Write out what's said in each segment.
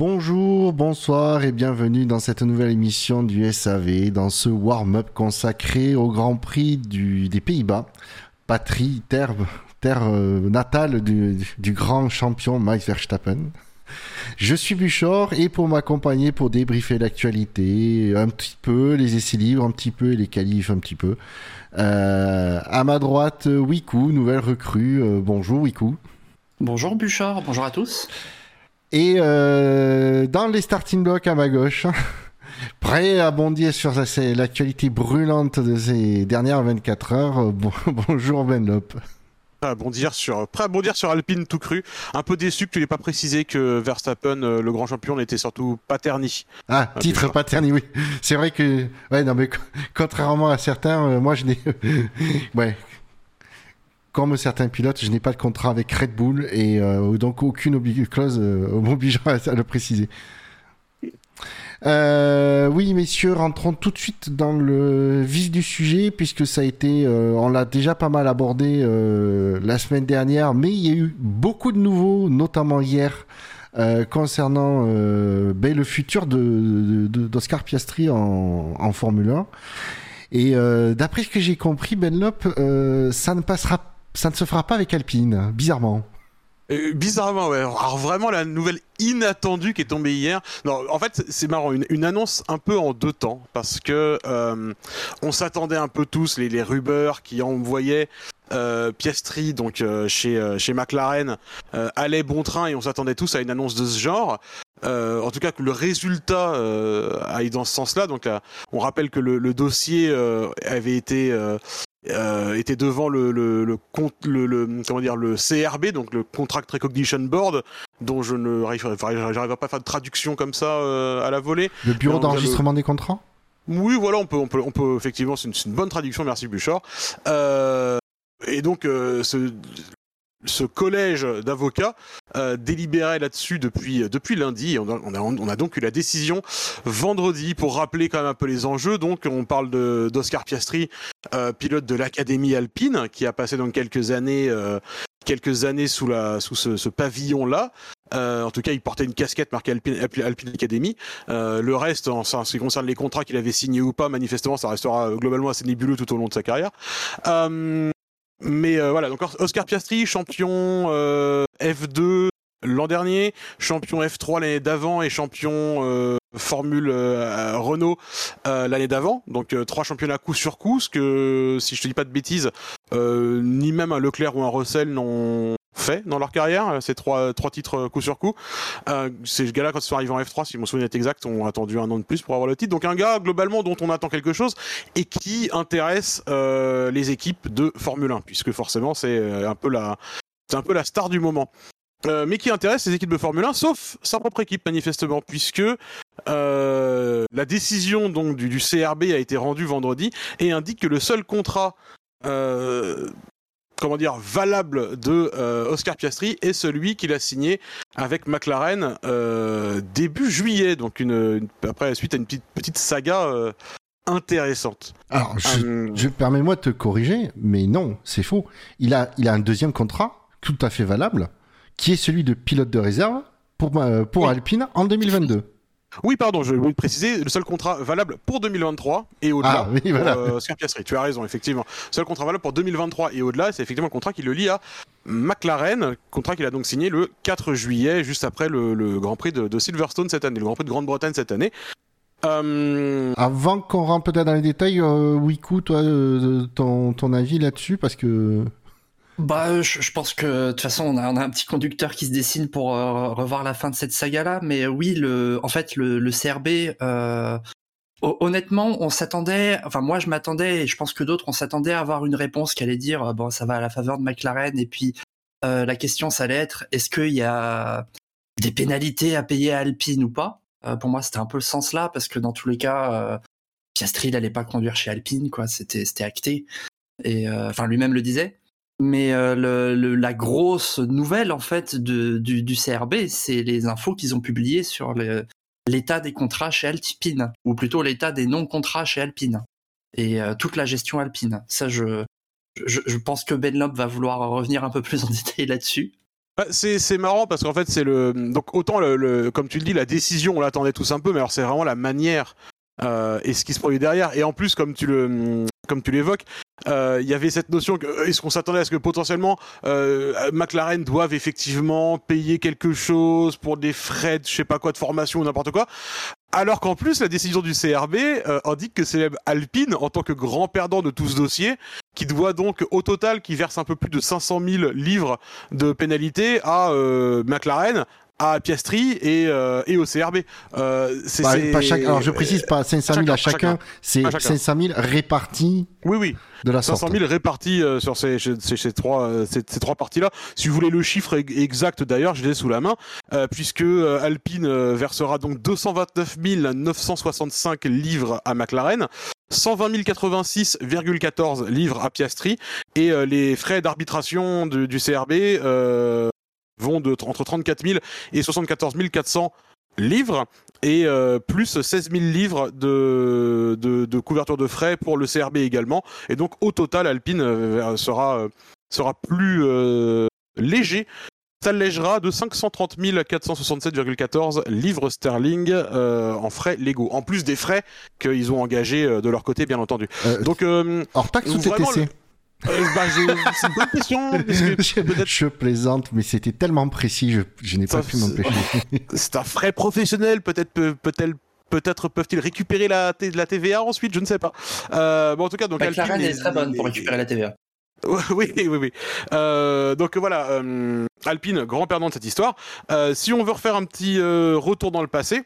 Bonjour, bonsoir et bienvenue dans cette nouvelle émission du SAV, dans ce warm-up consacré au Grand Prix des Pays-Bas, patrie, terre, terre euh, natale du, grand champion Max Verstappen. Je suis Buchor et pour m'accompagner pour débriefer l'actualité, un petit peu les essais libres, un petit peu les qualifs, un petit peu. Euh, à ma droite, Wiku, nouvelle recrue. Euh, bonjour Wiku. Bonjour Buchor, bonjour à tous. Et euh, dans les starting blocks à ma gauche, prêt à bondir sur l'actualité brûlante de ces dernières 24 heures, bonjour Benlop à bondir sur, prêt à bondir sur Alpine tout cru. Un peu déçu que tu n'aies pas précisé que Verstappen, euh, le grand champion, n'était surtout pas terni. Ah, titre pas terni, oui. C'est vrai que, ouais, non, mais contrairement à certains, euh, moi je n'ai, ouais. Comme certains pilotes, je n'ai pas de contrat avec Red Bull et euh, donc aucune clause m'obligeant à le préciser. Euh, oui, messieurs, rentrons tout de suite dans le vif du sujet, puisque ça a été, euh, on l'a déjà pas mal abordé euh, la semaine dernière, mais il y a eu beaucoup de nouveaux, notamment hier, concernant ben, le futur d'Oscar Piastri en, Formule 1. Et d'après ce que j'ai compris, Benlop, ça ne passera, ça ne se fera pas avec Alpine, bizarrement. Euh, bizarrement, ouais. Alors vraiment la nouvelle inattendue qui est tombée hier. Non, en fait, c'est marrant, une, annonce un peu en deux temps parce que euh, on s'attendait un peu tous les, les rubeurs qui envoyaient Piastri, donc euh, chez euh, chez McLaren, allait bon train et on s'attendait tous à une annonce de ce genre. en tout cas, que le résultat aille dans ce sens-là. Donc, on rappelle que le, le dossier avait été euh, était devant le le, le, le, le, comment dire le CRB donc le Contract Recognition Board dont je ne j'arrive pas à faire de traduction comme ça euh, à la volée. Le bureau d'enregistrement des contrats? Oui, voilà, on peut, on peut, on peut effectivement, c'est une, une, bonne traduction, merci Bouchard. Euh, et donc, euh, ce, ce collège d'avocats euh, délibérait là-dessus depuis depuis lundi. On a, on, a, donc eu la décision vendredi pour rappeler quand même un peu les enjeux. Donc on parle d'Oscar Piastri, euh, pilote de l'académie alpine, qui a passé donc quelques années euh, quelques années sous la sous ce, ce pavillon là. Euh, en tout cas, il portait une casquette marquée Alpine, Alpine Academy. Euh, le reste, en, ce qui concerne les contrats qu'il avait signés ou pas, manifestement, ça restera globalement assez nébuleux tout au long de sa carrière. Euh, mais euh, voilà, donc Oscar Piastri, champion euh, F2 l'an dernier, champion F3 l'année d'avant et champion euh, Formule Renault l'année d'avant. Donc trois championnats coup sur coup, ce que si je te dis pas de bêtises, ni même un Leclerc ou un Russell n'ont fait dans leur carrière, ces trois, trois titres coup sur coup. Euh, ces gars-là, quand ils sont arrivés en F3, si mon souvenir est exact, ont attendu un an de plus pour avoir le titre. Donc un gars, globalement, dont on attend quelque chose et qui intéresse euh, les équipes de Formule 1, puisque forcément, c'est euh, un peu la, un peu la star du moment. Euh, mais qui intéresse les équipes de Formule 1, sauf sa propre équipe manifestement, puisque euh, la décision donc du, CRB a été rendue vendredi et indique que le seul contrat euh, comment dire valable de euh, Oscar Piastri est celui qu'il a signé avec McLaren euh, début juillet donc une, après suite à une petite petite saga euh, intéressante. Alors je, je permets-moi de te corriger mais non c'est faux il a il a un deuxième contrat tout à fait valable qui est celui de pilote de réserve pour pour oui. Alpine en 2022. Oui, pardon, je voulais préciser, le seul contrat valable pour 2023 et au-delà. Ah, oui, voilà. pour, euh, Piastri, tu as raison, effectivement. Le seul contrat valable pour 2023 et au-delà, c'est effectivement le contrat qui le lie à McLaren, contrat qu'il a donc signé le 4 juillet, juste après le, le Grand Prix de, de, Silverstone cette année, le Grand Prix de Grande-Bretagne cette année. Euh... Avant qu'on rentre peut-être dans les détails, euh, Wiku, toi, euh, ton, ton avis là-dessus, parce que bah, je, je, pense que de toute façon, on a, on a, un petit conducteur qui se dessine pour euh, revoir la fin de cette saga-là. Mais oui, le, en fait, le, le CRB, euh, honnêtement, on s'attendait. Enfin, moi, je m'attendais, et je pense que d'autres, on s'attendait à avoir une réponse qui allait dire euh, bon, ça va à la faveur de McLaren. Et puis, euh, la question, ça allait être est-ce qu'il y a des pénalités à payer à Alpine ou pas? Euh, Pour moi, c'était un peu le sens là, parce que dans tous les cas, Piastri, il allait pas conduire chez Alpine, quoi. C'était, c'était acté. Et enfin, lui-même le disait. Mais euh, la grosse nouvelle en fait du, CRB, c'est les infos qu'ils ont publiées sur l'état des contrats chez Alpine, ou plutôt l'état des non-contrats chez Alpine, et euh, toute la gestion Alpine. Ça, je, pense que Benlop va vouloir revenir un peu plus en détail là-dessus. Bah, c'est marrant parce qu'en fait c'est le donc autant le, comme tu le dis la décision on l'attendait tous un peu mais alors c'est vraiment la manière euh, et ce qui se produit derrière et en plus comme tu le comme tu l'évoques euh, il y avait cette notion que euh, est-ce qu'on s'attendait à ce que potentiellement euh, McLaren doive effectivement payer quelque chose pour des frais de de formation ou n'importe quoi? Alors qu'en plus, la décision du CRB indique que c'est Alpine, en tant que grand perdant de tout ce dossier, qui doit donc au total, qui verse un peu plus de 500 000 livres de pénalité à McLaren, à Piastri et, euh, et au CRB. Euh, c'est, bah, pas chaque, alors je précise pas 500 000 à chacun, c'est 500 000 répartis. Oui, oui. De la 500 000 répartis euh, sur ces, ces, ces trois, euh, ces, ces, trois parties-là. Si vous voulez le chiffre exact, d'ailleurs, je l'ai sous la main, euh, puisque Alpine versera donc 229 965 livres à McLaren. 120 086,14 livres à Piastri et les frais d'arbitration du, du CRB vont de, entre 34 000 et 74 400 livres et euh, plus 16 000 livres de, de, de, couverture de frais pour le CRB également. Et donc au total, Alpine euh, sera, euh, sera plus léger s'allégera de 530 467,14 livres sterling en frais légaux, en plus des frais qu'ils ont engagés de leur côté, bien entendu. Donc, hors taxe ou TTC bah, c'est une bonne question. je, plaisante, mais c'était tellement précis, je, je n'ai pas pu m'empêcher. c'est un frais professionnel, peut-être peut-être peut-être peuvent-ils récupérer la, la TVA ensuite, je ne sais pas. Euh, bon, en tout cas, donc McLaren est, très bonne pour récupérer la TVA. oui, oui, oui. Euh, donc voilà, euh, Alpine, grand perdant de cette histoire. Euh, si on veut refaire un petit euh, retour dans le passé,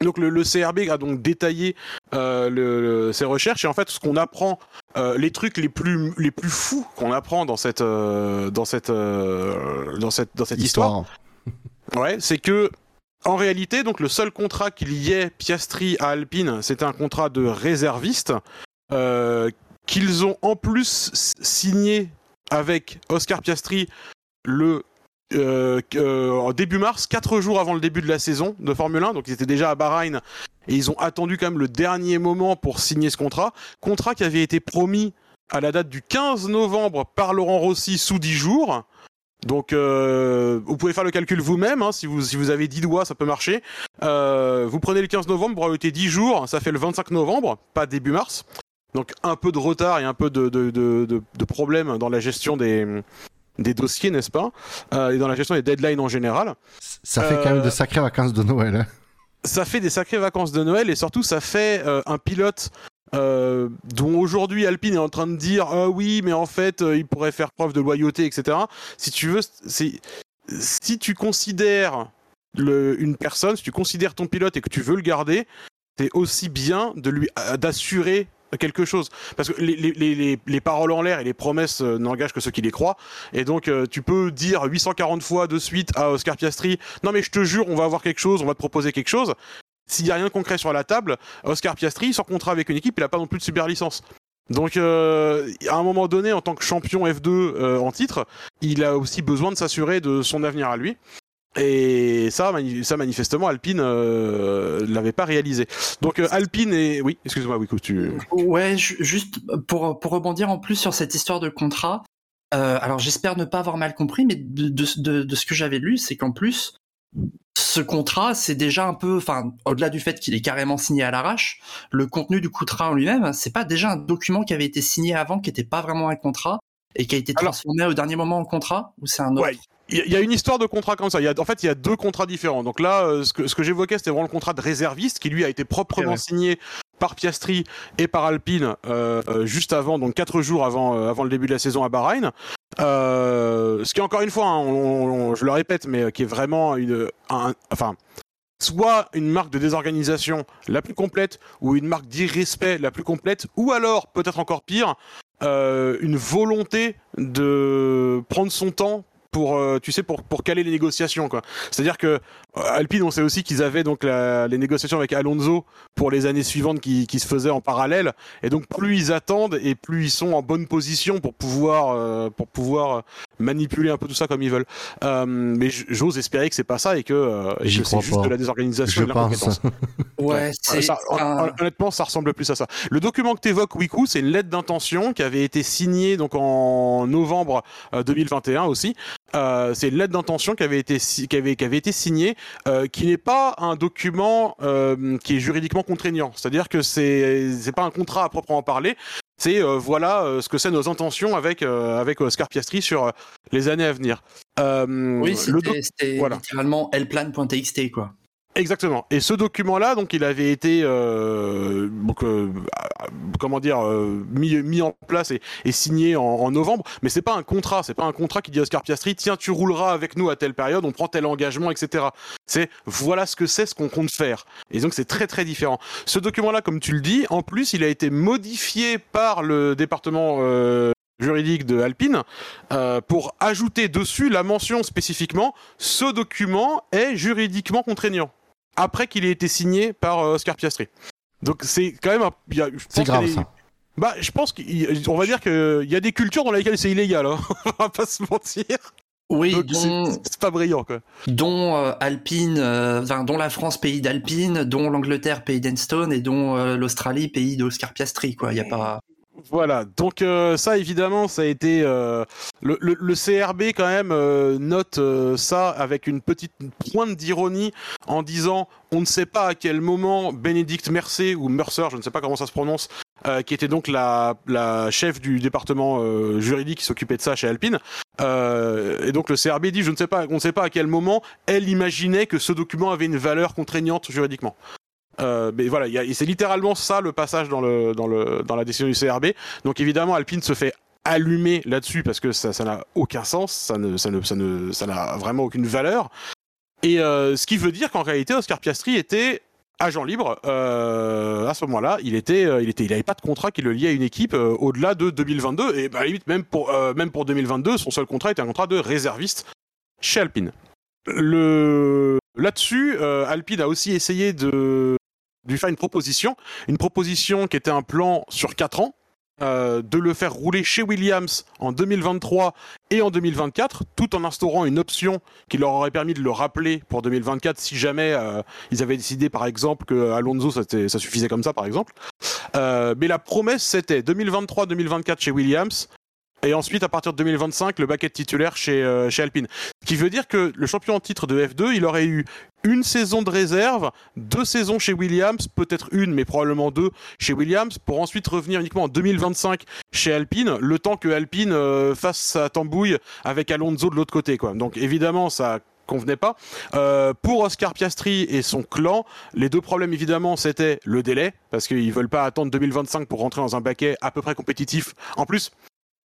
donc le, le, CRB a donc détaillé euh, le, ses recherches. Et en fait ce qu'on apprend, euh, les trucs les plus les plus fous qu'on apprend dans cette euh, dans cette dans cette dans cette histoire, histoire. ouais, c'est que en réalité donc le seul contrat qu'il y ait Piastri à Alpine, c'était un contrat de réserviste qu'ils ont en plus signé avec Oscar Piastri le euh, euh, début mars, quatre jours avant le début de la saison de Formule 1, donc ils étaient déjà à Bahreïn et ils ont attendu quand même le dernier moment pour signer ce contrat. Contrat qui avait été promis à la date du 15 novembre par Laurent Rossi sous 10 jours. Donc euh, vous pouvez faire le calcul vous-même, hein, si, vous, avez 10 doigts ça peut marcher. Euh, vous prenez le 15 novembre, rajoutez 10 jours, ça fait le 25 novembre, pas début mars. Donc un peu de retard et un peu de, de, de problème dans la gestion des, des dossiers, n'est-ce pas euh, Et dans la gestion des deadlines en général. Ça fait quand même de euh, sacrées vacances de Noël. Hein. ça fait des sacrées vacances de Noël et surtout ça fait euh, un pilote euh, dont aujourd'hui Alpine est en train de dire ah oui mais en fait euh, il pourrait faire preuve de loyauté etc. Si tu veux, si tu considères le, une personne, si tu considères ton pilote et que tu veux le garder, c'est aussi bien de lui d'assurer quelque chose. Parce que les, les, les, les paroles en l'air et les promesses euh, n'engagent que ceux qui les croient. Et donc, euh, tu peux dire 840 fois de suite à Oscar Piastri, non mais je te jure, on va avoir quelque chose, on va te proposer quelque chose. S'il n'y a rien de concret sur la table, Oscar Piastri, sans contrat avec une équipe, il n'a pas non plus de super licence. Donc, euh, à un moment donné, en tant que champion F2 euh, en titre, il a aussi besoin de s'assurer de son avenir à lui. Et ça, ça manifestement, Alpine euh, l'avait pas réalisé. Donc euh, Alpine et oui, excuse-moi, oui, tu. Ouais, juste pour pour rebondir en plus sur cette histoire de contrat. Euh, alors j'espère ne pas avoir mal compris, mais de, de, de ce que j'avais lu, c'est qu'en plus ce contrat, c'est déjà un peu, enfin, au-delà du fait qu'il est carrément signé à l'arrache, le contenu du contrat en lui-même, c'est pas déjà un document qui avait été signé avant, qui n'était pas vraiment un contrat et qui a été transformé Alors, au dernier moment en contrat, ou c'est un autre? Ouais il y a une histoire de contrat comme ça. Il y a, en fait, il y a deux contrats différents. Donc là, euh, ce que, ce que j'évoquais, c'était vraiment le contrat de réserviste qui lui a été proprement signé par Piastri et par Alpine euh, euh, juste avant, donc quatre jours avant, euh, avant le début de la saison à Bahreïn. Euh, ce qui encore une fois, hein, on, on, je le répète, mais qui est vraiment une, un, enfin, soit une marque de désorganisation la plus complète ou une marque d'irrespect la plus complète, ou alors peut-être encore pire, une volonté de prendre son temps pour euh, tu sais pour pour caler les négociations quoi. C'est-à-dire que Alpine on sait aussi qu'ils avaient donc la, les négociations avec Alonso pour les années suivantes qui, qui se faisaient en parallèle et donc plus ils attendent et plus ils sont en bonne position pour pouvoir euh, pour pouvoir manipuler un peu tout ça comme ils veulent. Euh, mais j'ose espérer que c'est pas ça et que, euh, c'est juste de la désorganisation et de l'incompétence. ouais, c'est honnêtement, ça ressemble plus à ça. Le document que tu évoques, Wiku, c'est une lettre d'intention qui avait été signée donc en novembre 2021 euh, aussi. Euh, c'est une lettre d'intention qui avait été qui avait, qui avait été signée, euh, qui n'est pas un document euh, qui est juridiquement contraignant. C'est-à-dire que c'est c'est pas un contrat à proprement parler. C'est euh, voilà euh, ce que c'est nos intentions avec avec Oscar Piastri sur les années à venir. oui, c'était voilà. littéralement lplan.txt quoi. Exactement. Et ce document-là, donc, il avait été, euh, donc, euh, comment dire, euh, mis, mis en place et, et signé en, en, novembre. Mais c'est pas un contrat. C'est pas un contrat qui dit à Oscar Piastri, tiens, tu rouleras avec nous à telle période, on prend tel engagement, etc. C'est voilà ce que c'est, ce qu'on compte faire. Et donc c'est très très différent. Ce document-là, comme tu le dis, en plus, il a été modifié par le département euh, juridique de Alpine euh, pour ajouter dessus la mention spécifiquement ce document est juridiquement contraignant après qu'il ait été signé par euh, Oscar Piastri. Donc c'est quand même un... C'est grave ça. Bah, je pense qu'on va dire qu'il y a des cultures dans lesquelles c'est illégal, hein. on va pas se mentir. Oui, c'est pas brillant quoi. Dont euh, Alpine, euh, enfin, dont la France pays d'Alpine, dont l'Angleterre pays d'Enstone et dont l'Australie pays d'Oscar Piastri quoi. Il y a pas. Voilà, donc euh, ça évidemment, ça a été euh, le, le, le, CRB quand même euh, note ça avec une petite pointe d'ironie en disant on ne sait pas à quel moment Bénédicte Mercer ou Mercer, je ne sais pas comment ça se prononce, qui était donc la, la chef du département juridique qui s'occupait de ça chez Alpine, et donc le CRB dit je ne sais pas, on ne sait pas à quel moment elle imaginait que ce document avait une valeur contraignante juridiquement. Euh, mais voilà, c'est littéralement ça le passage dans, le, dans, le, dans la décision du CRB. Donc évidemment, Alpine se fait allumer là-dessus parce que ça n'a aucun sens, ça n'a ça ne, ça ne, ça n'a vraiment aucune valeur. Et euh, ce qui veut dire qu'en réalité, Oscar Piastri était agent libre euh, à ce moment-là. Il était, euh, il était, il pas de contrat qui le liait à une équipe euh, au-delà de 2022. Et bah, limite même pour même pour 2022, son seul contrat était un contrat de réserviste chez Alpine. Le là-dessus, Alpine a aussi essayé de lui faire une proposition, une proposition qui était un plan sur 4 ans, euh, de le faire rouler chez Williams en 2023 et en 2024, tout en instaurant une option qui leur aurait permis de le rappeler pour 2024 si jamais euh, ils avaient décidé par exemple que Alonso ça, ça suffisait comme ça par exemple. Euh, mais la promesse c'était 2023-2024 chez Williams, et ensuite, à partir de 2025, le baquet titulaire chez, euh, chez Alpine. Ce qui veut dire que le champion en titre de F2, il aurait eu une saison de réserve, deux saisons chez Williams, peut-être une, mais probablement deux chez Williams, pour ensuite revenir uniquement en 2025 chez Alpine, le temps que Alpine euh, fasse sa tambouille avec Alonso de l'autre côté. Quoi. Donc évidemment, ça convenait pas. Euh, pour Oscar Piastri et son clan, les deux problèmes évidemment c'était le délai, parce qu'ils veulent pas attendre 2025 pour rentrer dans un baquet à peu près compétitif. En plus,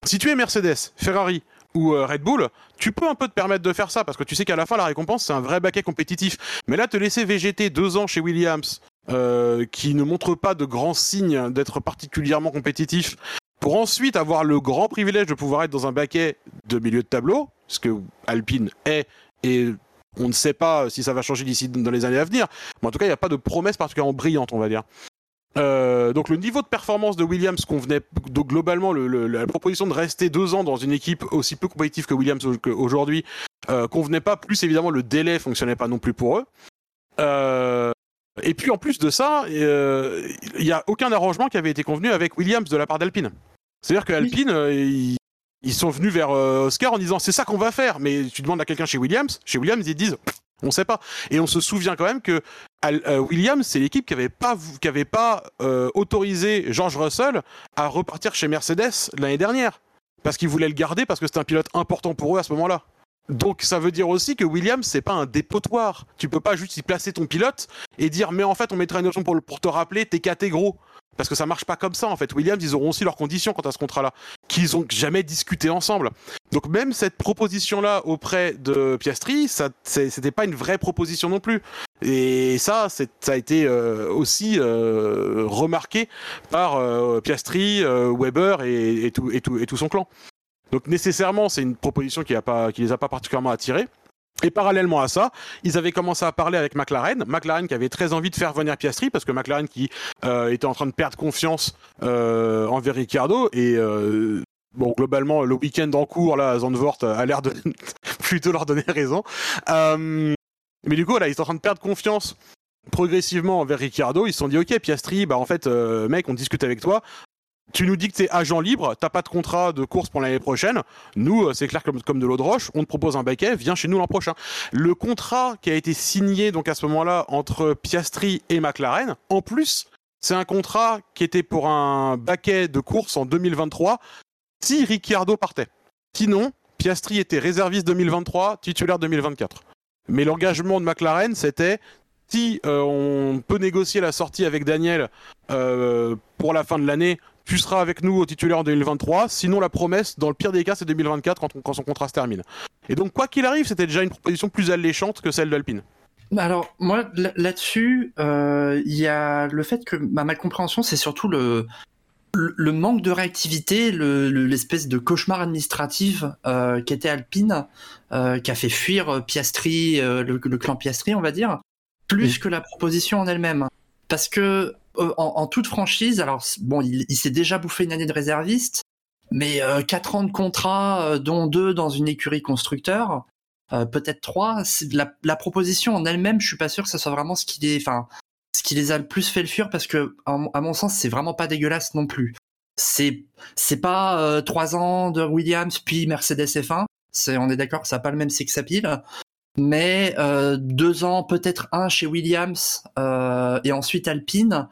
si tu es Mercedes, Ferrari ou euh, Red Bull, tu peux un peu te permettre de faire ça parce que tu sais qu'à la fin la récompense c'est un vrai baquet compétitif. Mais là te laisser végéter deux ans chez Williams, euh, qui ne montre pas de grands signes d'être particulièrement compétitif, pour ensuite avoir le grand privilège de pouvoir être dans un baquet de milieu de tableau, ce que Alpine est et on ne sait pas si ça va changer d'ici dans les années à venir. Mais en tout cas, il n'y a pas de promesse particulièrement brillante, on va dire. Euh, donc le niveau de performance de Williams convenait donc globalement le, la proposition de rester deux ans dans une équipe aussi peu compétitive que Williams aujourd'hui euh, convenait pas. Plus évidemment le délai fonctionnait pas non plus pour eux. Euh, et puis en plus de ça euh, il y a aucun arrangement qui avait été convenu avec Williams de la part d'Alpine. C'est à dire que Alpine euh, ils, ils, sont venus vers Oscar en disant c'est ça qu'on va faire. Mais tu demandes à quelqu'un chez Williams chez Williams ils disent on sait pas. Et on se souvient quand même que euh, Williams, c'est l'équipe qui avait pas, qui avait pas euh, autorisé George Russell à repartir chez Mercedes l'année dernière. Parce qu'ils voulaient le garder, parce que c'était un pilote important pour eux à ce moment-là. Donc ça veut dire aussi que Williams c'est pas un dépotoir. Tu peux pas juste y placer ton pilote et dire mais en fait on mettra une option pour, pour te rappeler t'es caté gros. Parce que ça marche pas comme ça en fait. Williams, ils auront aussi leurs conditions quant à ce contrat-là, qu'ils ont jamais discuté ensemble. Donc même cette proposition-là auprès de Piastri, ça, c'était pas une vraie proposition non plus. Et ça, ça a été euh, aussi euh, remarqué par euh, Piastri, Weber et, et, tout, et, tout, et tout son clan. Donc nécessairement, c'est une proposition qui, a pas, qui les a pas particulièrement attirés. Et parallèlement à ça, ils avaient commencé à parler avec McLaren. McLaren qui avait très envie de faire venir Piastri parce que McLaren qui euh, était en train de perdre confiance euh, envers Ricciardo et euh, bon, globalement, le week-end en cours, là, Zandvoort a l'air de plutôt leur donner raison. Mais du coup, là, ils sont en train de perdre confiance progressivement envers Ricciardo. Ils se sont dit, ok, Piastri, bah en fait, euh, mec, on discute avec toi. Tu nous dis que t'es agent libre, t'as pas de contrat de course pour l'année prochaine. Nous, euh, c'est clair comme, comme de l'eau de roche, on te propose un baquet, viens chez nous l'an prochain. Le contrat qui a été signé donc à ce moment-là entre Piastri et McLaren, en plus, c'est un contrat qui était pour un baquet de course en 2023 si Ricciardo partait. Sinon, Piastri était réserviste 2023, titulaire 2024. Mais l'engagement de McLaren, c'était si euh, on peut négocier la sortie avec Daniel euh, pour la fin de l'année, tu seras avec nous au titulaire en 2023. Sinon, la promesse, dans le pire des cas, c'est 2024 quand, son contrat se termine. Et donc, quoi qu'il arrive, c'était déjà une proposition plus alléchante que celle d'Alpine. Alors moi là-dessus, euh, il y a le fait que ma, ma compréhension, c'est surtout le, le manque de réactivité, l'espèce de cauchemar administratif euh, qu'était Alpine, euh, qui a fait fuir Piastri, euh, le, le, clan Piastri, on va dire, plus que la proposition en elle-même. Parce que euh, en, en, toute franchise, alors bon, il, il s'est déjà bouffé une année de réserviste, mais euh, quatre ans de contrat, euh, dont deux dans une écurie constructeur, peut-être trois. La, la, proposition en elle-même, je suis pas sûr que ça soit vraiment ce qui est, enfin, ce qui les a le plus fait le fuir, parce que à mon sens, c'est vraiment pas dégueulasse non plus. C'est c'est pas trois ans de Williams puis Mercedes F1. C'est on est d'accord, ça a pas le même sex appeal mais euh, deux ans, peut-être un chez Williams euh, et ensuite Alpine.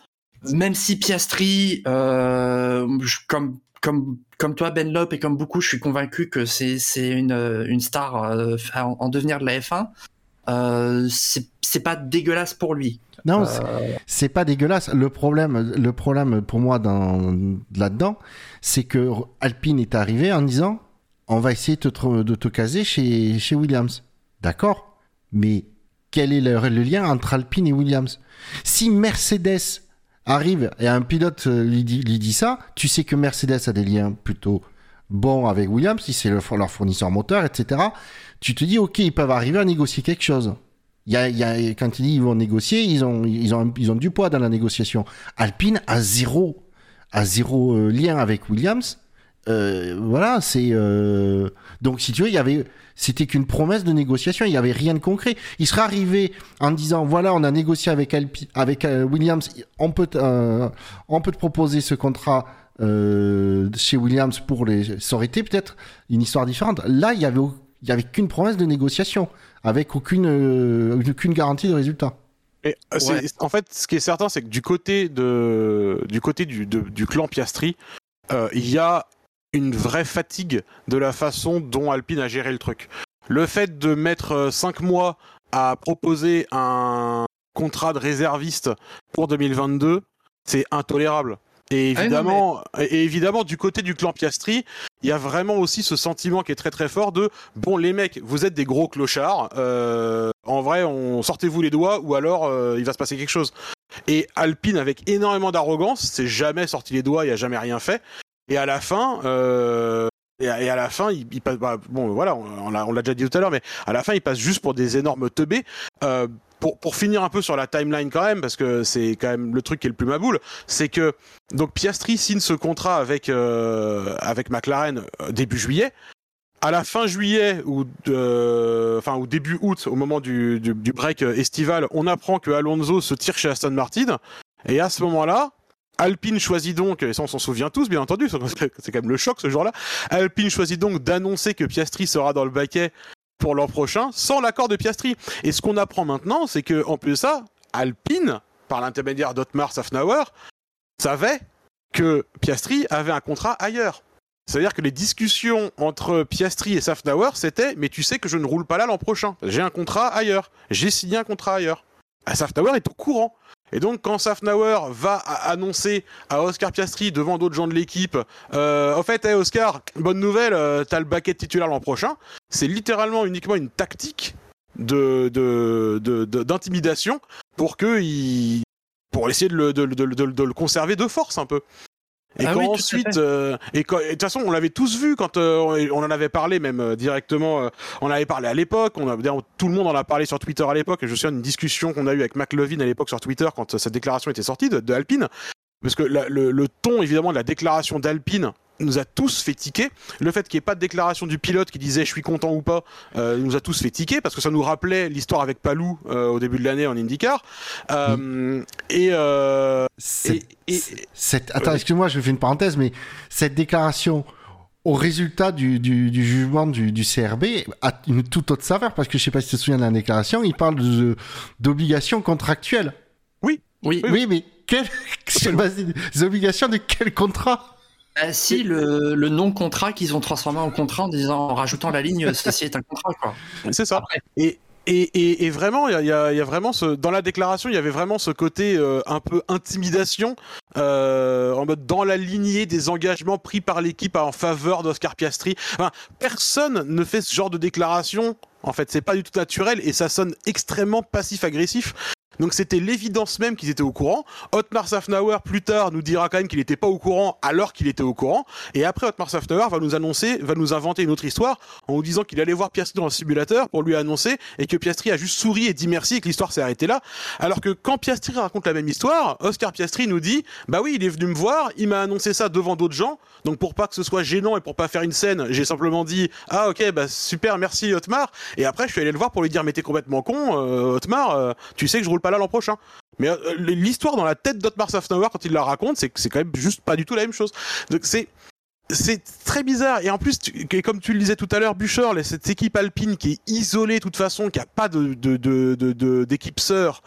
Même si Piastri, euh, comme toi Ben Lop et comme beaucoup, je suis convaincu que c'est une star euh, en, en, devenir de la F1. Euh, c'est pas dégueulasse pour lui. Non, c'est pas dégueulasse. Le problème, le problème pour moi dans là-dedans, c'est que Alpine est arrivé en disant, on va essayer de te, de te caser chez chez Williams. D'accord, mais quel est le, le, lien entre Alpine et Williams? Si Mercedes arrive et un pilote lui dit, lui dit, ça, tu sais que Mercedes a des liens plutôt bons avec Williams, si c'est leur fournisseur moteur, etc. Tu te dis, ok, ils peuvent arriver à négocier quelque chose. Il y a, y a, quand ils ils vont négocier, ils ont, ils, ont, ils ont du poids dans la négociation. Alpine a zéro, a zéro euh, lien avec Williams. Euh, voilà, c'est euh... donc si tu veux, il y avait c'était qu'une promesse de négociation, il n'y avait rien de concret. Il serait arrivé en disant voilà, on a négocié avec Alpi, avec euh, Williams, on peut euh, on peut te proposer ce contrat chez Williams pour les ça aurait été peut-être une histoire différente. Là, il y avait il y avait qu'une promesse de négociation avec aucune euh, aucune garantie de résultat. Et ouais. en fait, ce qui est certain, c'est que du côté de du côté du, de, du clan Piastri, euh, il y a une vraie fatigue de la façon dont Alpine a géré le truc. Le fait de mettre 5 mois à proposer un contrat de réserviste pour 2022, c'est intolérable. Et évidemment, ah mais... et évidemment, du côté du clan Piastri, il y a vraiment aussi ce sentiment qui est très très fort de bon les mecs, vous êtes des gros clochards. Euh, en vrai, on sortez-vous les doigts ou alors euh, il va se passer quelque chose. Et Alpine, avec énormément d'arrogance, s'est jamais sorti les doigts, il a jamais rien fait. Et à la fin, euh, et, à, et, à, la fin, il, il passe. Bah, bon, voilà, on, on l'a déjà dit tout à l'heure, mais à la fin, il passe juste pour des énormes teubés. Euh, pour, pour finir un peu sur la timeline quand même, parce que c'est quand même le truc qui est le plus maboule, c'est que donc Piastri signe ce contrat avec euh, avec McLaren début juillet. À la fin juillet ou de, enfin au début août, au moment du, du, du break estival, on apprend que Alonso se tire chez Aston Martin. Et à ce moment-là, Alpine choisit donc, et ça on s'en souvient tous bien entendu, c'est quand même le choc ce jour-là, Alpine choisit donc d'annoncer que Piastri sera dans le baquet pour l'an prochain sans l'accord de Piastri. Et ce qu'on apprend maintenant, c'est que en plus de ça, Alpine, par l'intermédiaire d'Otmar Safnauer, savait que Piastri avait un contrat ailleurs. C'est-à-dire que les discussions entre Piastri et Safnauer, c'était mais tu sais que je ne roule pas là l'an prochain. J'ai un contrat ailleurs. J'ai signé un contrat ailleurs. Safnauer est au courant. Et donc, quand Safnauer va annoncer à Oscar Piastri devant d'autres gens de l'équipe, euh, au fait, hey Oscar, bonne nouvelle, euh, t'as le baquet titulaire l'an prochain, c'est littéralement uniquement une tactique de, d'intimidation de, de, pour que il, pour essayer de le, de le conserver de force un peu. Et ah quand oui, ensuite, euh, et de toute façon, on l'avait tous vu quand euh, on en avait parlé même euh, directement. on avait parlé à l'époque. On a, tout le monde en a parlé sur Twitter à l'époque. Et je me souviens d'une discussion qu'on a eue avec McLovin à l'époque sur Twitter quand cette déclaration était sortie de, de Alpine, parce que la, le, le, ton évidemment de la déclaration d'Alpine nous a tous fait tiquer. Le fait qu'il n'y ait pas de déclaration du pilote qui disait je suis content ou pas, euh, nous a tous fait tiquer parce que ça nous rappelait l'histoire avec Palou euh, au début de l'année en IndyCar. Euh, et, euh, Cette- et- et- cette- Attends, excuse-moi, je fais une parenthèse, mais cette déclaration au résultat du, du, du jugement du, du CRB a une toute autre saveur parce que je sais pas si tu te souviens de la déclaration, il parle de- d'obligations contractuelles. Oui. Oui, mais quelles sur base des des obligations de quel contrat? Ah, si le, le non-contrat qu'ils ont transformé en contrat en disant en rajoutant la ligne ceci est un contrat quoi. c'est ça. Après, Et, et, et, et vraiment, y y il y a vraiment ce, dans la déclaration, il y avait vraiment ce côté euh, un peu intimidation, euh, en mode dans la lignée des engagements pris par l'équipe en faveur d'Oscar Piastri. Enfin, personne ne fait ce genre de déclaration. En fait, c'est pas du tout naturel et ça sonne extrêmement passif-agressif. Donc c'était l'évidence même qu'ils étaient au courant. Otmar Safnauer plus tard nous dira quand même qu'il n'était pas au courant alors qu'il était au courant. Et après Otmar Safnauer va nous annoncer, va nous inventer une autre histoire en nous disant qu'il allait voir Piastri dans le simulateur pour lui annoncer et que Piastri a juste souri et dit merci et que l'histoire s'est arrêtée là. Alors que quand Piastri raconte la même histoire, Oscar Piastri nous dit bah oui il est venu me voir, il m'a annoncé ça devant d'autres gens. Donc pour pas que ce soit gênant et pour pas faire une scène, j'ai simplement dit ah ok bah super merci Otmar. Et après je suis allé le voir pour lui dire mais t'es complètement con euh, Otmar, euh, tu sais que je roule pas là l'an prochain. Mais euh, l'histoire dans la tête d'Otmar Safnauer quand il la raconte, c'est que c'est quand même juste pas du tout la même chose. Donc c'est c'est très bizarre et en plus que- comme tu le disais tout à l'heure les- cette équipe alpine qui est isolée de toute façon qui a pas de- d'équipe sœur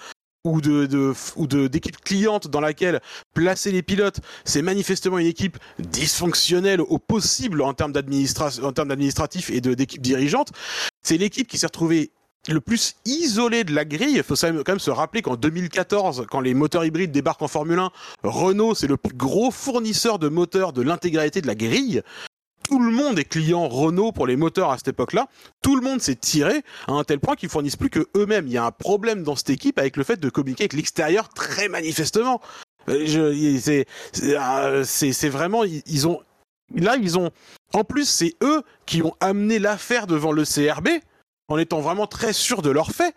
ou de, de ou de d'équipe cliente dans laquelle placer les pilotes c'est manifestement une équipe dysfonctionnelle au possible en termes d'administration en termes d'administratif et de d'équipe dirigeante c'est l'équipe qui s'est retrouvée le plus isolée de la grille. Il faut quand même se rappeler qu'en 2014, quand les moteurs hybrides débarquent en Formule 1, Renault, c'est le plus gros fournisseur de moteurs de l'intégralité de la grille. Tout le monde est client Renault pour les moteurs à cette époque-là. Tout le monde s'est tiré à un tel point qu'ils fournissent plus que eux-mêmes. Il y a un problème dans cette équipe avec le fait de communiquer avec l'extérieur très manifestement. Euh, euh, c'est- vraiment ils ont là ils ont en plus c'est eux qui ont amené l'affaire devant le CRB en étant vraiment très sûrs de leurs faits.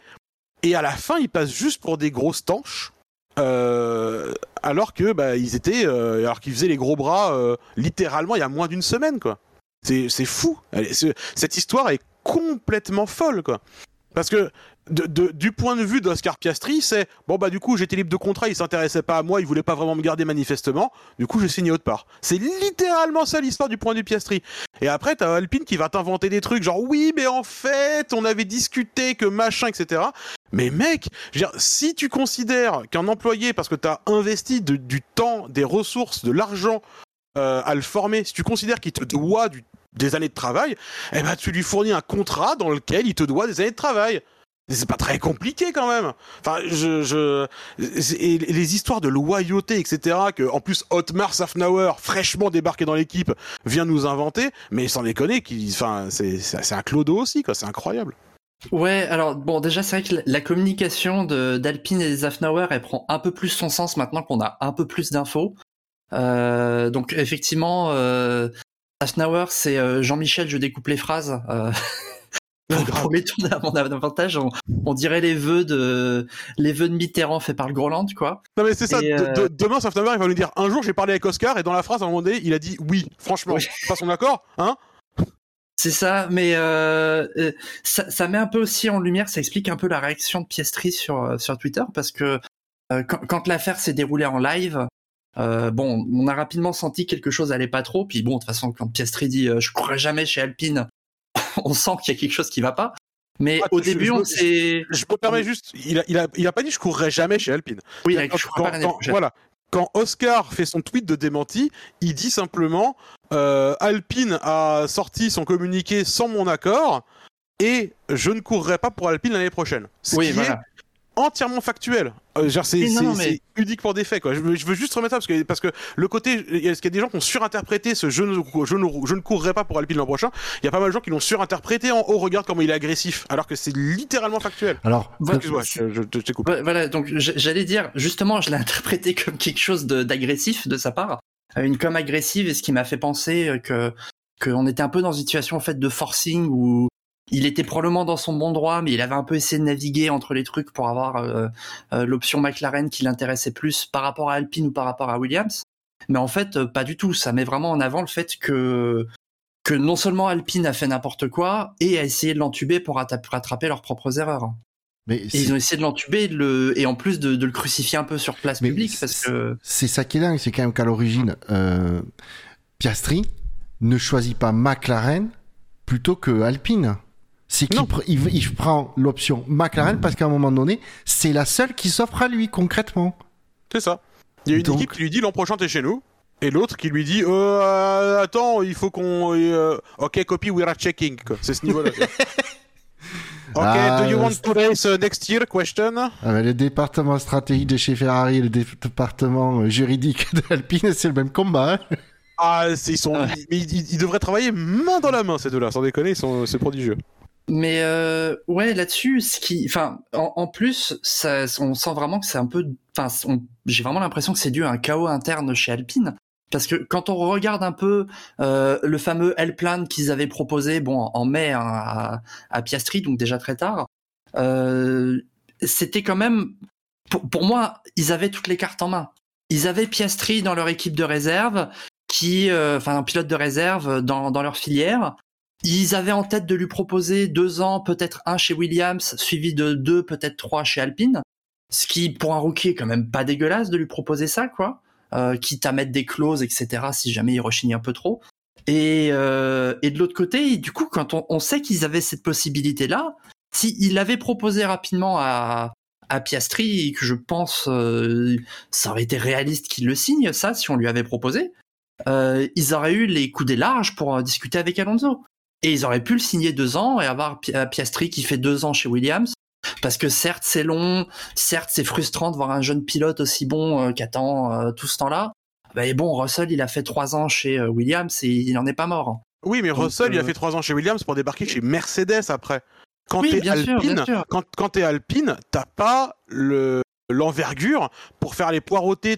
Et à la fin, ils passent juste pour des grosses tanches. euh, alors que bah, ils étaient, euh, alors qu'ils faisaient les gros bras euh, littéralement il y a moins d'une semaine quoi. C'est fou. Cette histoire est complètement folle quoi. Parce que de, de- du point de vue d'Oscar Piastri, c'est bon bah du coup j'étais libre de contrat, il s'intéressait pas à moi, il voulait pas vraiment me garder manifestement, du coup j'ai signé autre part. C'est littéralement ça l'histoire du point de vue Piastri. Et après t'as Alpine qui va t'inventer des trucs genre oui mais en fait on avait discuté que machin etc. Mais mec, dire, si tu considères qu'un employé parce que t'as investi du temps, des ressources, de l'argent euh, à le former, si tu considères qu'il te doit du- des années de travail, eh ben tu lui fournis un contrat dans lequel il te doit des années de travail. C'est pas très compliqué quand même. Enfin, je, je, et les histoires de loyauté, etc. Que en plus Otmar Safnauer, fraîchement débarqué dans l'équipe, vient nous inventer. Mais sans déconner, qui, enfin, c'est, c'est un clodo aussi, quoi. C'est incroyable. Ouais, alors bon, déjà c'est vrai que la- communication de d'Alpine et des Zafnauer, elle prend un peu plus son sens maintenant qu'on a un peu plus d'infos. Euh, donc effectivement, euh, Zafnauer, c'est euh, Jean-Michel, je découpe les phrases. Euh, tourner à mon avantage, on, on dirait les vœux de les vœux de Mitterrand faits par le Groland, quoi. Non mais c'est ça. Et, de- euh, de- demain, Safnauer, il va nous dire un jour j'ai parlé avec Oscar et dans la phrase à un moment donné, il a dit oui. Franchement, Oui. pas son accord, hein C'est ça, mais euh, euh, ça, ça met un peu aussi en lumière, ça explique un peu la réaction de Piastri sur, euh, sur Twitter, parce que euh, quand, quand l'affaire s'est déroulée en live, euh, bon, on a rapidement senti que quelque chose allait pas trop, puis bon, de toute façon, quand Piastri dit euh, je courrai jamais chez Alpine, on sent qu'il y a quelque chose qui va pas. Mais Ah, au je- début, je- on je- s'est... Je me permets juste, il a, il a, il a pas dit je courrais jamais chez Alpine. Oui, Quand- avec, je quand- pas l'année quand- voilà. Quand Oscar fait son tweet de démenti, il dit simplement euh, Alpine a sorti son communiqué sans mon accord et je ne courrai pas pour Alpine l'année prochaine. Ce Oui, qui voilà. est entièrement factuel. Euh, genre, c'est mais- unique pour des faits. Quoi. Je, veux, je veux juste remettre ça parce que, parce que le côté, il y a, y a des gens qui ont surinterprété ce je ne, je ne, je ne courrai pas pour Alpine l'an prochain. Il y a pas mal de gens qui l'ont surinterprété en haut, regarde comment il est agressif, alors que c'est littéralement factuel. Alors, Voilà. Excuse-moi, je, je, je t'écoute. Ouais, Voilà, donc j'allais dire, justement, je l'ai interprété comme quelque chose de- d'agressif de, sa part, euh, une com agressive, et ce qui m'a fait penser euh, que qu'on était un peu dans une situation en fait de forcing où il était probablement dans son bon droit, mais il avait un peu essayé de naviguer entre les trucs pour avoir euh, euh, l'option McLaren qui l'intéressait plus par rapport à Alpine ou par rapport à Williams. Mais en fait, pas du tout. Ça met vraiment en avant le fait que que non seulement Alpine a fait n'importe quoi et a essayé de l'entuber pour rattraper leurs propres erreurs. Mais ils ont essayé de l'entuber le... et en plus de, le crucifier un peu sur place publique parce que c'est ça qui est dingue, c'est quand même qu'à l'origine euh, Piastri ne choisit pas McLaren plutôt que Alpine. C'est qu'il il, prend l'option McLaren parce qu'à un moment donné, c'est la seule qui s'offre à lui concrètement. C'est ça. Il y a une équipe qui lui dit l'an prochain t'es chez nous. Et l'autre qui lui dit euh, attends il faut qu'on euh, ok copy we are checking c'est ce niveau là Ok, do you ah, want to race uh, next year? Question? Ah, le département stratégique de chez Ferrari et le département euh, juridique d'Alpine, c'est le même combat. Hein. ah, ils, sont, ils, devraient travailler main dans la main, ces deux-là, sans déconner, c'est prodigieux. Mais euh, ouais, là-dessus, ce qui, enfin, en, plus, ça, on sent vraiment que c'est un peu, enfin, j'ai vraiment l'impression que c'est dû à un chaos interne chez Alpine. Parce que quand on regarde un peu euh, le fameux L-Plan qu'ils avaient proposé, bon, en mai hein, à, Piastri, donc déjà très tard, euh, c'était quand même, pour, moi, ils avaient toutes les cartes en main. Ils avaient Piastri dans leur équipe de réserve, qui, euh, enfin, un pilote de réserve dans leur filière. Ils avaient en tête de lui proposer deux ans, peut-être un chez Williams, suivi de deux, peut-être trois chez Alpine. Ce qui, pour un rookie, est quand même pas dégueulasse de lui proposer ça, quoi euh, quitte à mettre des clauses, etc. Si jamais il rechigne un peu trop. Et, euh, et de l'autre côté, du coup, quand on, sait qu'ils avaient cette possibilité-là, s'il avait proposé rapidement à, à Piastri, que je pense euh, ça aurait été réaliste qu'il le signe, ça, si on lui avait proposé, euh, ils auraient eu les coups des larges pour discuter avec Alonso. Et ils auraient pu le signer deux ans et avoir Piastri qui fait deux ans chez Williams, parce que certes c'est long, certes c'est frustrant de voir un jeune pilote aussi bon euh, qui attend euh, tout ce temps-là. Mais bon, Russell il a fait trois ans chez euh, Williams et il n'en est pas mort. Oui, mais Russell il a fait trois ans chez Williams pour débarquer chez Mercedes après. Quand t'es Alpine, quand, quand t'es Alpine, t'as pas le l'envergure pour faire les poireautés.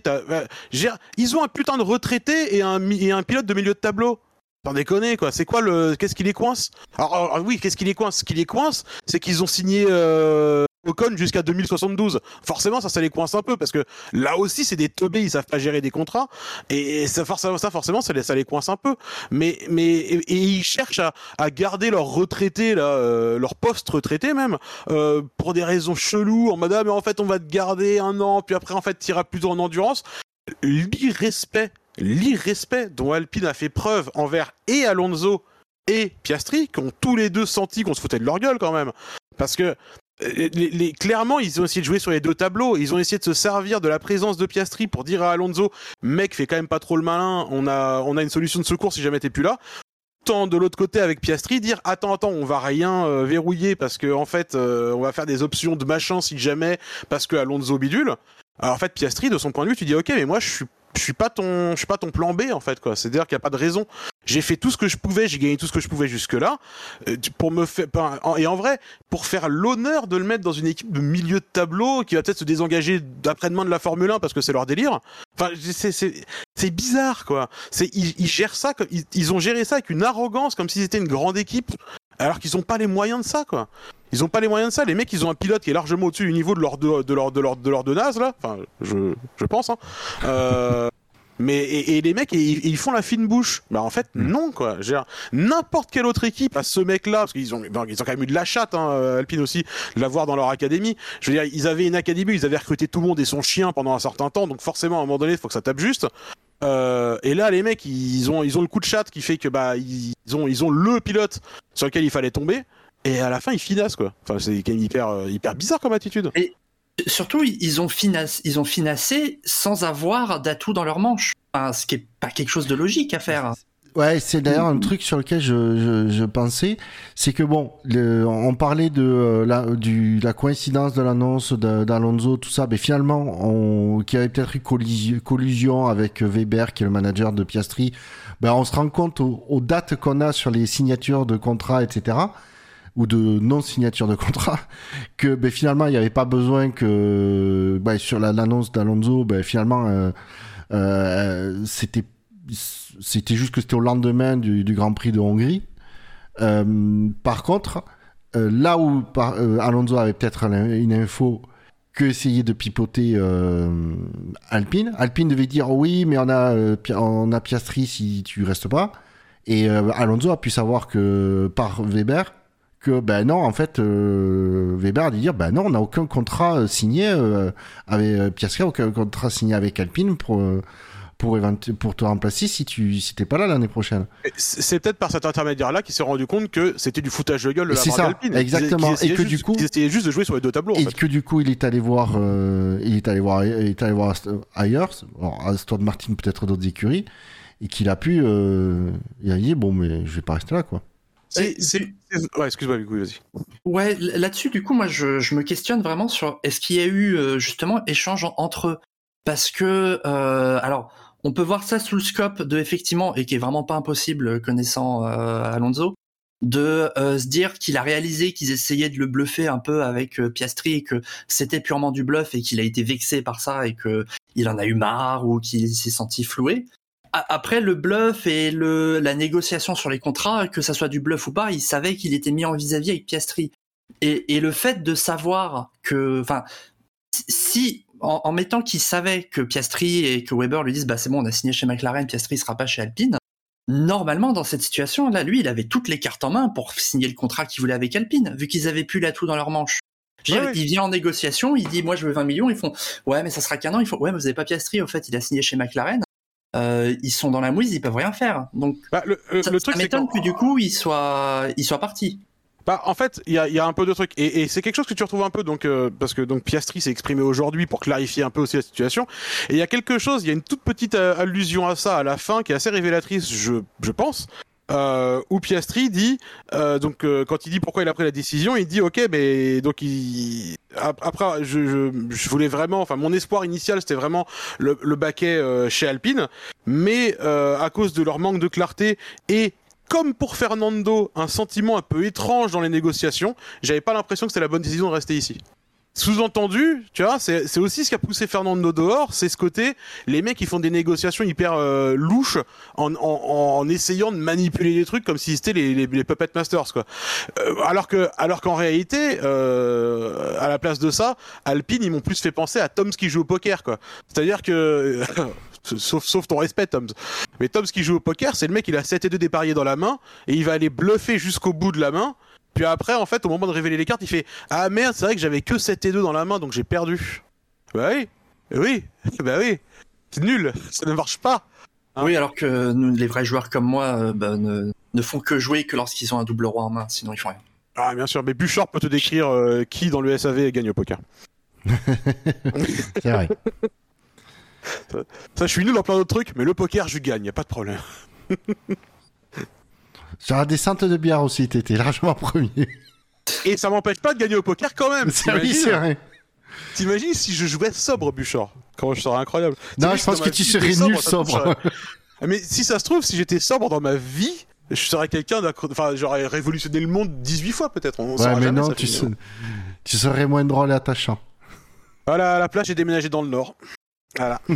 Ils ont un putain de retraité et un, et un pilote de milieu de tableau. T'en déconner quoi, c'est quoi le. Qu'est-ce qui les coince? Alors, oui, qu'est-ce qui les coince? Ce qui les coince, c'est qu'ils ont signé euh, Ocon jusqu'à 2072. Forcément, ça, ça les coince un peu parce que là aussi, c'est des teubés, ils savent pas gérer des contrats et ça, forcément, ça, forcément, ça les, ça les coince un peu. Mais, mais et, ils cherchent à, à garder leur retraité là, euh, leur poste retraité même, euh, pour des raisons cheloues en mode ah, mais en fait on va te garder un an, puis après en fait t'iras plutôt en endurance. L'irrespect l'irrespect dont Alpine a fait preuve envers et Alonso et Piastri, qui ont tous les deux senti qu'on se foutait de leur gueule quand même. Parce que euh, les, clairement, ils ont essayé de jouer sur les deux tableaux. Ils ont essayé de se servir de la présence de Piastri pour dire à Alonso, mec, fais quand même pas trop le malin. On a, on a une solution de secours si jamais t'es plus là. Tant de l'autre côté avec Piastri, dire attends, attends, on va rien euh, verrouiller parce que en fait, euh, on va faire des options de machin si jamais parce que Alonso bidule. Alors en fait, Piastri, de son point de vue, tu dis ok, mais moi je suis je suis pas ton je suis pas ton plan B en fait quoi. C'est à dire qu'il y a pas de raison. J'ai fait tout ce que je pouvais j'ai gagné tout ce que je pouvais jusque là euh, pour me faire et en vrai pour faire l'honneur de le mettre dans une équipe de milieu de tableau qui va peut-être se désengager d'après-demain de la Formule 1 parce que c'est leur délire. Enfin c'est bizarre quoi. C'est ils, gèrent ça ils, ils ont géré ça avec une arrogance comme si c'était une grande équipe alors qu'ils ont pas les moyens de ça quoi ils ont pas les moyens de ça. Les mecs, ils ont un pilote qui est largement au-dessus du niveau de leur de, de leur de leur de leur de naze là. Enfin, je je pense. Hein. Euh, mais et, les mecs, ils, font la fine bouche. Bah en fait, non quoi. N'importe quelle autre équipe a ce mec-là, parce qu'ils ont, ils ont quand même eu de la chatte, hein, euh, Alpine aussi, de l'avoir dans leur académie. Je veux dire, ils avaient une académie, ils avaient recruté tout le monde et son chien pendant un certain temps, donc forcément à un moment donné, il faut que ça tape juste. Euh, et là, les mecs, ils ont, ils ont le coup de chat qui fait que bah ils ont, ils ont le pilote sur lequel il fallait tomber. Et à la fin, ils finassent, quoi. Enfin, c'est quand même hyper, euh, hyper bizarre comme attitude. Et surtout, ils ont, finassé, ils ont financé sans avoir d'atout dans leur manche. ce qui est pas quelque chose de logique à faire. Ouais, c'est d'ailleurs un truc sur lequel je, je, pensais, c'est que bon, on parlait de euh, la, du, la coïncidence de l'annonce d'Alonso, tout ça, mais finalement, on, qu'il y avait peut-être eu collusion, avec Weber, qui est le manager de Piastri, ben on se rend compte aux dates qu'on a sur les signatures de contrats, etc ou de non-signature de contrat, que ben, finalement il n'y avait pas besoin que ben, sur l'annonce d'Alonso, ben, finalement euh, euh, c'était c'était juste que c'était au lendemain du, Grand Prix de Hongrie. Euh, par contre, là où Alonso avait peut-être une info que essayer de pipoter Alpine. Alpine devait dire oui, mais on a, on a Piastri si tu restes pas. Et euh, Alonso a pu savoir que par Weber que ben non, en fait, Weber a dit dire ben non, on n'a aucun contrat signé avec Piastri, aucun contrat signé avec Alpine pour pour, pour te remplacer si tu si t'es pas là l'année prochaine. C'est peut-être par cet intermédiaire-là qu'il s'est rendu compte que c'était du foutage de gueule de la part d'Alpine. Exactement. et que du coup, il essayait juste de jouer sur les deux tableaux. Et que du coup, il est allé voir, euh, il est allé voir, il est allé voir ailleurs, Aston Martin peut-être d'autres écuries, et qu'il a pu, euh, il a dit bon mais je vais pas rester là quoi. C'est, ouais, excuse-moi, vas-y. Ouais, là-dessus, du coup, moi, je, je, me questionne vraiment sur est-ce qu'il y a eu euh, justement échange entre eux? Parce que, euh, alors, on peut voir ça sous le scope de effectivement et qui est vraiment pas impossible connaissant euh, Alonso de euh, se dire qu'il a réalisé qu'ils essayaient de le bluffer un peu avec euh, Piastri et que c'était purement du bluff et qu'il a été vexé par ça et que il en a eu marre ou qu'il s'est senti floué. Après le bluff et le la négociation sur les contrats, que ça soit du bluff ou pas, il savait qu'il était mis en vis-à-vis avec Piastri. Et, et le fait de savoir que, enfin, si en, mettant qu'il savait que Piastri et que Weber lui disent bah c'est bon on a signé chez McLaren, Piastri sera pas chez Alpine. Normalement dans cette situation là, lui il avait toutes les cartes en main pour signer le contrat qu'il voulait avec Alpine, vu qu'ils avaient plus l'atout dans leur manche. Il vient en négociation, il dit moi je veux 20 millions, ils font ouais mais ça sera qu'un an, ils font ouais mais vous avez pas Piastri, au fait il a signé chez McLaren. Euh, ils sont dans la mouise, ils peuvent rien faire. Donc bah, le, euh, ça, le truc, m'étonne que du coup il soit il soit parti. Bah, en fait, il y a, y a, un peu de trucs. Et, et c'est quelque chose que tu retrouves un peu, donc, euh, parce que donc Piastri s'est exprimé aujourd'hui pour clarifier un peu aussi la situation. Et il y a quelque chose, il y a une toute petite euh, allusion à ça à la fin qui est assez révélatrice, je, je pense. Euh, où Piastri dit, euh, donc euh, quand il dit pourquoi il a pris la décision, il dit ok, mais donc il après je, je, je voulais vraiment, enfin mon espoir initial c'était vraiment le, le baquet chez Alpine, mais à cause de leur manque de clarté et comme pour Fernando, un sentiment un peu étrange dans les négociations. J'avais pas l'impression que c'était la bonne décision de rester ici. Sous-entendu, tu vois, c'est aussi ce qui a poussé Fernando dehors, c'est ce côté, les mecs qui font des négociations hyper euh, louches en, en, en, essayant de manipuler les trucs comme si c'était les, les, les, Puppet Masters, quoi. Euh, alors que, alors qu'en réalité, euh, à la place de ça, Alpine, ils m'ont plus fait penser à Toms qui joue au poker, quoi. C'est-à-dire que sauf, sauf ton respect, Toms. Mais Toms qui joue au poker, c'est le mec, il a 7 et 2 dépareillés dans la main, et il va aller bluffer jusqu'au bout de la main, puis après, en fait, au moment de révéler les cartes, il fait Ah merde, c'est vrai que j'avais que 7 et 2 dans la main, donc j'ai perdu. Bah oui, oui, bah oui, c'est nul, ça ne marche pas. Hein oui, alors que les vrais joueurs comme moi euh, bah, ne, ne, font que jouer que lorsqu'ils ont un double roi en main, sinon ils font rien. Ah, bien sûr, mais Bouchard peut te décrire euh, qui dans le SAV gagne au poker. c'est vrai. Ça, ça, je suis nul dans plein d'autres trucs, mais le poker, je gagne, y a pas de problème. Sur la descente de bière aussi, t'étais largement premier. Et ça m'empêche pas de gagner au poker quand même. Oui, c'est vrai. T'imagines si je jouais sobre, Bouchard? Comment je serais incroyable. Non, je pense que tu serais nul sobre. Mais si ça se trouve, si j'étais sobre dans ma vie, je serais quelqu'un Enfin, j'aurais révolutionné le monde 18 fois peut-être. Ouais, mais non, tu, se... tu serais moins drôle et attachant. Voilà, à la place, j'ai déménagé dans le nord. Voilà.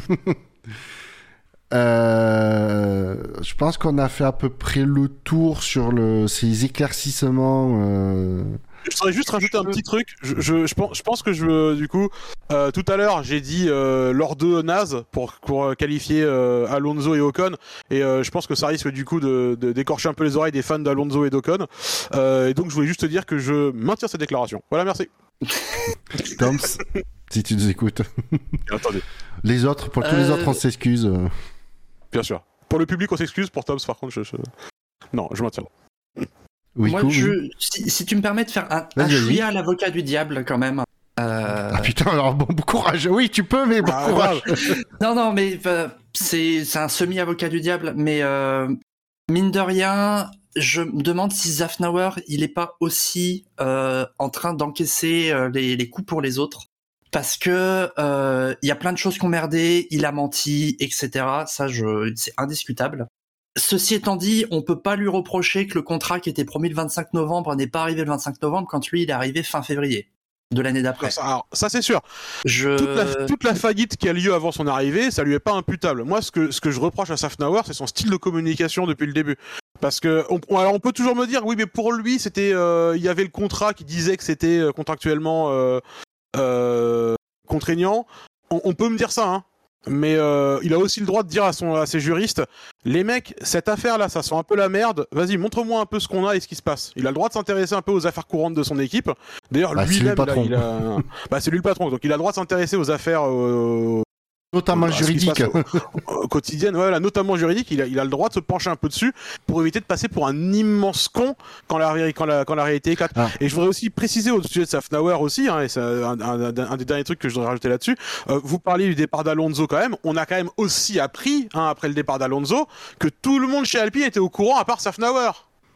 Euh, je pense qu'on a fait à peu près le tour sur le, ces éclaircissements. Euh... Je voudrais juste rajouter un petit truc. Je, je, je, pense, je pense que je, du coup, euh, tout à l'heure, j'ai dit euh, lors de Naz pour, pour qualifier euh, Alonso et Ocon, et euh, je pense que ça risque du coup de, de d'écorcher un peu les oreilles des fans d'Alonso et d'Ocon. Euh, et donc, je voulais juste te dire que je maintiens cette déclaration. Voilà, merci. Toms, si tu nous écoutes. Attendez. Les autres, pour tous les autres, on s'excuse. Bien sûr. Pour le public, on s'excuse. Pour Toms, par contre, je, je... non, je maintiens. Oui, Moi, cool, je, oui. si, si, tu me permets de faire un, un chouïa à l'avocat du diable, quand même. Euh... Ah putain, alors bon, bon, courage. Oui, tu peux, mais bon ah, courage. non, non, mais euh, c'est un semi-avocat du diable. Mais euh, mine de rien, je me demande si Zafnauer, il est pas aussi euh, en train d'encaisser euh, les, les coups pour les autres parce que euh, il y a plein de choses qu'on merdé, il a menti, etc. Ça, je, c'est indiscutable. Ceci étant dit, on peut pas lui reprocher que le contrat qui était promis le 25 novembre n'est pas arrivé le 25 novembre quand lui il est arrivé fin février de l'année d'après. Ça, ça c'est sûr. Je... Toute, la, toute, la, faillite qui a lieu avant son arrivée, ça lui est pas imputable. Moi, ce que, ce que je reproche à Safnauer, c'est son style de communication depuis le début. Parce que on, alors on peut toujours me dire oui mais pour lui c'était euh, il y avait le contrat qui disait que c'était euh, contractuellement euh, euh, contraignant. On, on peut me dire ça, hein. Mais euh, il a aussi le droit de dire à, son, à ses juristes, les mecs, cette affaire-là, ça sent un peu la merde. Vas-y, montre-moi un peu ce qu'on a et ce qui se passe. Il a le droit de s'intéresser un peu aux affaires courantes de son équipe. D'ailleurs, Bah, lui lui-même, le il a- patron. il a, bah, c'est lui le patron. Donc, il a le droit de s'intéresser aux affaires euh, Notamment juridique. passe quotidiennes, voilà, notamment juridiques. Il a, il a le droit de se pencher un peu dessus pour éviter de passer pour un immense con quand la, ré- quand la, quand la réalité éclate. Ah. Et je voudrais aussi préciser au sujet de Safnauer aussi, hein, et c'est un, un- un- un des derniers trucs que je voudrais rajouter là-dessus. Euh, vous parliez du départ d'Alonso quand même. On a quand même aussi appris, hein, après le départ d'Alonso, que tout le monde chez Alpine était au courant à part Safnauer.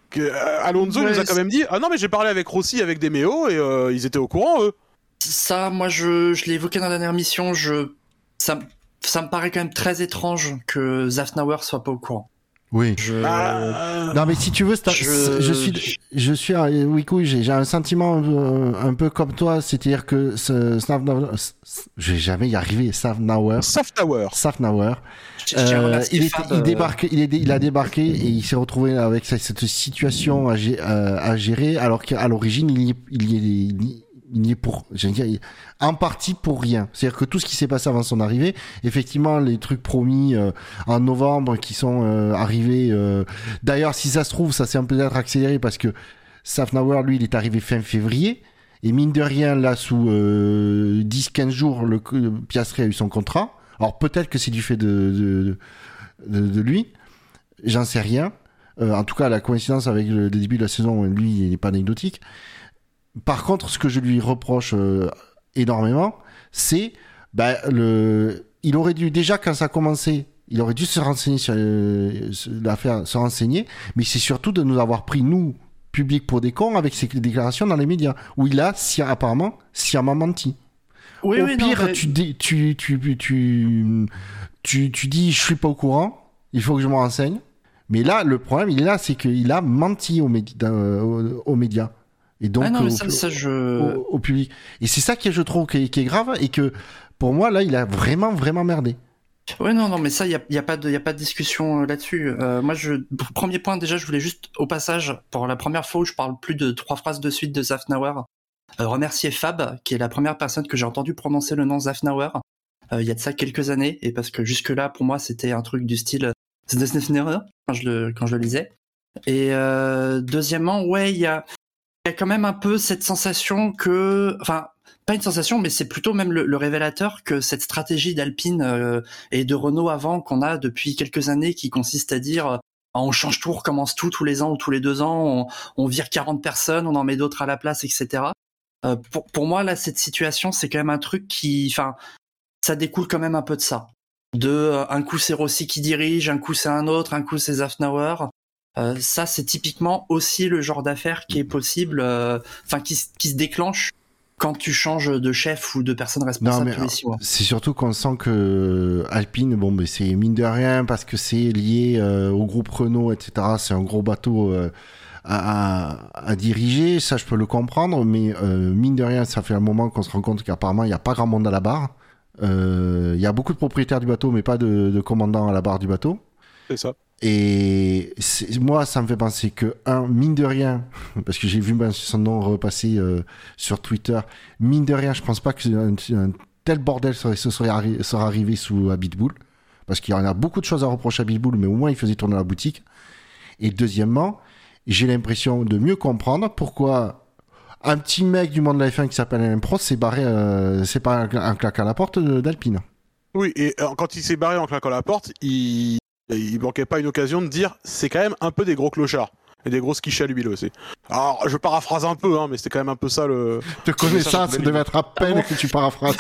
Que, euh, Alonso Ouais, nous a quand même dit ah non mais j'ai parlé avec Rossi avec des méos et euh, ils étaient au courant eux Ça, moi, je, je l'ai évoqué dans la dernière mission. Je, ça, me- ça me paraît quand même très étrange que Zafnauer soit pas au courant. Oui. Je, Bah, Non mais si tu veux, un- Je- je, suis, je suis, oui, oui, j'ai j'ai un sentiment euh, un peu comme toi, c'est-à-dire que ce Snafnauer, je vais jamais y arriver, Snafnauer, Safnauer Snafnauer, j'ai euh, il, il débarque, il, est, il a débarqué et il s'est retrouvé avec cette, situation à, euh, à gérer, alors qu'à l'origine il y est, il y est, il y- il est pour, dire, en partie pour rien. C'est-à-dire que tout ce qui s'est passé avant son arrivée, effectivement, les trucs promis euh, en novembre qui sont euh, arrivés. euh, D'ailleurs, si ça se trouve, ça s'est un peu accéléré parce que Safnauer, lui, il est arrivé fin février. Et mine de rien, là, sous euh, 10-15 jours, le, le Piastri a eu son contrat. Alors peut-être que c'est du fait de, de, lui. J'en sais rien. En tout cas, la coïncidence avec le, le début de la saison, lui, il n'est pas anecdotique. Par contre, ce que je lui reproche euh, énormément, c'est bah, le. Il aurait dû déjà quand ça a commencé, il aurait dû se renseigner sur euh, l'affaire, se renseigner, mais c'est surtout de nous avoir pris nous public pour des cons avec ses déclarations dans les médias où il a si, apparemment sciemment menti. Oui, Au oui, non, pire, mais- tu, dé- tu, tu, tu, tu, tu dis je suis pas au courant, il faut que je me renseigne. Mais là, le problème, il est là, c'est qu'il a menti aux, médi- euh, aux médias. Et donc, Ah non, mais au- ça, ça, je. au, au public. Et c'est ça qui est, je trouve, qui est, qui est grave et que pour moi, là, il a vraiment, vraiment merdé. Ouais, non, non, mais ça, il n'y a, y a, pas de- y a pas de discussion euh, là-dessus. Euh, moi, je, premier point, déjà, je voulais juste, au passage, pour la première fois où je parle plus de trois phrases de suite de Zafnauer, euh, remercier Fab, qui est la première personne que j'ai entendu prononcer le nom Zafnauer, euh, il y a de ça quelques années, et parce que jusque-là, pour moi, c'était un truc du style quand je le, quand je le lisais. Et euh, deuxièmement, ouais, il y a, y a quand même un peu cette sensation que, enfin, pas une sensation, mais c'est plutôt même le, révélateur que cette stratégie d'Alpine euh, et de Renault avant qu'on a depuis quelques années qui consiste à dire euh, on change tout, on recommence tout tous les ans ou tous les deux ans, on, on vire 40 personnes, on en met d'autres à la place, etc. Euh, pour, pour moi, là, cette situation, c'est quand même un truc qui, enfin, ça découle quand même un peu de ça. De euh, un coup c'est Rossi qui dirige, un coup c'est un autre, un coup c'est Zafnauer. Euh, ça, c'est typiquement aussi le genre d'affaire qui est possible, euh, enfin qui, se déclenche quand tu changes de chef ou de personne responsable mais, tous les six mois. C'est surtout qu'on sent que Alpine, bon, mais c'est mine de rien parce que c'est lié euh, au groupe Renault, etc. C'est un gros bateau euh, à, à, à diriger, ça je peux le comprendre, mais euh, mine de rien, ça fait un moment qu'on se rend compte qu'apparemment il n'y a pas grand monde à la barre. Euh, Il y a beaucoup de propriétaires du bateau, mais pas de, de commandants à la barre du bateau. c'est ça Et moi, ça me fait penser que, un, mine de rien, parce que j'ai vu son nom repasser euh, sur Twitter, mine de rien, je pense pas que un, un tel bordel serait, se serait, arri- serait arrivé sous Habitbull, parce qu'il y en a beaucoup de choses à reprocher à Habitbull, mais au moins il faisait tourner la boutique. Et deuxièmement, j'ai l'impression de mieux comprendre pourquoi un petit mec du monde de la F1 qui s'appelle Alain Prost s'est barré, euh, c'est pas un, un à la porte d'Alpine. Oui, et euh, quand il s'est barré en claquant la porte, il... il manquait pas une occasion de dire c'est quand même un peu des gros clochards. Et des grosses quiches à l'huile aussi. Alors, je paraphrase un peu, hein, mais c'était quand même un peu ça le. Te connaissant, ça, ça devait être à peine bon que tu paraphrases.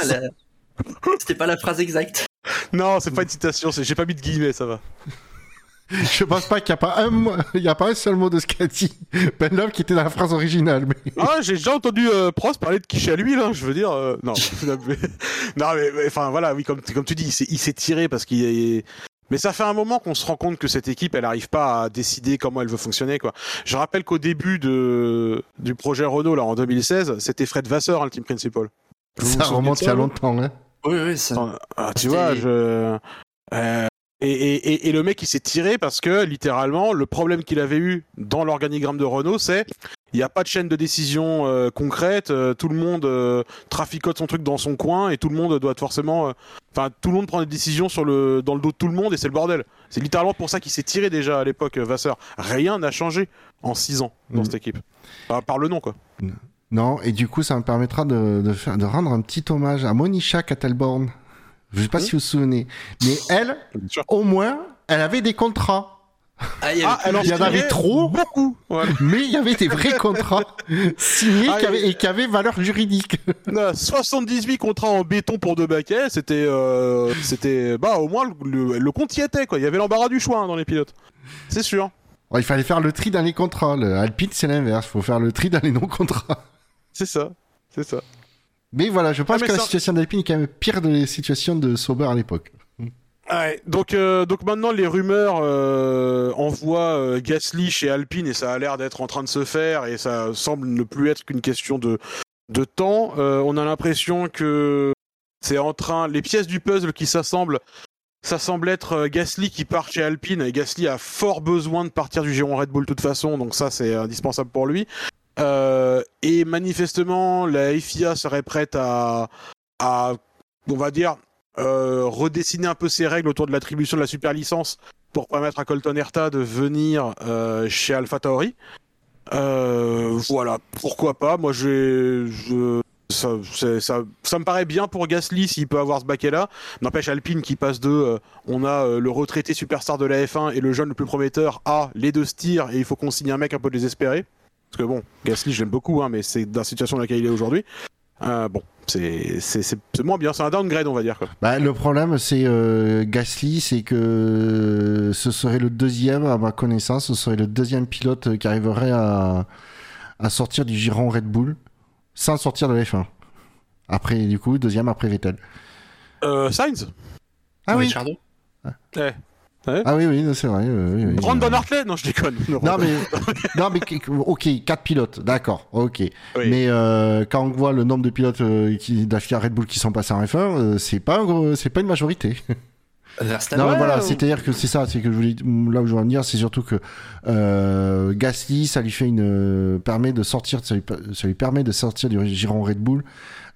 C'était pas la phrase exacte. Non, c'est pas une citation, j'ai pas mis de guillemets, ça va. Je pense pas qu'il n'y a pas un il y a pas un seul mot de ce qu'a dit Ben Love qui était dans la phrase originale. Mais... Ah, j'ai déjà entendu euh, Prost parler de quiche à l'huile, hein, je veux dire. euh, non, mais- non, mais enfin voilà, oui, comme, comme tu dis, il s'est- il s'est tiré parce qu'il est. Mais ça fait un moment qu'on se rend compte que cette équipe, elle arrive pas à décider comment elle veut fonctionner, quoi. Je rappelle qu'au début de du projet Renault là en 2016, c'était Fred Vasseur, hein, le team principal. Vous Ça remonte il y a longtemps. Hein. Oui, oui, ça. Ah, tu vois, je. euh, et, et, et, et le mec, il s'est tiré parce que littéralement, le problème qu'il avait eu dans l'organigramme de Renault, c'est Il n'y a pas de chaîne de décision euh, concrète. euh, tout le monde euh, traficote son truc dans son coin et tout le monde doit forcément. Enfin, tout le monde prend des décisions sur le dans le dos de tout le monde et c'est le bordel. C'est littéralement pour ça qu'il s'est tiré déjà à l'époque, euh, Vasseur. Rien n'a changé en 6 ans dans cette équipe. Enfin, par le nom, quoi. Non, et du coup, ça me permettra de, de, faire, de rendre un petit hommage à Monisha Kattelborn. Je sais pas Mhm. si vous vous souvenez, mais elle, au moins, elle avait des contrats. Ah, il y avait Ah, alors il y en avait trop. beaucoup. Mais il y avait des vrais contrats signés Ah, qui avaient- et- qui avaient valeur juridique. On a 78 contrats en béton pour deux baquets, c'était, euh, c'était, bah au moins le, le- le compte y était quoi. Il y avait l'embarras du choix hein, dans les pilotes, c'est sûr. Il fallait faire le tri dans les contrats. Le Alpine, c'est l'inverse. Il faut faire le tri dans les non-contrats. C'est ça, c'est ça. Mais voilà, je pense Ah, que la situation d'Alpine est quand même pire de la situation de Sauber à l'époque. Ouais, donc, euh, donc maintenant les rumeurs euh, envoient euh, Gasly chez Alpine et ça a l'air d'être en train de se faire et ça semble ne plus être qu'une question de, de temps. Euh, on a l'impression que c'est en train, les pièces du puzzle qui s'assemblent, ça semble être euh, Gasly qui part chez Alpine et Gasly a fort besoin de partir du giron Red Bull de toute façon, donc ça c'est indispensable pour lui. Euh, et manifestement la FIA serait prête à, à on va dire, euh, redessiner un peu ses règles autour de l'attribution de la super licence pour permettre à Colton Herta de venir euh, chez AlphaTauri. Euh, voilà, pourquoi pas? Moi, je, ça, ça, ça me paraît bien pour Gasly s'il peut avoir ce baquet là. N'empêche Alpine qui passe de, euh, on a euh, le retraité superstar de la F1 et le jeune le plus prometteur à les deux se et il faut qu'on signe un mec un peu désespéré. Parce que bon, Gasly, je l'aime beaucoup, hein, mais c'est dans la situation dans laquelle il est aujourd'hui. Euh, bon, c'est c'est- c'est c'est moins bien, c'est un downgrade, on va dire. Quoi. Bah, le problème, c'est euh, Gasly, c'est que ce serait le deuxième, à ma connaissance, ce serait le deuxième pilote qui arriverait à, à sortir du giron Red Bull sans sortir de la F1. Après, du coup, deuxième après Vettel. Euh, Sainz Ah oui, Ricciardo. Ah oui, oui, non, c'est vrai. euh, oui, oui. Brandon Hartley Non, je déconne. Non mais, non mais, ok, quatre pilotes, d'accord, ok. Oui. Mais euh, quand on voit le nombre de pilotes euh, qui, de la FIA Red Bull qui sont passés en F1, euh, c'est pas, c'est pas une majorité. Verstappen. Non, mais voilà, ou- c'est-à-dire que c'est ça, c'est que je voulais, là où je en venir, c'est surtout que euh, Gasly, ça lui fait une euh, permet de sortir, ça lui, ça lui permet de sortir du giron Red Bull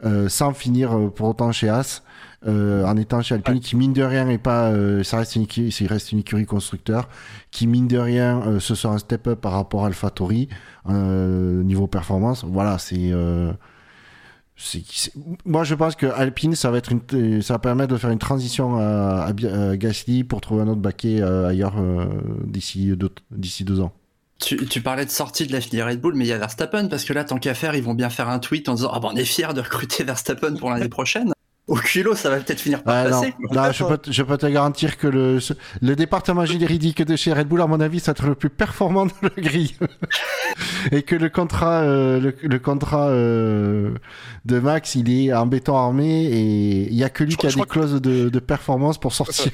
euh, sans finir euh, pour autant chez As, euh, en étant chez Alpine, qui mine de rien est pas, euh, ça reste une écurie, ça reste une écurie constructeur, qui mine de rien, euh, ce sera un step up par rapport à AlphaTauri euh, niveau performance. Voilà, c'est euh, moi je pense que Alpine ça va être une ça va permettre de faire une transition à, à Bi- à Gasly pour trouver un autre baquet euh, ailleurs euh, d'ici deux d'ici deux ans. Tu, tu parlais de sortie de la filière Red Bull, mais il y a Verstappen, parce que là, tant qu'à faire, ils vont bien faire un tweet en disant Ah ben on est fiers de recruter Verstappen pour l'année prochaine. Au culot, ça va peut-être finir par Ah, non, passer. non, je, peux, te- je peux te garantir que le, ce- le département juridique de chez Red Bull, à mon avis, ça va être le plus performant de la grille. Et que le contrat, euh, le, le contrat euh, de Max, il est en béton armé et il y a que lui Je qui a des clauses de, de performance pour sortir.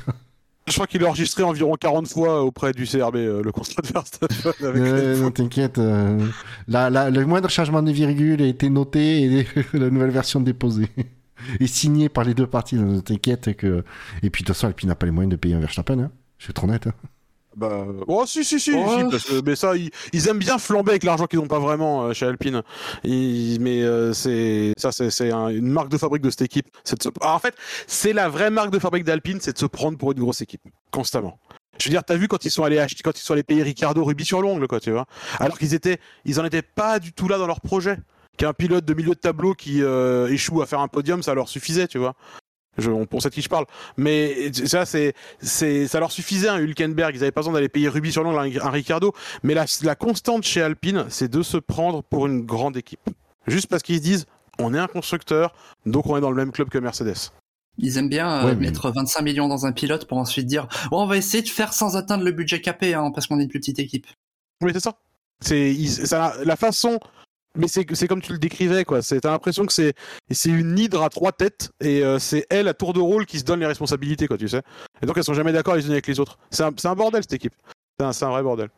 Je crois qu'il a enregistré environ 40 fois auprès du CRB euh, le contrat de Verstappen. Avec Euh, non, t'inquiète. euh, la- la- le moindre changement de virgule a été noté et la nouvelle version déposée. Et signée par les deux parties. donc T'inquiète que. Et puis de toute façon, Alpine n'a pas les moyens de payer un Verstappen. Hein. Je suis trop net. hein. Bah, oh si si si, Oh. si, parce que- mais ça ils, ils aiment bien flamber avec l'argent qu'ils n'ont pas vraiment euh, chez Alpine. Ils- mais euh, c'est ça c'est c'est un- une marque de fabrique de cette équipe. C'est de se- Ah, en fait c'est la vraie marque de fabrique d'Alpine, c'est de se prendre pour une grosse équipe constamment. Je veux dire, t'as vu quand ils sont allés acheter, quand ils sont allés payer Ricardo Ruby sur l'ongle, quoi, tu vois. Alors qu'ils étaient, ils en étaient pas du tout là dans leur projet. Qu'un pilote de milieu de tableau qui euh, échoue à faire un podium, ça leur suffisait, tu vois. Je, on, on sait de qui je parle. Mais ça, c'est, c'est, ça leur suffisait, un Hülkenberg. Ils avaient pas besoin d'aller payer Ruby sur l'ongle à un, un Ricardo. Mais la, la constante chez Alpine, c'est de se prendre pour une grande équipe. Juste parce qu'ils se disent, on est un constructeur, donc on est dans le même club que Mercedes. Ils aiment bien euh, Ouais, mais- mettre 25 millions dans un pilote pour ensuite dire oh, on va essayer de faire sans atteindre le budget capé, hein, parce qu'on est une plus petite équipe. Oui, c'est ça. C'est ils- ça, la façon. Mais c'est comme tu le décrivais, quoi. T'as l'impression que c'est une hydre à trois têtes et euh, c'est elle à tour de rôle qui se donne les responsabilités, quoi, tu sais. Et donc elles sont jamais d'accord les unes avec les autres. C'est un, bordel cette équipe. C'est un, vrai bordel.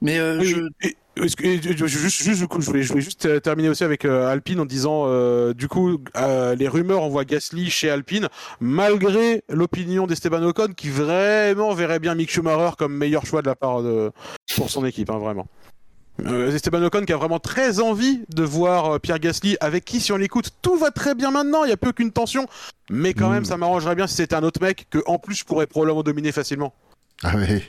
Mais euh, je... et- et juste, juste, du coup, je voulais, je voulais juste euh, terminer aussi avec euh, Alpine en disant, du coup, les rumeurs envoient Gasly chez Alpine, malgré l'opinion d'Esteban Ocon, qui vraiment verrait bien Mick Schumacher comme meilleur choix de la part de pour son équipe, hein, vraiment. Euh, Esteban Ocon qui a vraiment très envie de voir euh, Pierre Gasly, avec qui, si on l'écoute, tout va très bien maintenant, il n'y a plus qu'une tension. Mais quand Mm. même, ça m'arrangerait bien si c'était un autre mec que, en plus, je pourrais probablement dominer facilement. Ah oui.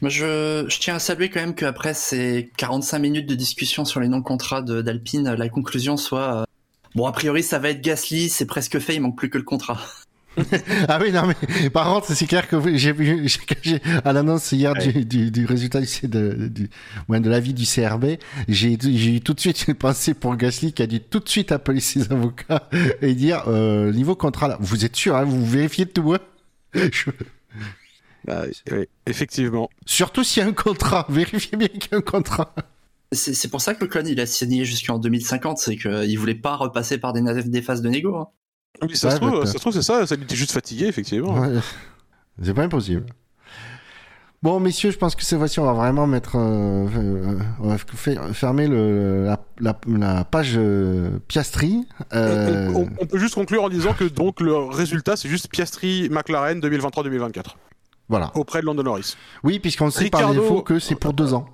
Moi, je, je tiens à saluer quand même qu'après ces 45 minutes de discussion sur les non-contrats de- d'Alpine, la conclusion soit euh, bon, a priori, ça va être Gasly, c'est presque fait, il manque plus que le contrat. Ah oui, non, mais par contre, c'est clair que j'ai vu j'ai- j'ai- à l'annonce hier du, du, du résultat du, de, du, de l'avis du CRB, j'ai j'ai eu tout de suite une pensée pour Gasly qui a dû tout de suite appeler ses avocats et dire euh, niveau contrat là, vous êtes sûr, hein, vous vérifiez tout hein Je- oui, effectivement. Surtout s'il y a un contrat, vérifiez bien qu'il y a un contrat. C'est c'est pour ça que Ocon, il a signé jusqu'en 2050, c'est qu'il voulait pas repasser par des, des phases de négo. hein. Oui, ça, se trouve, ça se trouve, c'est ça, ça il était juste fatigué, effectivement. Ouais. C'est pas impossible. Bon, messieurs, je pense que cette fois-ci, on va vraiment mettre, euh, euh, on va fermer le, la, la, la page euh, Piastri. On, on- on peut juste conclure en disant que donc le résultat c'est juste Piastri McLaren 2023-2024 voilà. auprès de Lando Norris. Oui, puisqu'on sait par Ricardo- défaut que c'est pour deux ans.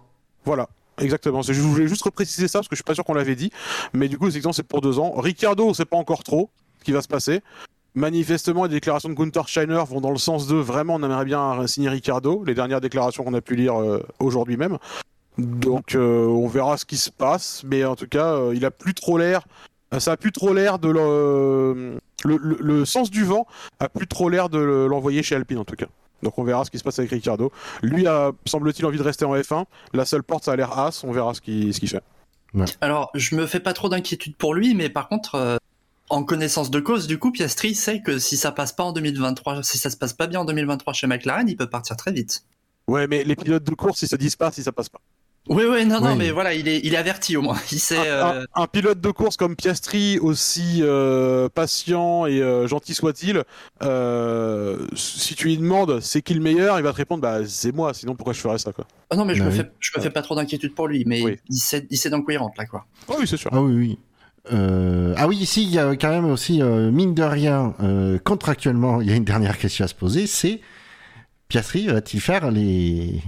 Voilà, exactement. C'est- Je voulais juste repréciser ça parce que je suis pas sûr qu'on l'avait dit, mais du coup c'est pour deux ans. Ricardo, on sait pas encore trop ce qui va se passer. Manifestement, les déclarations de Gunther Steiner vont dans le sens de vraiment on aimerait bien signer Ricardo. Les dernières déclarations qu'on a pu lire euh, aujourd'hui même. Donc euh, on verra ce qui se passe, mais en tout cas euh, il a plus trop l'air. Ça a plus trop l'air de le... Le, sens du vent a plus trop l'air de le- l'envoyer chez Alpine en tout cas. Donc on verra ce qui se passe avec Ricardo. Lui a, semble-t-il, envie de rester en F1. La seule porte, ça a l'air as. On verra ce qu'il ce qu'il fait. Alors, je me fais pas trop d'inquiétude pour lui, mais par contre, en connaissance de cause, du coup, Piastri sait que si ça passe pas en 2023, si ça se passe pas bien en 2023 chez McLaren, il peut partir très vite. Ouais, mais les pilotes de course, ils se disent pas si ça passe pas. Oui, oui, non, non, mais voilà, il est, il est averti au moins. Il sait. Un, euh, un- un pilote de course comme Piastri, aussi euh, patient et euh, gentil soit-il, euh, si tu lui demandes c'est qui le meilleur, il va te répondre bah c'est moi. Sinon pourquoi je ferais ça quoi Ah non, mais je Bah me oui. fais, je me fais pas trop d'inquiétude pour lui, mais Oui. il sait, il sait dans quoi il rentre là, quoi. Oh oui, c'est sûr. Ah oui, oui. Euh, ah oui, ici, il y a quand même aussi, euh, mine de rien, euh, contractuellement, il y a une dernière question à se poser, c'est Piastri va-t-il faire les...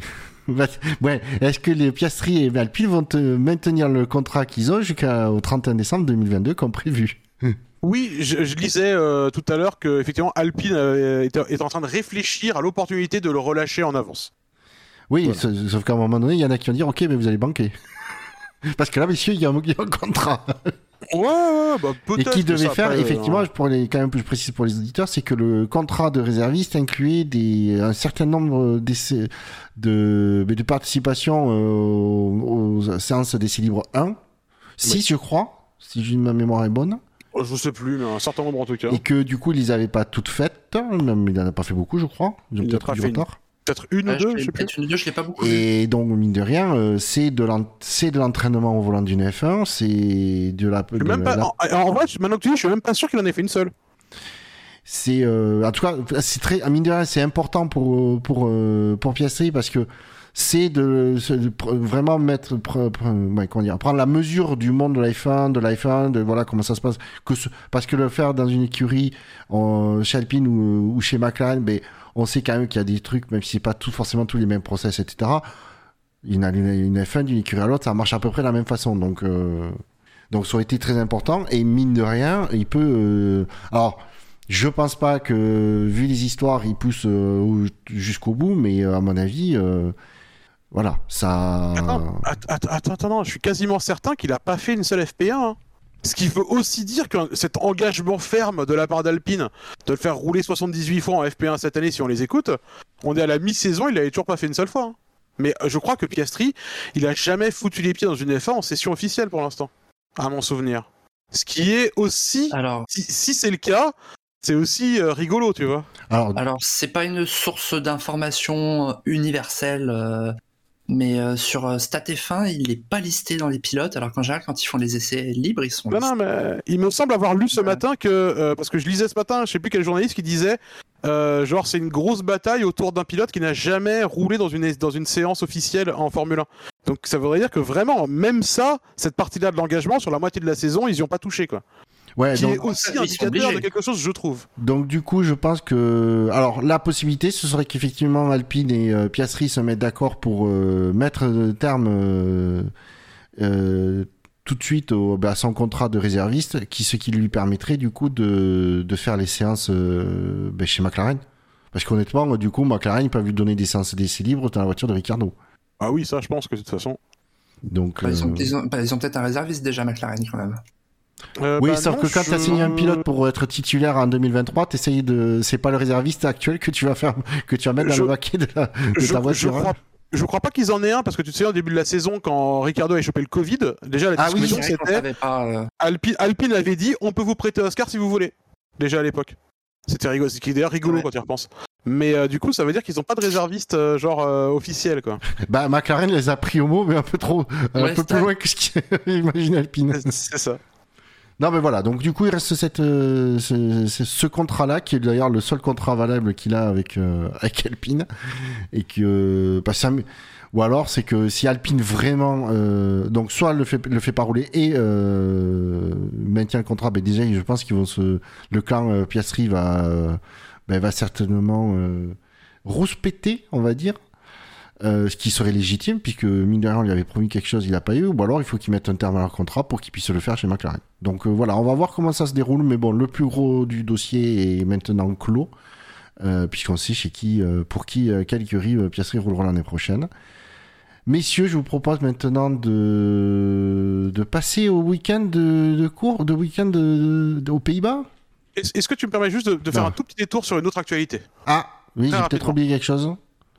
ouais, est-ce que les Piastri et Alpine vont te maintenir le contrat qu'ils ont jusqu'au 31 décembre 2022 comme prévu? Oui, je, je lisais tout à l'heure que effectivement Alpine est, est en train de réfléchir à l'opportunité de le relâcher en avance. Oui, Voilà. sauf qu'à un moment donné, il y en a qui vont dire, ok, mais vous allez banquer. Parce que là, messieurs, il y a un, il y a un contrat. Ouais, ouais, bah Et peut-être. qui que devait faire, effectivement, euh, pour les, quand même plus précis pour les auditeurs, c'est que le contrat de réserviste incluait des, un certain nombre d'essais, de, de participation euh, aux, aux séances d'essais libres 1, 6 je crois, si ma mémoire est bonne, Je sais plus, mais un certain nombre en tout cas. et que du coup ils les avaient pas toutes faites, même il en a pas fait beaucoup je crois, ils ont peut-être du retard. Peut-être une Ouais, ou deux, je sais plus. Peut-être une ou deux, je l'ai pas beaucoup. Et donc, mine de rien, euh, c'est de l'en- c'est de l'entraînement au volant d'une F1, c'est de la... Je suis de même pas, la- en, en vrai, maintenant que tu dis, je suis même pas sûr qu'il en ait fait une seule. C'est euh, en tout cas c'est très à mine de rien, c'est important pour euh, pour pour Piastri parce que c'est de, vraiment mettre ouais, comment dire prendre la mesure du monde de l'iPhone de l'iPhone de voilà comment ça se passe que ce- parce que le faire dans une écurie en, chez Alpine ou, ou chez McLaren ben on sait quand même qu'il y a des trucs même si c'est pas forcément tous les mêmes process etc une, une, une F1 d'une écurie à l'autre ça marche à peu près de la même façon donc euh, donc ça aurait été très important et mine de rien il peut euh, alors je pense pas que, vu les histoires, il pousse euh, au- jusqu'au bout, mais à mon avis, voilà, ça. Attends, att- att- attends, attends, je suis quasiment certain qu'il a pas fait une seule FP1. hein. Ce qui veut aussi dire que cet engagement ferme de la part d'Alpine de le faire rouler 78 fois en FP1 cette année, si on les écoute, on est à la mi-saison, il avait toujours pas fait une seule fois. hein. Mais euh, je crois que Piastri, il a jamais foutu les pieds dans une F1 en session officielle pour l'instant, à mon souvenir. Ce qui est aussi, Alors, si, si c'est le cas, c'est aussi euh, rigolo, tu vois. Alors, alors c'est pas une source d'information euh, universelle, euh, mais euh, sur euh, StatF1, il est pas listé dans les pilotes, alors qu'en général, quand ils font les essais libres, ils sont Non, non, listés. mais il me semble avoir lu ce Ouais. matin que, euh, parce que je lisais ce matin, je sais plus quel journaliste qui disait, euh, genre c'est une grosse bataille autour d'un pilote qui n'a jamais roulé dans une, dans une séance officielle en Formule 1. Donc ça voudrait dire que vraiment, même ça, cette partie-là de l'engagement, sur la moitié de la saison, ils y ont pas touché, quoi. Ouais, qui donc, est aussi indicateur de quelque chose, je trouve. donc du coup, je pense que alors la possibilité, ce serait qu'effectivement Alpine et euh, Piastri se mettent d'accord pour euh, mettre le terme euh, euh, tout de suite au, bah, à son contrat de réserviste, qui ce qui lui permettrait du coup de, de faire les séances euh, bah, chez McLaren. Parce qu'honnêtement, du coup, McLaren ils peuvent lui donner des séances d'essai libres dans la voiture de Ricardo. Ah oui, ça, je pense que de toute façon. Donc, Bah, ils ont, euh, ils ont- bah, ils ont peut-être un réserviste déjà, McLaren, quand même. Euh, Oui, bah sauf non, que quand je- tu as signé un pilote pour être titulaire en 2023, t'essayes de, c'est pas le réserviste actuel que tu vas faire, que tu vas mettre dans Je- le baquet de, la- de je, ta voiture. hein. crois, je crois pas qu'ils en aient un parce que tu te souviens au début de la saison quand Ricardo a chopé le Covid, déjà la Ah oui, discussion C'est qu'on c'était pas. euh, Alpine, Alpine avait dit on peut vous prêter Oscar si vous voulez. Déjà à l'époque. C'était rigolo, ce qui est d'ailleurs rigolo Ouais. quand tu y repenses. Mais euh, du coup, ça veut dire qu'ils ont pas de réserviste euh, genre euh, officiel quoi. Bah, McLaren les a pris au mot, mais un peu trop, un Ouais, peu c'est plus loin que ce qu'imagine Alpine. C'est ça. Non, mais voilà. Donc, du coup, il reste cette, euh, ce, ce- ce contrat-là, qui est d'ailleurs le seul contrat valable qu'il a avec, euh, avec Alpine. Et que, bah, ça, ou alors, c'est que si Alpine vraiment, euh, donc, soit le fait, le fait pas rouler et, euh, maintient le contrat, ben, déjà, je pense qu'ils vont se, le clan euh, Piastri va, euh, ben, va certainement, rouspéter, on va dire. Euh, ce qui serait légitime, puisque mine de rien, on lui avait promis quelque chose, il n'a pas eu, ou alors il faut qu'il mette un terme à leur contrat pour qu'il puisse le faire chez McLaren. Donc euh, voilà, on va voir comment ça se déroule, mais bon, le plus gros du dossier est maintenant clos, euh, puisqu'on sait chez qui, euh, pour qui, euh, quelle écurie euh, Piastri roulera l'année prochaine. Messieurs, je vous propose maintenant de, de passer au week-end de, de cours, de week-end de- de- aux Pays-Bas. Est-ce que tu me permets juste de, de faire un tout petit détour sur une autre actualité? Ah, oui, j'ai peut-être oublié quelque chose.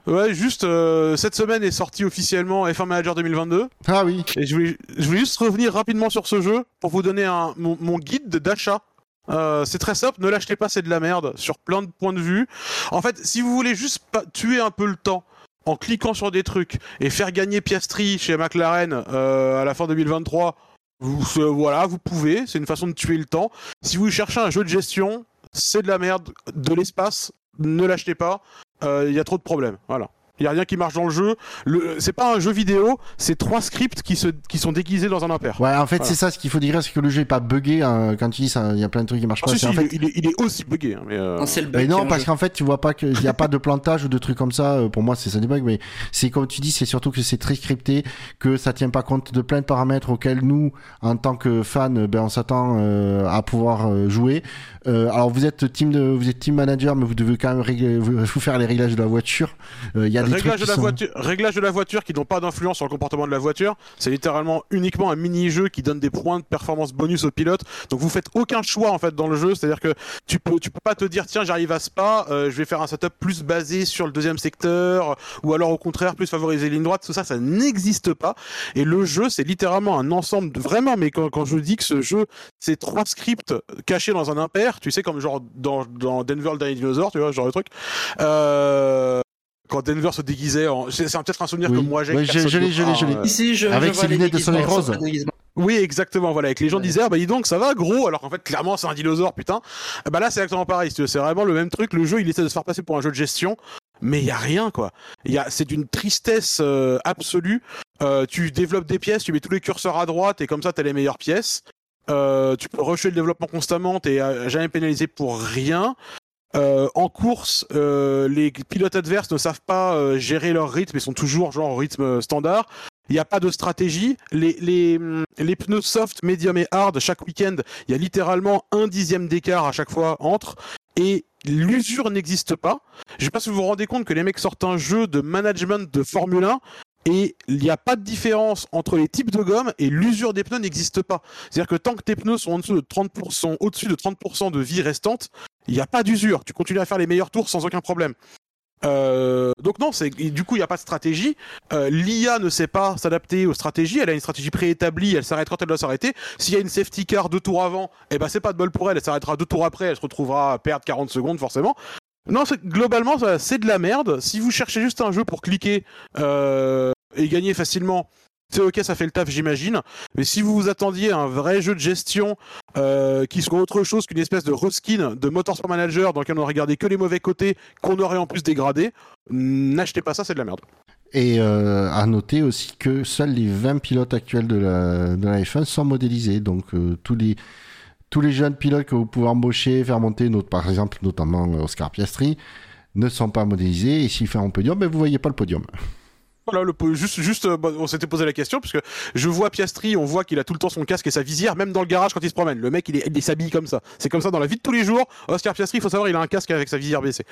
Ouais, juste euh, cette semaine est sorti officiellement F1 Manager 2022 Ah oui, et je voulais, je voulais juste revenir rapidement sur ce jeu pour vous donner un, mon, mon guide d'achat. Euh, c'est très simple, ne l'achetez pas, c'est de la merde sur plein de points de vue. En fait, si vous voulez juste pas tuer un peu le temps en cliquant sur des trucs et faire gagner Piastri chez McLaren euh, à la fin 2023, vous, euh, voilà, vous pouvez. C'est une façon de tuer le temps. Si vous cherchez un jeu de gestion, c'est de la merde, de l'espace, ne l'achetez pas. Il y a trop de problèmes. Voilà. Il y a rien qui marche dans le jeu. Le, c'est pas un jeu vidéo, c'est trois scripts qui, se, qui sont déguisés dans un impair. ouais, en fait, Voilà. c'est ça ce qu'il faut dire, c'est que le jeu est pas buggé hein, quand tu dis ça, il y a plein de trucs qui marchent Ah, pas. si, en il, fait, est, il est- il est aussi buggé. hein, mais euh, Non, c'est le bug. Mais qui non, est parce qu'en fait, tu vois pas qu'il n'y a pas de plantage ou de trucs comme ça. Euh, Pour moi, c'est ça des bugs, mais c'est comme tu dis, c'est surtout que c'est très scripté, que ça tient pas compte de plein de paramètres auxquels nous, en tant que fans, ben, on s'attend euh, à pouvoir jouer. Euh, alors, vous êtes team de, vous êtes team manager, mais vous devez quand même régler, vous, vous faire les réglages de la voiture. Euh, Il y a des trucs réglage, de la sont- voiture, réglage de la voiture qui n'ont pas d'influence sur le comportement de la voiture. C'est littéralement uniquement un mini-jeu qui donne des points de performance bonus au pilote. Donc vous faites aucun choix en fait dans le jeu. C'est-à-dire que tu peux, tu peux pas te dire tiens j'arrive à Spa, euh, je vais faire un setup plus basé sur le deuxième secteur, ou alors au contraire plus favoriser les lignes droites. Tout ça, ça n'existe pas. Et le jeu, c'est littéralement un ensemble de vraiment. Mais quand, quand je dis que ce jeu, c'est trois scripts cachés dans un impair, tu sais comme genre dans, dans Denver le dernier dinosaure, tu vois, genre de truc. Euh, quand Denver se déguisait en. C'est c'est peut-être un souvenir Oui. que moi j'ai. Que je- je l'ai, je l'ai, je l'ai. euh, Ici, je, Avec je ses lunettes de soleil rose. Oui, exactement. Voilà, avec les gens Ouais. disaient, ah bah dis donc, ça va, gros, alors qu'en fait, clairement, c'est un dinosaure, putain. Ah Bah là, c'est exactement pareil. C'est vraiment le même truc. Le jeu, il essaie de se faire passer pour un jeu de gestion, mais il y a rien, quoi. Il y a, c'est d'une tristesse euh, absolue. Euh, tu développes des pièces, tu mets tous les curseurs à droite, et comme ça, t'as les meilleures pièces. Euh, tu peux rusher le développement constamment, t'es euh, jamais pénalisé pour rien. Euh, en course, euh, les pilotes adverses ne savent pas euh, gérer leur rythme, ils sont toujours genre au rythme standard. Il n'y a pas de stratégie. Les, les, hum, les pneus soft, medium et hard, chaque week-end, il y a littéralement un dixième d'écart à chaque fois entre. Et l'usure n'existe pas. Je sais pas si vous vous rendez compte que les mecs sortent un jeu de management de Formule 1 et il n'y a pas de différence entre les types de gomme et l'usure des pneus n'existe pas. C'est-à-dire que tant que tes pneus sont en dessous de 30%, au-dessus de 30% de vie restante, il n'y a pas d'usure. Tu continues à faire les meilleurs tours sans aucun problème. Euh, donc non, c'est du coup il n'y a pas de stratégie. Euh, L'IA ne sait pas s'adapter aux stratégies. Elle a une stratégie préétablie. Elle s'arrête quand elle doit s'arrêter. S'il y a une safety car deux tours avant, eh ben c'est pas de bol pour elle. Elle s'arrêtera deux tours après. Elle se retrouvera à perdre 40 secondes forcément. Non, globalement c'est de la merde. Si vous cherchez juste un jeu pour cliquer euh, et gagner facilement, c'est ok, ça fait le taf, j'imagine. Mais si vous vous attendiez à un vrai jeu de gestion euh, qui soit autre chose qu'une espèce de reskin de Motorsport Manager dans lequel on aurait regardé que les mauvais côtés, qu'on aurait en plus dégradé, n'achetez pas ça, c'est de la merde. Et euh, à noter aussi que seuls les 20 pilotes actuels de la, de la F1 sont modélisés. Donc euh, tous les tous les jeunes pilotes que vous pouvez embaucher, faire monter, par exemple, notamment Oscar Piastri, ne sont pas modélisés. Et s'il fait un podium, ben, vous voyez pas le podium. Voilà, le, juste, juste, bah, on s'était posé la question parce que je vois Piastri, on voit qu'il a tout le temps son casque et sa visière, même dans le garage quand il se promène. Le mec, il, il s'habille comme ça. C'est comme ça dans la vie de tous les jours. Oscar Piastri, il faut savoir, il a un casque avec sa visière baissée.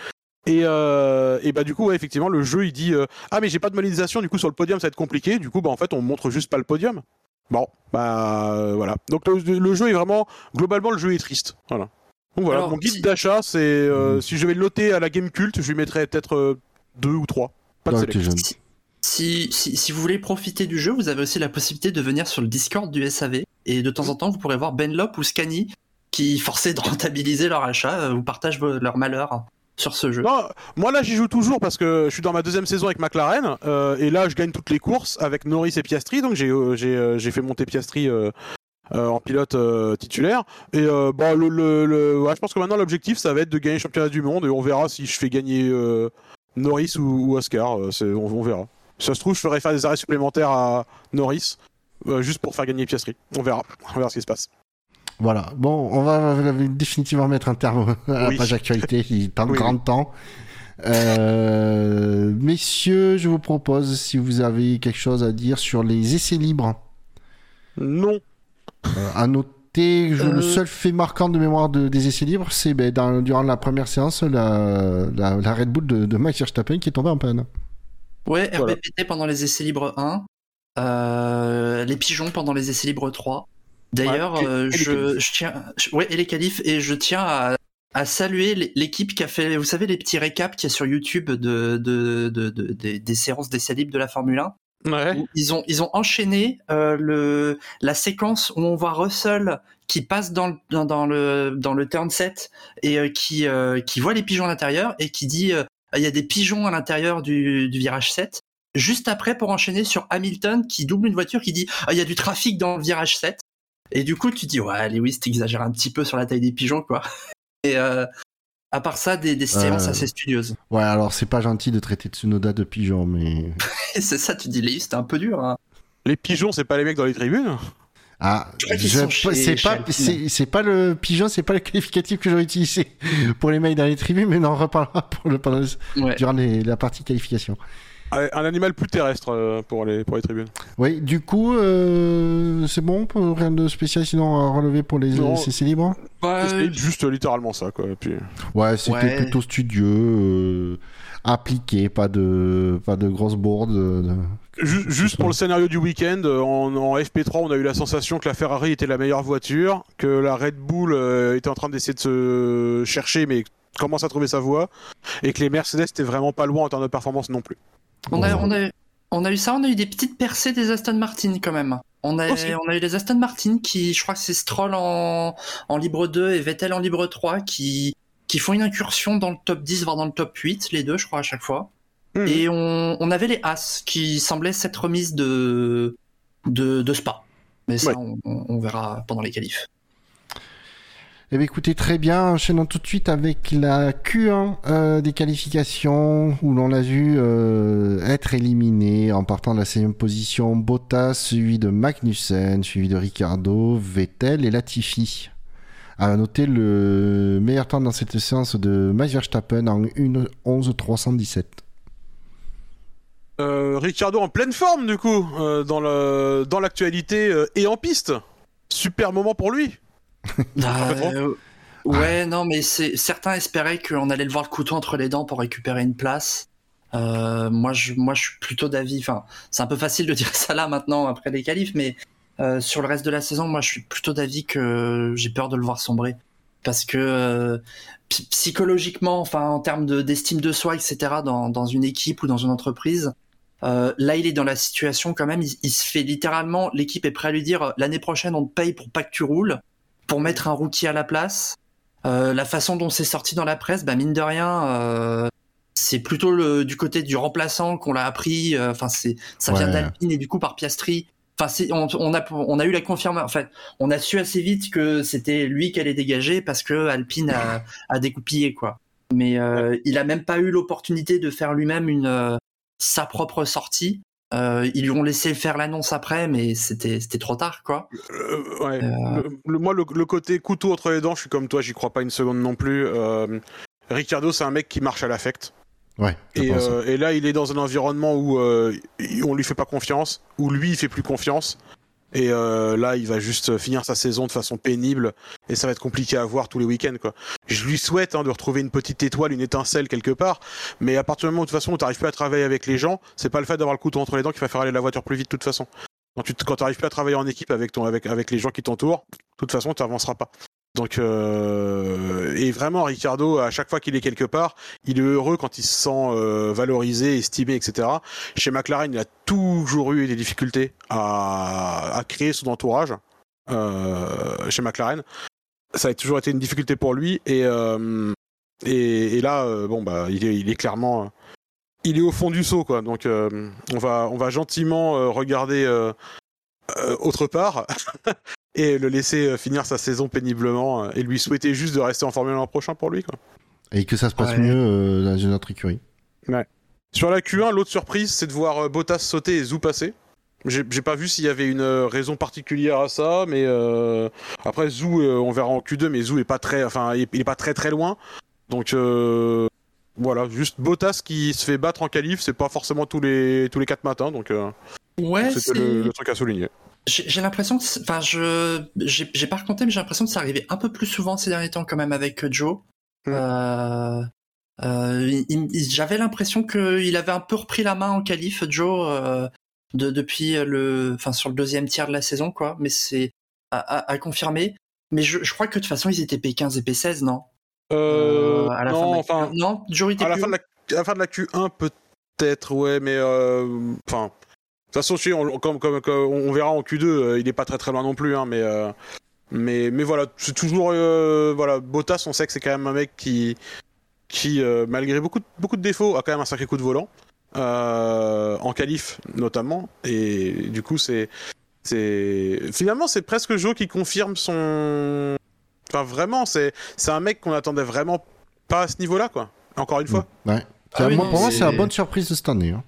Et, euh, et bah du coup, ouais, effectivement, le jeu, il dit euh, ah mais j'ai pas de modélisation, du coup sur le podium ça va être compliqué. Du coup, bah en fait, on montre juste pas le podium. Bon, bah euh, voilà. Donc le, jeu est vraiment globalement le jeu est triste. Voilà. Donc voilà, mon guide d'achat, c'est euh, si je vais le noter à la Game Cult, je lui mettrais peut-être deux ou trois. Pas de sélection. Si, vous voulez profiter du jeu, vous avez aussi la possibilité de venir sur le Discord du SAV et de temps en temps vous pourrez voir Benlop ou Scani qui, forcés de rentabiliser leur achat, vous partagent leur malheur sur ce jeu. Moi là j'y joue toujours parce que je suis dans ma deuxième saison avec McLaren euh, et là je gagne toutes les courses avec Norris et Piastri donc j'ai euh, euh, fait monter Piastri en pilote titulaire et je pense que maintenant l'objectif ça va être de gagner le championnat du monde et on verra si je fais gagner Norris ou, Oscar on, verra. Ça se trouve je ferai faire des arrêts supplémentaires à Norris juste pour faire gagner Piastri. On verra, on verra ce qui se passe. Voilà. Bon, on va définitivement mettre un terme à la page actualité. Il est en grand temps. Euh, messieurs, je vous propose, si vous avez quelque chose à dire sur les essais libres. Non. Euh, à noter, le euh. seul fait marquant de mémoire des essais libres, c'est ben, durant la première séance, la, Red Bull de, Max Verstappen qui est tombée en panne. Ouais, RBPT pendant les essais libres 1, les pigeons pendant les essais libres 3. D'ailleurs, euh, je, tiens, ouais, et les qualifs, et je tiens à, saluer l'équipe qui a fait, vous savez, les petits récaps qu'il y a sur YouTube de, de, de, des séances d'essais libres de la Formule 1. Ouais. Ils ont, ils ont enchaîné euh, le, la séquence où on voit Russell qui passe dans le, dans, le, dans le turn 7 et euh, qui, qui voit les pigeons à l'intérieur et qui dit il y a des pigeons à l'intérieur du, du virage 7 juste après pour enchaîner sur Hamilton qui double une voiture qui dit il y a du trafic dans le virage 7 et du coup, tu dis, ouais, Lewis, t'exagères un petit peu sur la taille des pigeons, quoi. Et euh, à part ça, des, des séances euh, assez studieuses. Ouais, alors c'est pas gentil de traiter Tsunoda de pigeon, mais. c'est ça, tu dis, Lewis, c'était un peu dur. Hein. Les pigeons, c'est pas les mecs dans les tribunes? Ah, c'est pas, c'est pas le pigeon, c'est pas le qualificatif que j'aurais utilisé pour les mecs dans les tribunes, mais on en reparlera pour le, durant la partie qualification. Un animal plus terrestre euh, pour les, pour les tribunes. Oui, du coup, euh, c'est bon, rien de spécial sinon à relever pour les CC libres Juste littéralement ça, quoi. puis... Ouais, c'était plutôt studieux, euh, appliqué, pas de, pas de grosses bourdes. Juste, pour le scénario du week-end, en, en, FP3, on a eu la sensation que la Ferrari était la meilleure voiture, que la Red Bull était en train d'essayer de se chercher, mais commence à trouver sa voie, et que les Mercedes étaient vraiment pas loin en termes de performance non plus. On a, on, a, on a eu ça, on a eu des petites percées des Aston Martin quand même. On a, on a eu les Aston Martin qui, je crois que c'est Stroll en, en libre 2 et Vettel en libre 3 qui, qui font une incursion dans le top 10, voire dans le top 8, les deux, je crois, à chaque fois. Hmm. Et on, on, avait les As qui semblaient s'être remises de, de, de Spa. Mais ça, on, on, verra pendant les qualifs. Eh bien, écoutez, très bien. Enchaînons tout de suite avec la Q1 euh, des qualifications où l'on a vu euh, être éliminé en partant de la 6 position Bottas, suivi de Magnussen, suivi de Ricardo, Vettel et Latifi. À noter le meilleur temps dans cette séance de Max Verstappen en 1.11.317. Euh, Ricardo en pleine forme du coup euh, dans le dans l'actualité et en piste. Super moment pour lui. Ah, euh, ouais, non, mais c'est certains espéraient qu'on allait le voir le couteau entre les dents pour récupérer une place. Euh, moi, je, moi, je suis plutôt d'avis. Enfin, c'est un peu facile de dire ça là maintenant après les qualifs, mais euh, sur le reste de la saison, moi, je suis plutôt d'avis que j'ai peur de le voir sombrer parce que psychologiquement, enfin, en termes d'estime de, soi, etc., dans, dans une équipe ou dans une entreprise, là, il est dans la situation quand même. Il, il se fait littéralement. L'équipe est prête à lui dire l'année prochaine, on te paye pour pas que tu roules pour mettre un rookie à la place. Euh, la façon dont c'est sorti dans la presse, bah mine de rien, euh, c'est plutôt le, du côté du remplaçant qu'on l'a appris. Euh, enfin, c'est ça vient d'Alpine et du coup par Piastri. Enfin, on, on, a on a eu la confirmation. En fait, on a su assez vite que c'était lui qui allait dégager parce que Alpine a, a découpillé quoi. Mais il a même pas eu l'opportunité de faire lui-même une sa propre sortie. Euh, ils lui ont laissé faire l'annonce après, mais c'était c'était trop tard, quoi. Euh, ouais. Le- le- moi, le, le côté couteau entre les dents, je suis comme toi, j'y crois pas une seconde non plus. Euh, Ricardo, c'est un mec qui marche à l'affect. Ouais, Et, euh, et là, il est dans un environnement où euh, on lui fait pas confiance, où lui, il fait plus confiance. Et euh, là, il va juste finir sa saison de façon pénible, et ça va être compliqué à voir tous les week-ends, quoi. Je lui souhaite hein, de retrouver une petite étoile, une étincelle quelque part, mais à partir du moment où de toute façon, tu n'arrives plus à travailler avec les gens, c'est pas le fait d'avoir le couteau entre les dents qui va faire aller la voiture plus vite, de toute façon. Quand tu n'arrives plus à travailler en équipe avec ton avec avec les gens qui t'entourent, de toute façon, tu n'avanceras pas. Donc, euh, et vraiment, Ricardo, à chaque fois qu'il est quelque part, il est heureux quand il se sent euh, valorisé, estimé, etc. Chez McLaren, il a toujours eu des difficultés à, à créer son entourage. Euh, chez McLaren, ça a toujours été une difficulté pour lui. Et, euh, et, et là, euh, bon, bah, il est, il est clairement, euh, il est au fond du seau, quoi. Donc, on va, on va gentiment regarder autre part. Et le laisser euh, finir sa saison péniblement euh, et lui souhaiter juste de rester en Formule 1 l'an prochain pour lui. Quoi. Et que ça se passe Ouais. mieux euh, dans une autre écurie. Sur la Q1, l'autre surprise, c'est de voir Bottas sauter et Zou passer. J'ai pas vu s'il y avait une raison particulière à ça, mais euh, après Zou, euh, on verra en Q2, mais Zou est pas très, enfin, il est- il est pas très très loin. Donc euh, voilà, juste Bottas qui se fait battre en qualif, c'est pas forcément tous les tous les quatre matins, donc euh, Ouais, c'était le, le truc à souligner. J'ai l'impression enfin, je, j'ai pas raconté, mais j'ai l'impression que ça arrivait un peu plus souvent ces derniers temps quand même avec euh, Joe. Mm. Euh, euh, J'avais l'impression qu'il avait un peu repris la main en qualif, Joe, euh, de, depuis le, enfin, sur le deuxième tiers de la saison, quoi. Mais c'est à, à- à confirmer. Mais je, je crois que de toute façon, ils étaient P15 et P16, non? Euh, à la non, fin de la enfin, Q1. non, Joe était à la, fin de la, à la fin de la Q1 peut-être, ouais, mais euh, enfin. De toute façon, on, comme, comme, comme- on verra en Q2, euh, il est pas très très loin non plus, hein, mais, euh, mais, mais voilà, c'est toujours, euh, voilà, Bottas, on sait que c'est quand même un mec qui, qui euh, malgré beaucoup de, beaucoup de défauts, a quand même un sacré coup de volant, euh, en qualif notamment, et du coup, c'est, c'est, finalement, c'est presque Joe qui confirme son, enfin vraiment, c'est, c'est un mec qu'on attendait vraiment pas à ce niveau-là, quoi. Encore une fois, Ouais. Ah oui, moi, non, pour moi, c'est- la bonne surprise de cette année. hein.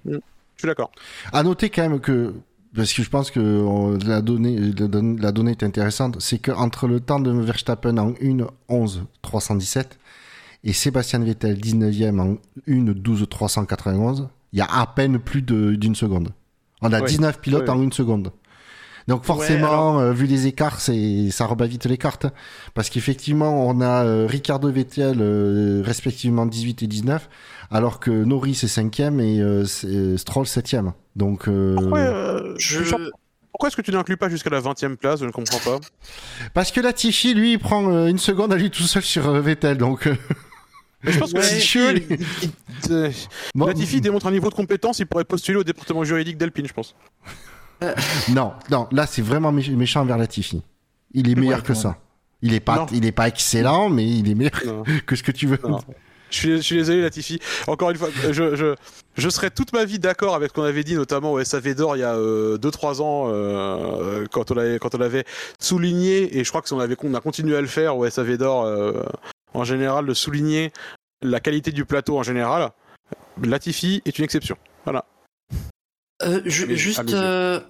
Je suis d'accord. À noter quand même que, parce que je pense que on- la, donnée, la, don- la donnée est intéressante, c'est qu'entre le temps de Verstappen en 1 11 317 et Sébastien Vettel 19e en 1 12 391, il y a à peine plus d'une seconde. On a Ouais. 19 pilotes Ouais, en une seconde. Donc forcément, euh, vu les écarts, c'est ça rebat vite les cartes. Parce qu'effectivement, on a euh, Ricardo Vettel euh, respectivement 18 et 19, alors que Norris est 5e et euh, Stroll 7e. Donc euh, Pourquoi, euh, Je, pourquoi est-ce que tu n'inclus pas jusqu'à la 20 e place? Je ne comprends pas. parce que Latifi, lui, il prend euh, une seconde à lui tout seul sur euh, Vettel. Donc euh, Mais je pense que Ouais, Latifi, il- il- il- bon, Latifi démontre un niveau de compétence, il pourrait postuler au département juridique d'Alpine, je pense. Non, non, là c'est vraiment mé- méchant envers Latifi. Il est meilleur Ouais, que ça. Il est pas, Non. il est pas excellent, mais il est meilleur Non. que ce que tu veux. Non. Je suis, je suis désolé, Latifi. Encore une fois, je, je, je serais toute ma vie d'accord avec ce qu'on avait dit, notamment au SAV d'Or il y a 2-3 ans, euh, quand, on l'avait, quand on l'avait souligné, et je crois que on, avait, on a continué à le faire au SAV d'Or euh, en général, de souligner la qualité du plateau en général. Latifi est une exception. Voilà. Euh, à juste, yeux. euh,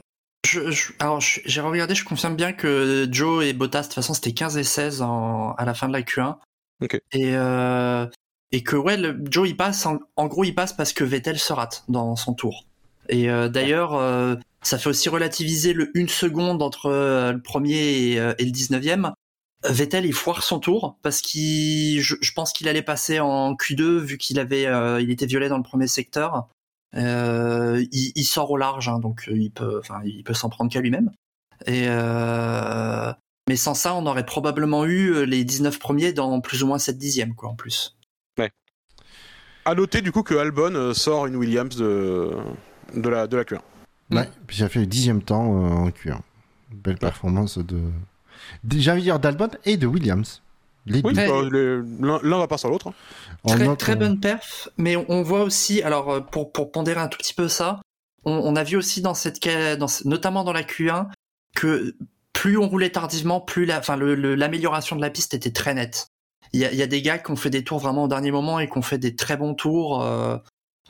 je, je- alors je- j'ai regardé, je confirme bien que Joe et Bottas, de toute façon, c'était 15 et 16 en, à la fin de la Q1. Ok. Et, euh, et que ouais, le, Joe il passe, en, en gros il passe parce que Vettel se rate dans son tour. Et euh, d'ailleurs, euh, ça fait aussi relativiser le une seconde entre euh, le premier et, et le 19e. Vettel il foire son tour parce qu'il, je, je pense qu'il allait passer en Q2 vu qu'il avait, euh, il était violet dans le premier secteur. Euh, il, il sort au large, hein, donc euh, il peut, enfin, il peut s'en prendre qu'à lui-même. Et euh, mais sans ça, on aurait probablement eu les 19 premiers dans plus ou moins 7 dixièmes, quoi, en plus. À noter du coup que Albon sort une Williams de, de, la, de la Q1. Ouais, puis ça fait le dixième temps en Q1. Belle performance de. de- J'ai envie de dire d'Albon et de Williams. Les Oui, bah, l'un va pas sans l'autre. hein. On Très, note, très euh, bonne perf, mais on, on voit aussi, alors euh, pour, pour pondérer un tout petit peu ça, on, on a vu aussi dans cette, dans, notamment dans la Q1, que plus on roulait tardivement, plus la, enfin, le- le- l'amélioration de la piste était très nette. Il y a, il y a des gars qui ont fait des tours vraiment au dernier moment et qui ont fait des très bons tours. euh,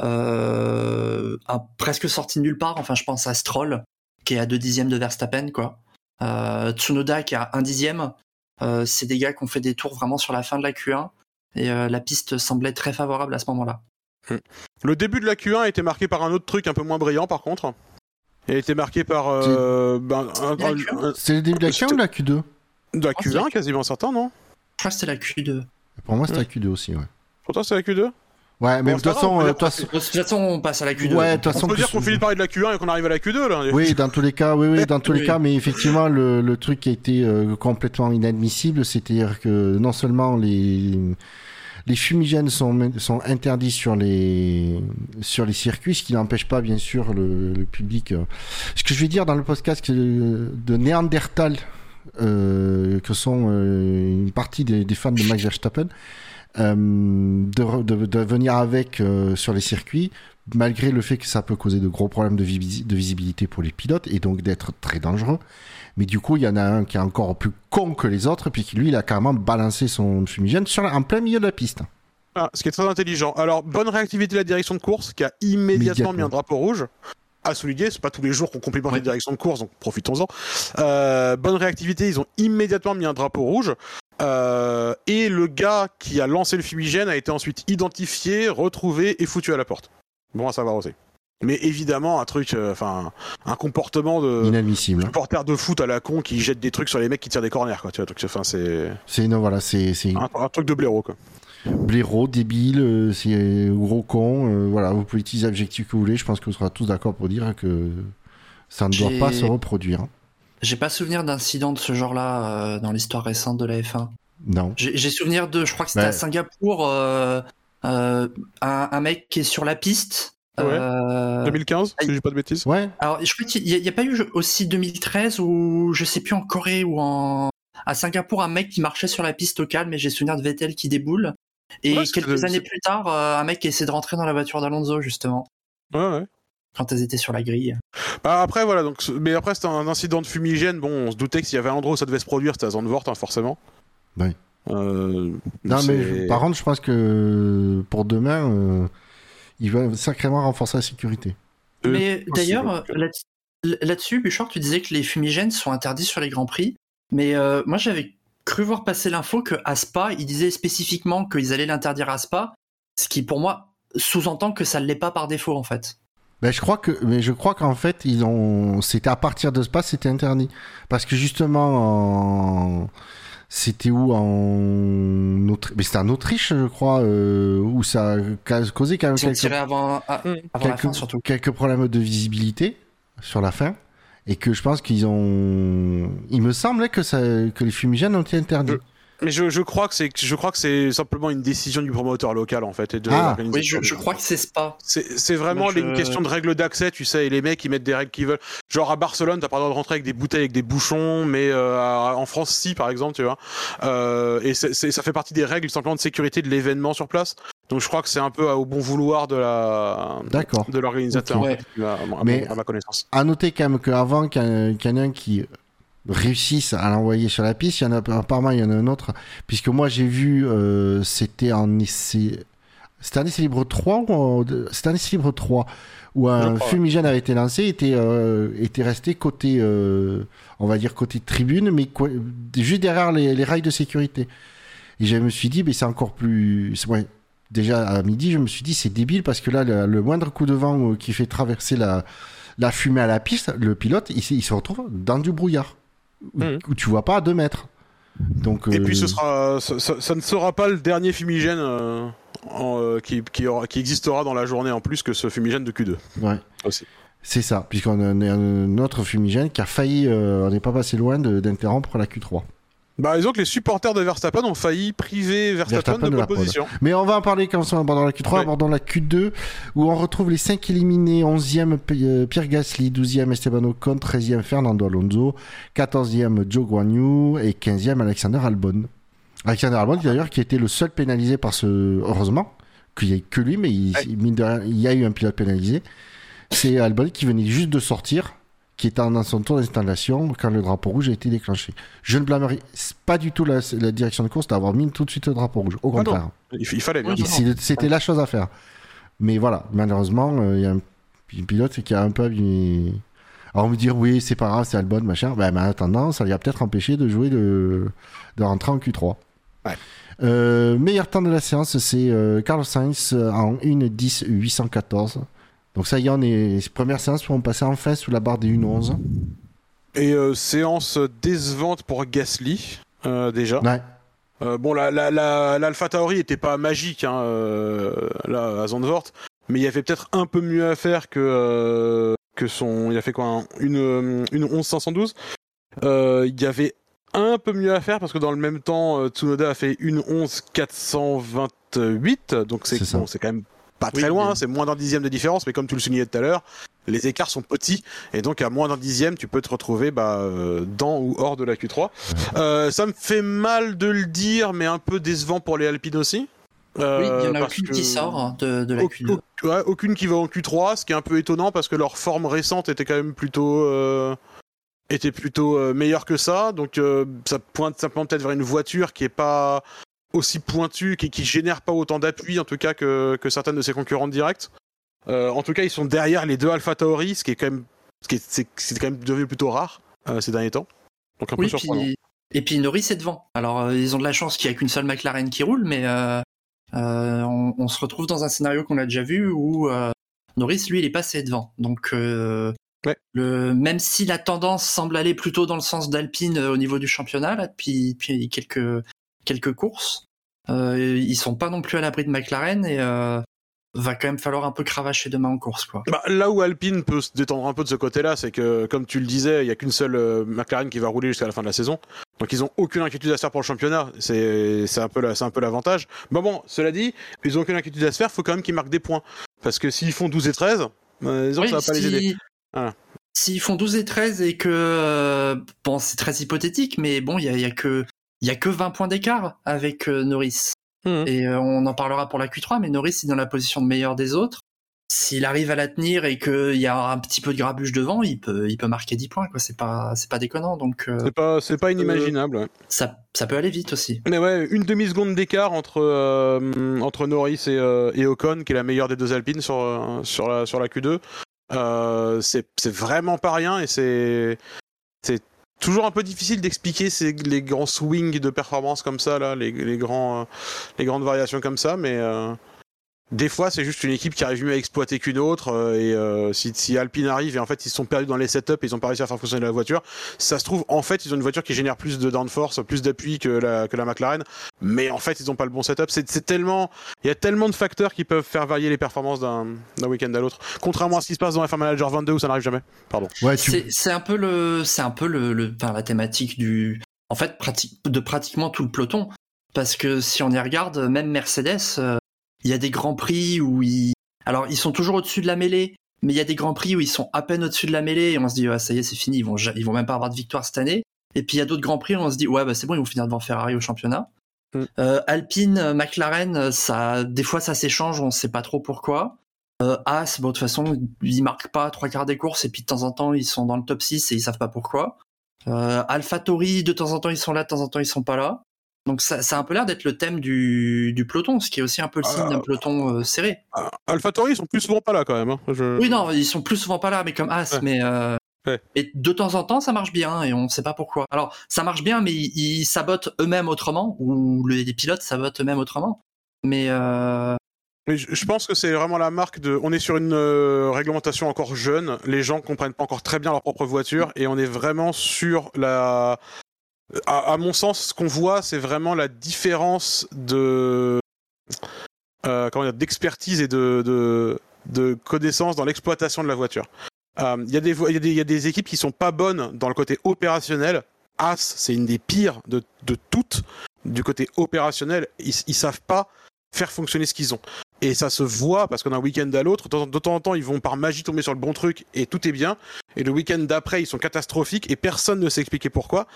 euh, presque sorti de nulle part. Enfin, je pense à Stroll, qui est à 2 dixièmes de Verstappen, quoi. Euh, Tsunoda, qui est à 1 dixième. Euh, c'est des gars qui ont fait des tours vraiment sur la fin de la Q1. Et euh, la piste semblait très favorable à ce moment-là. Le début de la Q1 a été marqué par un autre truc un peu moins brillant, par contre. Il a été marqué par. euh, ben, un- La un- Q1? un- C'est le début de la Q1 ou de la Q2 de la Oh, c'est Q1, la- quasiment certain, non? Je crois que c'était la Q2. Pour moi, c'était la Q2 aussi, ouais. Pour toi, c'est la Q2 Ouais, mais Bon, de toute façon, on euh, de toute façon- on passe à la Q2. Ouais, de toute façon, On peut dire qu'on finit de parler de la Q1 et qu'on arrive à la Q2, là. Oui, dans tous les cas, oui, oui, dans tous les cas, mais effectivement, le, le truc qui a été euh, complètement inadmissible, c'est-à-dire que non seulement les les fumigènes sont sont interdits sur les sur les circuits, ce qui n'empêche pas bien sûr le, le public. euh, Ce que je vais dire dans le podcast de Néandertal, euh, que sont euh, une partie des, des fans de Max Verstappen, de, re- de, de venir avec euh, sur les circuits, malgré le fait que ça peut causer de gros problèmes de, visi- de visibilité pour les pilotes et donc d'être très dangereux. Mais du coup, il y en a un qui est encore plus con que les autres, puis qui, lui, il a carrément balancé son fumigène sur la- en plein milieu de la piste. Ah, ce qui est très intelligent. Alors, bonne réactivité de la direction de course, qui a immédiatement mis un drapeau rouge. À souligner, c'est pas tous les jours qu'on complimente Oui. la direction de course, donc profitons-en. Euh, bonne réactivité, ils ont immédiatement mis un drapeau rouge. Euh, et le gars qui a lancé le fumigène a été ensuite identifié, retrouvé et foutu à la porte. Bon à savoir aussi. Mais évidemment, un truc, euh, enfin, un comportement de Inadmissible. hein. supporter de foot à la con qui jette des trucs sur les mecs qui tirent des corners, quoi. Tu vois, enfin, c'est C'est non, voilà, c'est c'est un, un truc de blaireau, quoi. blaireau, débile, euh, c'est gros con. euh, voilà, vous pouvez utiliser l'adjectif que vous voulez. Je pense que vous serez tous d'accord pour dire que ça ne doit pas se reproduire. hein. J'ai pas souvenir d'incident de ce genre-là euh, dans l'histoire récente de la F1. Non. J'ai j'ai souvenir de, je crois que c'était Ouais. à Singapour, euh, euh, un, un mec qui est sur la piste. Ouais. euh, 2015, si je dis pas de bêtises. Ouais. alors, je crois qu'il n'y a, il y a pas eu aussi 2013 ou je sais plus en Corée ou en à Singapour un mec qui marchait sur la piste au calme et j'ai souvenir de Vettel qui déboule. Et Ouais, quelques années plus tard, un mec qui essaie de rentrer dans la voiture d'Alonso justement Ouais, ouais. Quand elles étaient sur la grille. Bah après voilà donc mais après c'était un incident de fumigène bon on se doutait que s'il y avait un endroit où ça devait se produire c'était à Zandvoort hein, forcément. Ouais. Euh, Non, mais par contre, je pense que pour demain, euh, il va sacrément renforcer la sécurité. Euh, Mais d'ailleurs, là- là-dessus, Bouchard, tu disais que les fumigènes sont interdits sur les grands prix. Mais euh, moi, j'avais cru voir passer l'info que à Spa, ils disaient spécifiquement qu'ils allaient l'interdire à Spa, ce qui pour moi sous-entend que ça ne l'est pas par défaut en fait. Ben, je crois que, mais je crois qu'en fait, ils ont, c'était à partir de Spa, c'était interdit. Parce que justement, en... c'était où en Autriche, mais c'était en Autriche, je crois, euh, où ça a causé quand même quelques, tiré avant, à- Mm. avant quelques, fin surtout. quelques problèmes de visibilité sur la fin. Et que je pense qu'ils ont, il me semblait que ça, que les fumigènes ont été interdits. Mais je, je crois que c'est je crois que c'est simplement une décision du promoteur local en fait et de Ah. Oui, je, je crois que c'est Spa. C'est c'est vraiment je- une question de règles d'accès, tu sais, et les mecs ils mettent des règles qu'ils veulent. Genre à Barcelone, t'as pas le droit de rentrer avec des bouteilles avec des bouchons, mais euh, à- en France si par exemple, tu vois. Euh, et c'est- c'est- ça fait partie des règles simplement de sécurité de l'événement sur place. Donc je crois que c'est un peu au bon vouloir de la D'accord. de l'organisateur, Ok. en fait, à, à- Mais- à ma connaissance. À noter quand même qu'avant qu'il y en ait un qui réussisse à l'envoyer sur la piste, il y en a apparemment il y en a un autre, puisque moi j'ai vu euh, c'était en essai c'était un essai libre 3 ou c'était un essai libre 3 où un fumigène avait été lancé était euh, était resté côté euh, on va dire côté tribune mais quoi- juste derrière les, les rails de sécurité. Et je me suis dit mais c'est encore plus ouais, déjà à midi, je me suis dit c'est débile parce que là le, le moindre coup de vent qui fait traverser la la fumée à la piste, le pilote, il, il se retrouve dans du brouillard. Où, Mhm. où tu vois pas à 2 mètres. Donc, Et euh, puis ce sera, ça, ça- ça ne sera pas le dernier fumigène euh, en, euh, qui, qui, aura- qui existera dans la journée en plus que ce fumigène de Q2 ouais, aussi. c'est ça. Puisqu'on a un, un autre fumigène qui a failli, euh, on n'est pas passé loin de- d'interrompre la Q3. Bah, disons que les supporters de Verstappen ont failli priver Verstappen, Verstappen de de position. Mais on va en parler quand on abordera la Q3, Ouais. abordons la Q2, où on retrouve les 5 éliminés, 11e P- euh, Pierre Gasly, 12e Esteban Ocon, 13e Fernando Alonso, 14e Joe Guan Yu et 15e Alexander Albon. Alexander Albon d'ailleurs qui était le seul pénalisé par ce... Heureusement qu'il n'y ait que lui, mais il, mine de rien, il y a eu un pilote pénalisé. C'est Albon qui venait juste de sortir, qui était dans son tour d'installation quand le drapeau rouge a été déclenché. Je ne blâmerai pas du tout la, la direction de course d'avoir mis tout de suite le drapeau rouge. Au Ah contraire. Il, il fallait C'était la chose à faire. Mais voilà, malheureusement, il y a un pilote qui a un peu. Alors on me dire oui, c'est pas grave, c'est Albon, machin. Ben, mais en attendant, ça lui a peut-être empêché de jouer de, de rentrer en Q3. Ouais. meilleur temps de la séance, c'est Carlos Sainz en 1.10 814. Donc ça y est, on est première séance pour passer enfin sous la barre des 1.11. Et séance décevante pour Gasly, déjà. Ouais. Euh, bon, l'Alpha la, la, Tauri était pas magique hein, euh, là à Zandvoort, mais il y avait peut-être un peu mieux à faire que euh, que son. Il a fait quoi Une une 11 512. il y avait un peu mieux à faire parce que dans le même temps, Tsunoda a fait une 11 428, donc c'est bon, c'est quand même pas très loin, hein, c'est moins d'un dixième de différence, mais comme tu le soulignais tout à l'heure, les écarts sont petits et donc à moins d'un dixième, tu peux te retrouver bah, euh, dans ou hors de la Q3. Euh, ça me fait mal de le dire, mais un peu décevant pour les Alpines aussi. Euh, oui, il n'y en a aucune qui sort de, de la Q2. Ouais, aucune qui va en Q3, ce qui est un peu étonnant parce que leur forme récente était quand même plutôt euh, était plutôt euh, meilleure que ça. Donc euh, ça pointe simplement peut-être vers une voiture qui est pas aussi pointue, qui, qui génère pas autant d'appui en tout cas que, que certaines de ses concurrentes directes. Euh, en tout cas, ils sont derrière les deux Alpha Tauri, ce qui est quand même, ce qui est, c'est, quand même devenu plutôt rare euh, ces derniers temps. Donc un oui, peu surprenant. Puis... Et puis Norris est devant. Alors euh, ils ont de la chance qu'il n'y a qu'une seule McLaren qui roule, mais on, on, se retrouve dans un scénario qu'on a déjà vu où Norris, lui, il est passé devant. Donc ouais. le, même si la tendance semble aller plutôt dans le sens d'Alpine au niveau du championnat, là, depuis, depuis quelques, quelques courses, ils sont pas non plus à l'abri de McLaren et va quand même falloir un peu cravacher demain en course. Quoi. Bah, là où Alpine peut se détendre un peu de ce côté-là, c'est que, comme tu le disais, il y a qu'une seule euh, McLaren qui va rouler jusqu'à la fin de la saison. Donc ils ont aucune inquiétude à se faire pour le championnat. C'est, c'est un peu, c'est un peu l'avantage. Mais bon, cela dit, ils ont aucune inquiétude à se faire. Faut quand même qu'ils marquent des points. Parce que s'ils font 12 et 13, euh, oui, ça va pas les aider. Voilà. S'ils font 12 et 13 et que, euh, bon, c'est très hypothétique, mais bon, il y a, y a que, il y a que 20 points d'écart avec euh, Norris. Mmh. Et euh, on en parlera pour la Q3, mais Norris est dans la position de meilleur des autres. S'il arrive à la tenir et qu'il y a un petit peu de grabuge devant, il peut, il peut marquer 10 points, quoi. C'est pas, c'est pas déconnant, donc. Euh, C'est pas, c'est pas inimaginable. ouais. ça, ça peut aller vite aussi. Mais ouais, une demi-seconde d'écart entre, euh, entre Norris et, euh, et Ocon, qui est la meilleure des deux Alpines sur, sur, la, sur la Q2. Euh, c'est, c'est vraiment pas rien et c'est, c'est toujours un peu difficile d'expliquer ces, les grands swings de performance comme ça, là, les, les, grands, euh, les grandes variations comme ça, mais euh, des fois c'est juste une équipe qui arrive mieux à exploiter qu'une autre, euh, et euh, si, si, Alpine arrive et en fait ils se sont perdus dans les setups et ils ont pas réussi à faire fonctionner la voiture, ça se trouve en fait ils ont une voiture qui génère plus de downforce, plus d'appui que la, que la McLaren, mais en fait ils ont pas le bon setup. C'est, c'est tellement, il y a tellement de facteurs qui peuvent faire varier les performances d'un, d'un week-end à l'autre, contrairement à ce qui se passe dans F1 Manager 22 où ça n'arrive jamais. Pardon. Ouais, tu... c'est, c'est un peu le, c'est un peu le, le enfin, la thématique du, en fait, pratique, de pratiquement tout le peloton. Parce que si on y regarde, même Mercedes, euh, il y a des grands prix où ils, alors ils sont toujours au-dessus de la mêlée, mais il y a des grands prix où ils sont à peine au-dessus de la mêlée et on se dit ouais, ça y est, c'est fini, ils vont, ils vont même pas avoir de victoire cette année. Et puis il y a d'autres grands prix où on se dit ouais, bah c'est bon, ils vont finir devant Ferrari au championnat. Mm. Euh, Alpine, McLaren, ça, des fois ça s'échange, on sait pas trop pourquoi. Euh, As, bon, de toute façon, ils marquent pas trois quarts des courses et puis de temps en temps ils sont dans le top 6 et ils savent pas pourquoi. Euh, AlphaTauri, de temps en temps ils sont là, de temps en temps ils sont pas là. Donc ça, ça a un peu l'air d'être le thème du, du peloton, ce qui est aussi un peu le signe d'un peloton euh, serré. Ah, AlphaTauri ils sont plus souvent pas là quand même. Hein. Je... Oui, non, ils sont plus souvent pas là, mais comme As, Ouais. mais euh, Ouais. et de temps en temps ça marche bien et on sait pas pourquoi. Alors ça marche bien, mais ils, ils sabotent eux-mêmes autrement ou les, les pilotes sabotent eux-mêmes autrement. Mais euh, Mais je je pense que c'est vraiment la marque de. On est sur une euh, réglementation encore jeune. Les gens comprennent pas encore très bien leur propre voiture et on est vraiment sur la. À, mon sens, ce qu'on voit, c'est vraiment la différence de. Euh, comment dire, d'expertise et de, de, de connaissances dans l'exploitation de la voiture. Euh, Il y, a des équipes qui sont pas bonnes dans le côté opérationnel. As, c'est une des pires de, toutes du côté opérationnel. Ils, ils savent pas faire fonctionner ce qu'ils ont. Et ça se voit parce qu'on a un week-end à l'autre. De temps en temps, ils vont par magie tomber sur le bon truc et tout est bien. Et le week-end d'après, ils sont catastrophiques et personne ne sait expliquer pourquoi.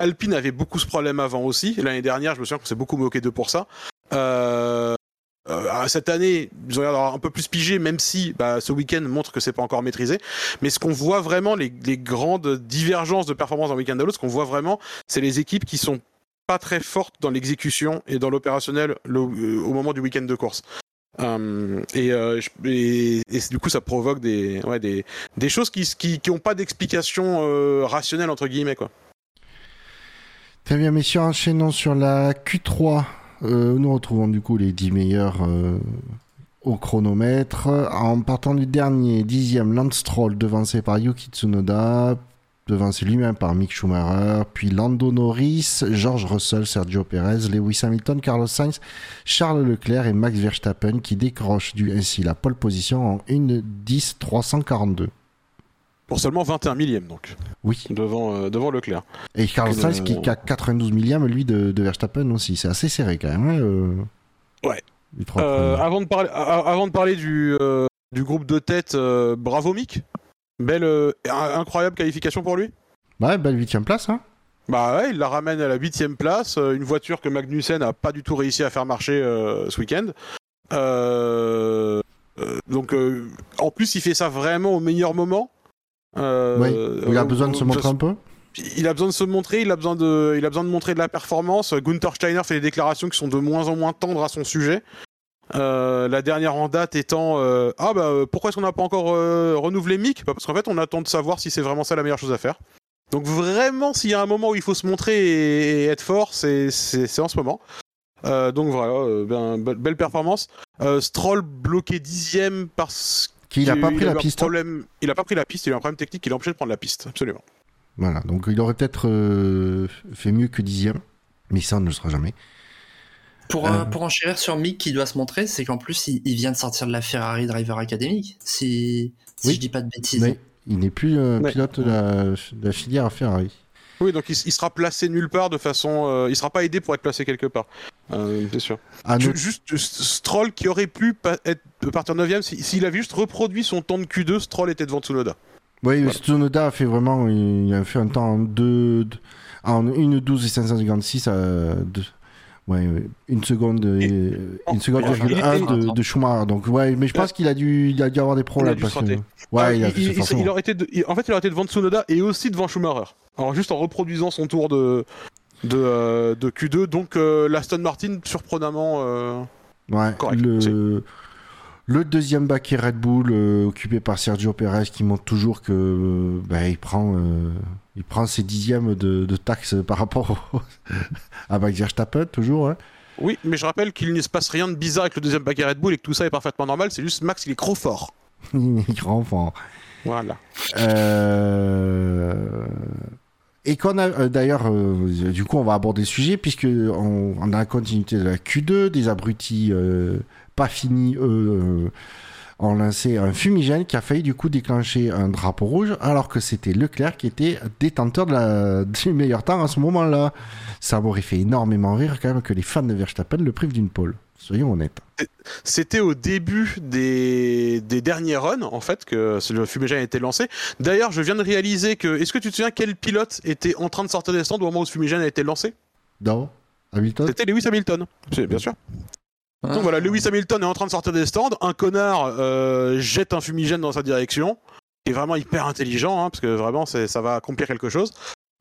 Alpine avait beaucoup ce problème avant aussi. L'année dernière, je me souviens qu'on s'est beaucoup moqué d'eux pour ça. Euh, euh, cette année, ils ont l'air un peu plus pigé, même si bah, ce week-end montre que c'est pas encore maîtrisé. Mais ce qu'on voit vraiment, les, grandes divergences de performance d'un week-end à l'autre, ce qu'on voit vraiment, c'est les équipes qui sont pas très fortes dans l'exécution et dans l'opérationnel euh, au moment du week-end de course. Et, du coup, ça provoque des, choses qui qui, qui ont pas d'explication rationnelle entre guillemets quoi. Très bien, messieurs, enchaînons sur la Q3. Euh, nous retrouvons du coup les 10 meilleurs euh, au chronomètre. En partant du dernier, dixième, Lance Stroll, devancé par Yuki Tsunoda, devancé lui-même par Mick Schumacher, puis Lando Norris, George Russell, Sergio Perez, Lewis Hamilton, Carlos Sainz, Charles Leclerc et Max Verstappen qui décrochent du, ainsi la pole position en 1.10.342. Pour seulement 21 millième donc Oui. devant euh, devant Leclerc. Et Carlos Euh, Sainz qui, qui a 92 millième, lui, de, de Verstappen aussi. C'est assez serré quand même. hein, euh, Ouais. Euh, avant de parler, avant de parler du, euh, du groupe de tête, euh, bravo Mick. Belle, euh, in- incroyable qualification pour lui. Ouais, belle huitième place. Hein. Bah ouais, il la ramène à la huitième place, euh, une voiture que Magnussen n'a pas du tout réussi à faire marcher euh, ce week-end. Euh, euh, donc euh, en plus, il fait ça vraiment au meilleur moment. Euh, oui, il a besoin de se montrer un peu. il a besoin de se montrer, il a besoin de, il a besoin de montrer de la performance. Gunther Steiner fait des déclarations qui sont de moins en moins tendres à son sujet. Euh, la dernière en date étant euh, ah bah pourquoi est-ce qu'on n'a pas encore euh, renouvelé Mick? Bah, Parce qu'en fait on attend de savoir si c'est vraiment ça la meilleure chose à faire. Donc vraiment s'il y a un moment où il faut se montrer et, et être fort, c'est en ce moment. Donc voilà, ben, be- belle performance. Stroll bloqué dixième parce Qu'il n'a qu'il pas pris la piste. Problème, il a pas pris la piste, il a eu un problème technique qui l'a empêché de prendre la piste, absolument. Voilà, donc il aurait peut-être euh, fait mieux que dixième. Mais ça, on ne le sera jamais. Pour, Euh. euh, pour enchérir sur Mick qui doit se montrer, c'est qu'en plus, il, il vient de sortir de la Ferrari Driver Academy, si, si Oui. je dis pas de bêtises. Mais il n'est plus euh, Ouais. pilote de la, de la filière à Ferrari. Oui, donc il, il sera placé nulle part de façon. euh, il sera pas aidé pour être placé quelque part. Euh, c'est sûr. Ah. Juste euh, Stroll qui aurait pu être, partir 9ème, si- s'il avait juste reproduit son temps de Q2, Stroll était devant Tsunoda. Oui, Voilà. Tsunoda a fait vraiment. Il a fait un temps en 2. En 1 12 et 556 à. deux- Ouais, une seconde, et, une seconde il il- il- de, de Schumacher. Donc ouais, mais je pense qu'il a dû, il a dû avoir des problèmes. dû parce que-. Ouais, il a il, il- il aurait été de- il- en fait, il aurait été devant Tsunoda et aussi devant Schumacher. Alors juste en reproduisant son tour de de, euh, de Q2, donc euh, l'Aston Martin surprenamment. euh, Ouais, Correct, le, le deuxième baquet Red Bull euh, occupé par Sergio Perez qui montre toujours que euh, bah, il prend euh, il prend ses dixièmes de, de taxes par rapport au- à Max Verstappen toujours. hein. Oui, mais je rappelle qu'il ne se passe rien de bizarre avec le deuxième paquet Red Bull et que tout ça est parfaitement normal. C'est juste Max, il est trop fort. il est grand fort. Voilà. Euh, Et qu'on a euh, d'ailleurs, euh, du coup, on va aborder le sujet puisque on, on a la continuité de la Q2, des abrutis pas finis, eux, ont lancé un fumigène qui a failli du coup déclencher un drapeau rouge, alors que c'était Leclerc qui était détenteur de la, du meilleur temps à ce moment-là. Ça m'aurait fait énormément rire quand même que les fans de Verstappen le privent d'une pole. Soyons honnêtes. C'était au début des, des derniers runs, en fait, que le fumigène a été lancé. D'ailleurs, je viens de réaliser que. Est-ce que tu te souviens quel pilote était en train de sortir des stands au moment où ce fumigène a été lancé? Non Hamilton? C'était Lewis Hamilton. C'est bien sûr. Ah. Donc voilà, Lewis Hamilton est en train de sortir des stands. Un connard euh, jette un fumigène dans sa direction. Qui est vraiment hyper intelligent, hein, parce que vraiment, ça va accomplir quelque chose.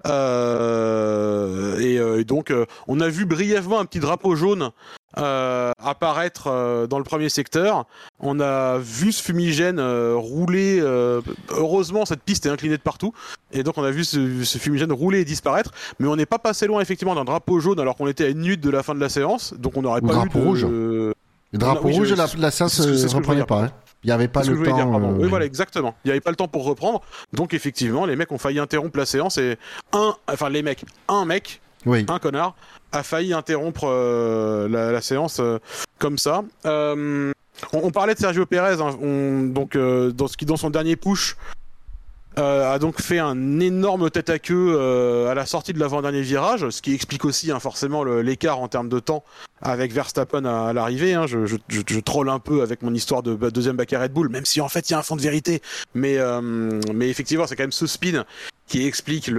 Euh, et, euh, et donc, euh, on a vu brièvement un petit drapeau jaune euh, apparaître euh, dans le premier secteur. On a vu ce fumigène euh, rouler. heureusement, cette piste est inclinée de partout. Et donc, on a vu ce, ce fumigène rouler et disparaître. Mais on n'est pas passé loin, effectivement, d'un drapeau jaune alors qu'on était à une minute de la fin de la séance. Donc, on n'aurait pas drapeau eu de... rouge. Le drapeau oui, je- rouge, la, la séance ne je reprenait pas. hein. Il n'y avait pas le temps. dire, euh, Oui, voilà, exactement. Il n'y avait pas le temps pour reprendre. Donc, effectivement, les mecs ont failli interrompre la séance et un, enfin, les mecs, un mec, Un connard, a failli interrompre euh, la, séance euh, comme ça. Euh, on, parlait de Sergio Pérez, hein, on- donc, dans, ce qui, dans son dernier push, a donc fait un énorme tête à queue à la sortie de l'avant-dernier virage, ce qui explique aussi hein, forcément l'écart en termes de temps avec Verstappen à, l'arrivée. hein. Je, je, troll un peu avec mon histoire de bah, deuxième bac à Red Bull, même si en fait il y a un fond de vérité. Mais, effectivement, c'est quand même ce spin qui explique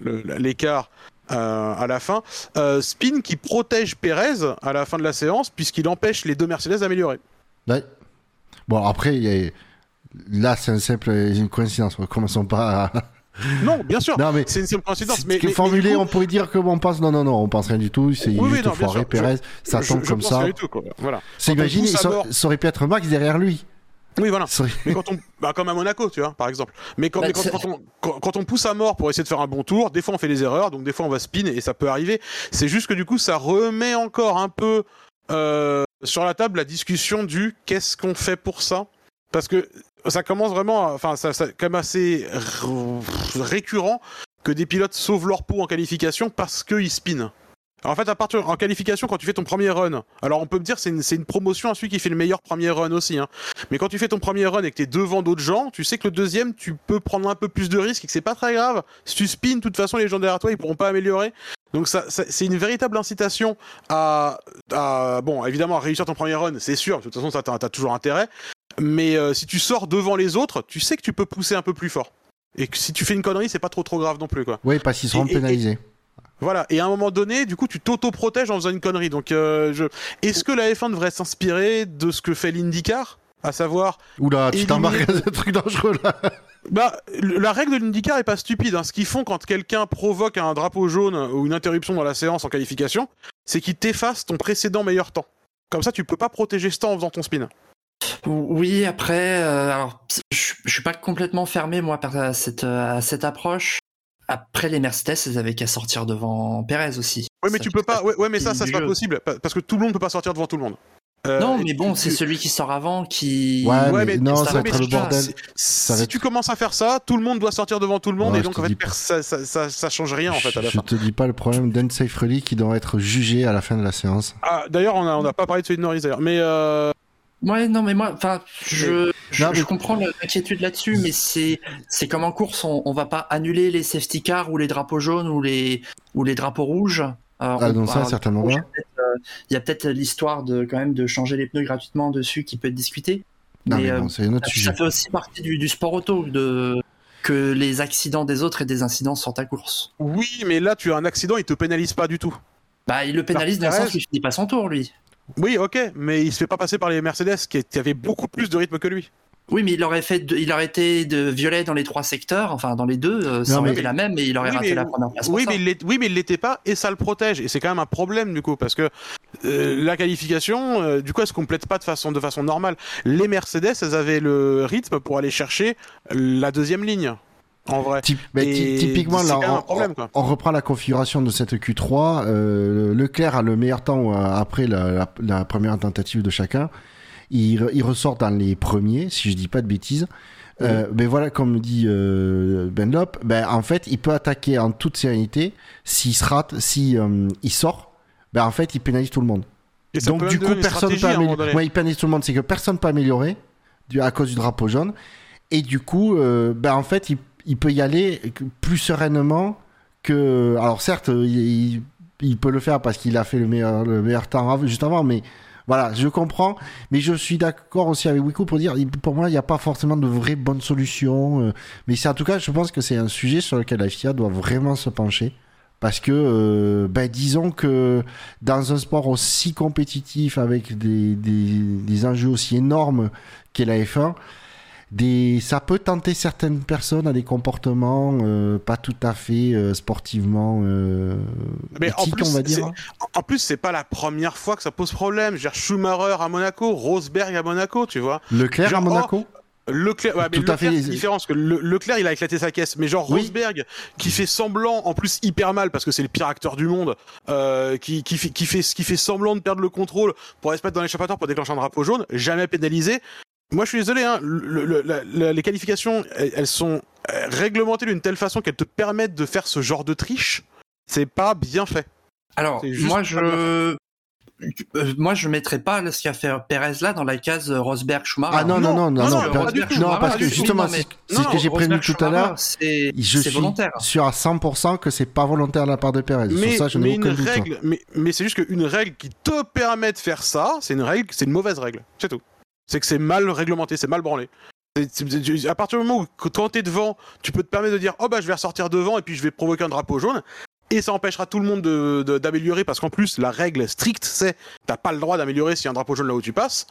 l'écart. À la fin, Euh, spin qui protège Pérez à la fin de la séance puisqu'il empêche les deux Mercedes d'améliorer. Ouais. Bon, après, il y a- là, c'est un simple, une coïncidence. Commençons pas à, Non, bien sûr. Non, mais C'est une simple coïncidence. Mais, mais- formulé, coup, on pourrait dire que on pense non, non, non, on pense rien du tout. C'est Oui, oui. Pérez, ça tombe je comme pense ça. rien du tout, quoi. Voilà. C'est imagine, ça aurait pu être Max derrière lui. Oui, voilà. Mais quand on, bah, comme à Monaco, tu vois, par exemple. Mais quand, Bah, mais quand, c'est- quand on, quand, quand on pousse à mort pour essayer de faire un bon tour, des fois on fait des erreurs, donc des fois on va spin et ça peut arriver. C'est juste que du coup, ça remet encore un peu euh, sur la table la discussion du qu'est-ce qu'on fait pour ça, parce que ça commence vraiment, à- enfin, ça, ça quand même assez récurrent que des pilotes sauvent leur peau en qualification parce qu'ils spinent. Alors, en fait, à partir en qualification, quand tu fais ton premier run, alors on peut me dire c'est une, c'est une promotion à celui qui fait le meilleur premier run aussi. Hein. Mais quand tu fais ton premier run et que tu es devant d'autres gens, tu sais que le deuxième, tu peux prendre un peu plus de risques et que c'est pas très grave. Si tu spins, de toute façon, les gens derrière toi, ils pourront pas améliorer. Donc ça, ça- c'est une véritable incitation à, à- bon, évidemment, à réussir ton premier run, c'est sûr. De toute façon, ça t'as t'as toujours intérêt. Mais euh, si tu sors devant les autres, tu sais que tu peux pousser un peu plus fort. Et que si tu fais une connerie, c'est pas trop trop grave non plus, quoi. Oui, parce qu'ils seront Et- et- pénalisés. Voilà, et à un moment donné, du coup, tu t'auto-protèges en faisant une connerie. Donc, euh, je... est-ce que la F1 devrait s'inspirer de ce que fait l'IndyCar? À savoir, Oula, tu éliminer- t'embarques truc dangereux là. bah, la règle de l'IndyCar est pas stupide. Hein. Ce qu'ils font quand quelqu'un provoque un drapeau jaune ou une interruption dans la séance en qualification, c'est qu'ils t'effacent ton précédent meilleur temps. Comme ça, tu peux pas protéger ce temps en faisant ton spin. Oui, après, euh, alors, je, je suis pas complètement fermé moi par à cette, à cette approche. Après, les Mercedes, elles avaient qu'à sortir devant Perez aussi. Ouais, mais Ça tu peux pas. Ouais, ouais, mais ça, ça c'est pas possible pa- parce que tout le monde peut pas sortir devant tout le monde. Euh, Non, mais bon, tu- c'est celui qui sort avant qui. Ouais, Ouais, mais mais non, ça va être le bordel. Si, Ça va si être- tu commences à faire ça, tout le monde doit sortir devant tout le monde Ouais, et donc en fait, ça, ça, ça, ça change rien en fait à la Je fin. te dis pas le problème d'Unsafe Rally qui doit être jugé à la fin de la séance. Ah, d'ailleurs, on a, on a pas parlé de celui de Norris d'ailleurs, mais euh, Ouais, non, mais moi, enfin, je, je, comprends l'inquiétude là-dessus, mais c'est, c'est comme en course, on, on va pas annuler les safety cars ou les drapeaux jaunes ou les, ou les drapeaux rouges. Euh, Ah on- non, ça certainement pas. euh, Il y a peut-être l'histoire de quand même de changer les pneus gratuitement dessus qui peut être discutée. Non, mais mais euh, bon, c'est un autre ça sujet. fait aussi partie du, du sport auto de que les accidents des autres et des incidents sur ta course. oui, mais là, tu as un accident, il te pénalise pas du tout. Bah, il le pénalise dans le sens où il finit pas son tour, lui. Oui, ok, mais il se fait pas passer par les Mercedes qui, avaient beaucoup plus de rythme que lui. Oui, mais il aurait fait, de- il aurait été de violet dans les trois secteurs, enfin dans les deux, euh, aurait mais- été la même, et il aurait Oui, raté mais- la première place. Oui mais, il oui, mais il l'était pas et ça le protège. Et c'est quand même un problème du coup parce que euh, la qualification, euh, du coup, elle se complète pas de façon, de façon normale. Les Mercedes, elles avaient le rythme pour aller chercher la deuxième ligne. En vrai. Typ- mais ty- Et typiquement, là, on, problème, quoi. on reprend la configuration de cette Q3. euh, Leclerc a le meilleur temps euh, après la, la- la première tentative de chacun. Il, re- il ressort dans les premiers, si je dis pas de bêtises. Euh, mais voilà, comme dit euh, Benlop, ben, en fait, il peut attaquer en toute sérénité. S'il se rate, si euh, il sort, ben, en fait, il pénalise tout le monde. Et Donc du coup, personne peut améliorer. Ouais, il pénalise tout le monde, c'est que personne peut améliorer à cause du drapeau jaune. Et du coup, euh, ben en fait, il, il peut y aller plus sereinement que. Alors certes, il, peut le faire parce qu'il a fait le meilleur, le meilleur temps juste avant, mais voilà, je comprends. Mais je suis d'accord aussi avec Wiku pour dire, pour moi, il n'y a pas forcément de vraie bonne solution. euh, mais c'est en tout cas, je pense que c'est un sujet sur lequel la FIA doit vraiment se pencher. Parce que, euh, ben, disons que dans un sport aussi compétitif avec des, des, des enjeux aussi énormes qu'est la F1, des, ça peut tenter certaines personnes à des comportements euh, pas tout à fait euh, sportivement euh, Mais en éthiques, plus, on va dire. c'est- hein. En plus, c'est pas la première fois que ça pose problème. Je veux dire, Schumacher à Monaco, Rosberg à Monaco, tu vois. Leclerc genre, à Monaco Leclerc, ouais, mais Tout à fait. parce que Le- Leclerc, il a éclaté sa caisse. Mais genre Oui. Rosberg, qui fait semblant, en plus hyper mal parce que c'est le pire acteur du monde, euh, qui, qui, fait, qui, fait, qui fait semblant de perdre le contrôle pour aller se mettre dans l'échappatoire pour déclencher un drapeau jaune, jamais pénalisé. Moi, je suis désolé, hein, le- le- la- la- les qualifications, elles, elles sont euh, réglementées d'une telle façon qu'elles te permettent de faire ce genre de triche. C'est pas bien fait. Alors, moi, je, euh, moi, je mettrais pas ce qu'a fait Perez là dans la case euh, Rosberg Schumacher. Ah non, non, non, non, non, non, non, non, parce que justement, c'est ce Non, que j'ai prévenu tout à l'heure. Je suis volontaire. sûr à 100% que c'est pas volontaire de la part de Perez. mais, Sur ça, je mais n'ai une aucun doute. hein. règle, mais, mais c'est juste qu'une règle qui te permet de faire ça, c'est une règle, c'est une mauvaise règle. C'est tout. C'est que c'est mal réglementé, c'est mal branlé. À partir du moment où quand t'es devant, tu peux te permettre de dire oh bah je vais ressortir devant et puis je vais provoquer un drapeau jaune et ça empêchera tout le monde de- de- d'améliorer parce qu'en plus la règle stricte c'est t'as pas le droit d'améliorer s'il y a un drapeau jaune là où tu passes.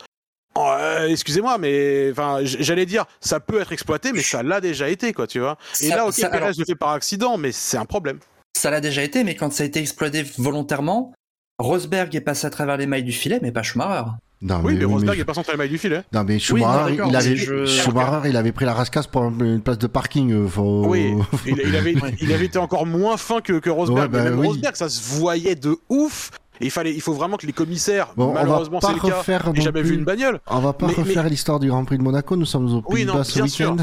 Euh, Excusez-moi, mais enfin, j'allais dire, ça peut être exploité, mais ça l'a déjà été, quoi, tu vois. Et Ça- là, ok, ça- alors- le fait par accident, mais c'est un problème. Ça l'a déjà été, mais quand ça a été exploité volontairement, Rosberg est passé à travers les mailles du filet, mais pas Schumacher. Non, Oui, mais Rosberg mais- est pas centré à la maille du filet. Non mais non, Schumacher, il, avait, je- Schumacher, il avait pris la rascasse pour une place de parking. euh, Faut... Oui, il, il avait, Ouais. il avait été encore moins fin que, que Rosberg. Ouais, bah mais même oui. Rosberg, ça se voyait de ouf. Et il fallait, il faut vraiment que les commissaires, Bon, on va malheureusement pas c'est le cas, refaire n'aient non jamais plus- vu une bagnole. On va pas Mais- refaire l'histoire du Grand Prix de Monaco. Nous sommes au Pays-Bas ce week-end.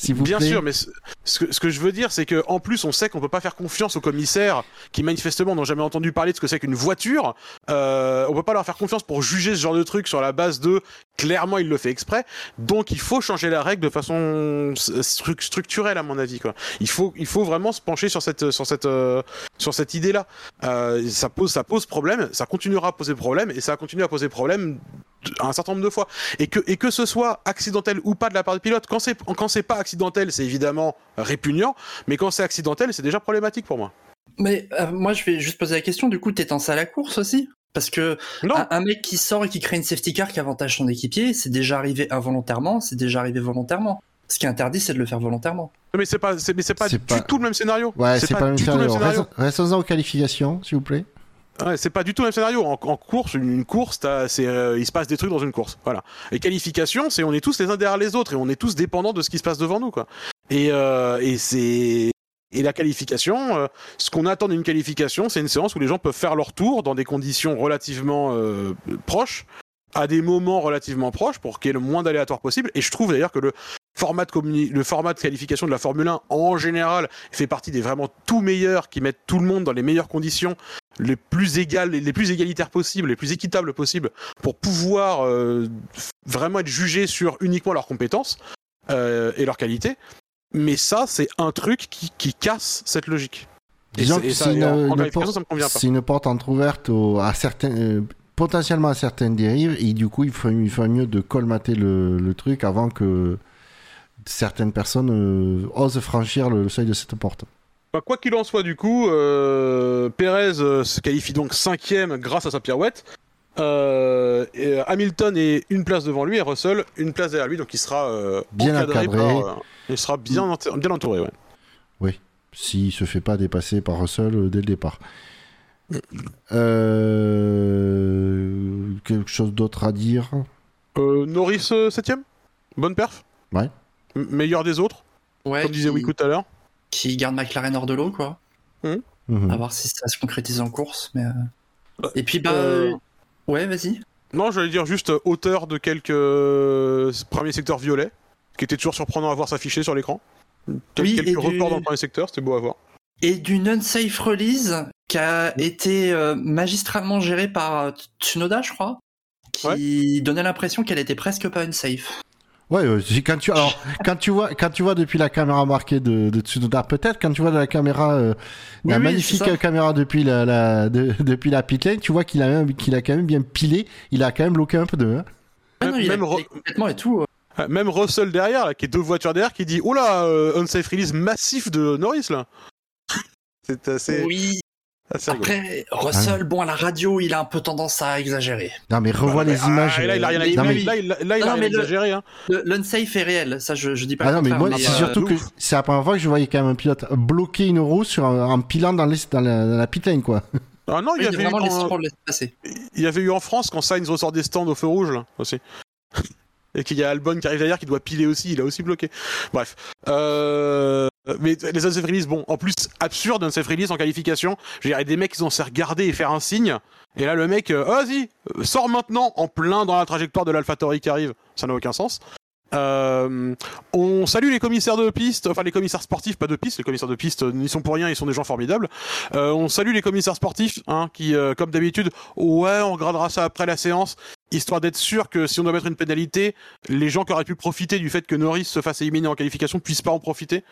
S'il vous Bien plaît. sûr, mais ce, ce que, ce que je veux dire, c'est que en plus, on sait qu'on peut pas faire confiance aux commissaires qui manifestement n'ont jamais entendu parler de ce que c'est qu'une voiture. Euh, on peut pas leur faire confiance pour juger ce genre de truc sur la base de clairement il le fait exprès. Donc il faut changer la règle de façon stru- structurelle à mon avis. Quoi. Il faut, il faut vraiment se pencher sur cette, sur cette, euh, sur cette idée-là. Euh, ça pose, ça pose problème. Ça continuera à poser problème et ça va continuer à poser problème un certain nombre de fois. Et que, et que ce soit accidentel ou pas de la part du pilote, quand c'est, quand c'est pas accidentel, c'est évidemment répugnant, mais quand c'est accidentel, c'est déjà problématique pour moi. Mais euh, moi, je vais juste poser la question, du coup, t'es à la course aussi? Parce que Non, un, mec qui sort et qui crée une safety car qui avantage son équipier, c'est déjà arrivé involontairement, c'est déjà arrivé volontairement. Ce qui est interdit, c'est de le faire volontairement. mais c'est pas, c'est, mais c'est pas C'est du pas- tout le même scénario. Ouais, c'est pas, le même du tout le même scénario. scénario. Restons- Restons-en aux qualifications, s'il vous plaît. Ouais, c'est pas du tout le même scénario. En, en course, une, une course, euh, il se passe des trucs dans une course. Voilà. Les qualifications, c'est on est tous les uns derrière les autres et on est tous dépendants de ce qui se passe devant nous, quoi. Et, euh, et c'est et la qualification, euh, ce qu'on attend d'une qualification, c'est une séance où les gens peuvent faire leur tour dans des conditions relativement euh, proches, à des moments relativement proches, pour qu'il y ait le moins d'aléatoires possible. Et je trouve d'ailleurs que le format de le format de qualification de la Formule 1 en général fait partie des vraiment tout meilleurs qui mettent tout le monde dans les meilleures conditions les plus égales, les plus égalitaires possibles, les plus équitables possibles, pour pouvoir euh, vraiment être jugés sur uniquement leurs compétences euh, et leur qualité. Mais ça, c'est un truc qui, qui casse cette logique. Disons que c'est une, porte, une entrouverte au- à certains, euh, potentiellement à certaines dérives, et du coup, il faut, il faut mieux de colmater le, le truc avant que certaines personnes osent franchir le, le seuil de cette porte. Bah, quoi qu'il en soit, du coup, euh, Perez euh, se qualifie donc cinquième grâce à sa pirouette. Euh, et, euh, Hamilton est une place devant lui et Russell une place derrière lui, donc il sera euh, Bien encadré. par, euh, il sera bien, ent- bien entouré. Ouais. S'il se fait pas dépasser par Russell euh, dès le départ. Euh, quelque chose d'autre à dire? Euh, Norris euh, septième, bonne perf? Ouais. M- meilleur des autres, Ouais, comme disait qui, Wiku tout à l'heure. Qui garde McLaren hors de l'eau, quoi. Mhm. À voir si ça se concrétise en course. Mais... euh. Bah, Et puis, bah. euh, Ouais, vas-y. Non, j'allais dire juste euh, auteur de quelques euh, premiers secteurs violets, qui était toujours surprenant à voir s'afficher sur l'écran. Oui, quelques et du- records dans le premier secteur, c'était beau à voir. Et d'une unsafe release qui a été euh, magistralement gérée par euh, Tsunoda, je crois, qui donnait l'impression qu'elle était presque pas unsafe. Ouais, euh, quand tu alors quand tu vois quand tu vois depuis la caméra marquée de, de Tsunoda peut-être quand tu vois de la caméra euh, Oui, la oui, magnifique caméra depuis la, la- de- depuis la pit lane, tu vois qu'il a même qu'il a quand même bien pilé, il a quand même bloqué un peu de hein. Ah non, il a même pilé re- complètement et tout. euh. Ah, Même Russell derrière, là, qui est deux voitures derrière, qui dit Oh là, euh, unsafe release massif de Norris là. C'est assez, Oui. Assez rigolo. Après, Russell, bon, à la radio, il a un peu tendance à exagérer. Non mais revois les Ah, images. là, il a rien, non, là, mais- il- là, il- là, il a Non, rien exagéré. Hein. L'unsafe est réel, ça je, je dis pas Ah non mais moi c'est euh, surtout que c'est la première fois que je voyais quand même un pilote bloquer une roue sur un, en pilant dans, les, dans, la, dans la pit lane quoi. Ah non, il y, avait eu quand- il y avait eu en France quand Sainz ressort des stands au feu rouge là, aussi. Et qu'il y a Albon qui arrive derrière qui doit piler aussi, il a aussi bloqué. Bref. Euh... Mais les unsafe release, bon, en plus, absurde unsafe release en qualification. Je a des mecs qui ont se regarder et faire un signe. Et là, le mec, euh, Ah, vas-y, euh, sors maintenant en plein dans la trajectoire de l'AlphaTauri qui arrive. Ça n'a aucun sens. Euh, on salue les commissaires de piste, enfin les commissaires sportifs, pas de piste. Les commissaires de piste euh, n'y sont pour rien, ils sont des gens formidables. Euh, on salue les commissaires sportifs, hein, qui, euh, comme d'habitude, ouais, on regardera ça après la séance, histoire d'être sûr que si on doit mettre une pénalité, les gens qui auraient pu profiter du fait que Norris se fasse éliminer en qualification puissent pas en profiter.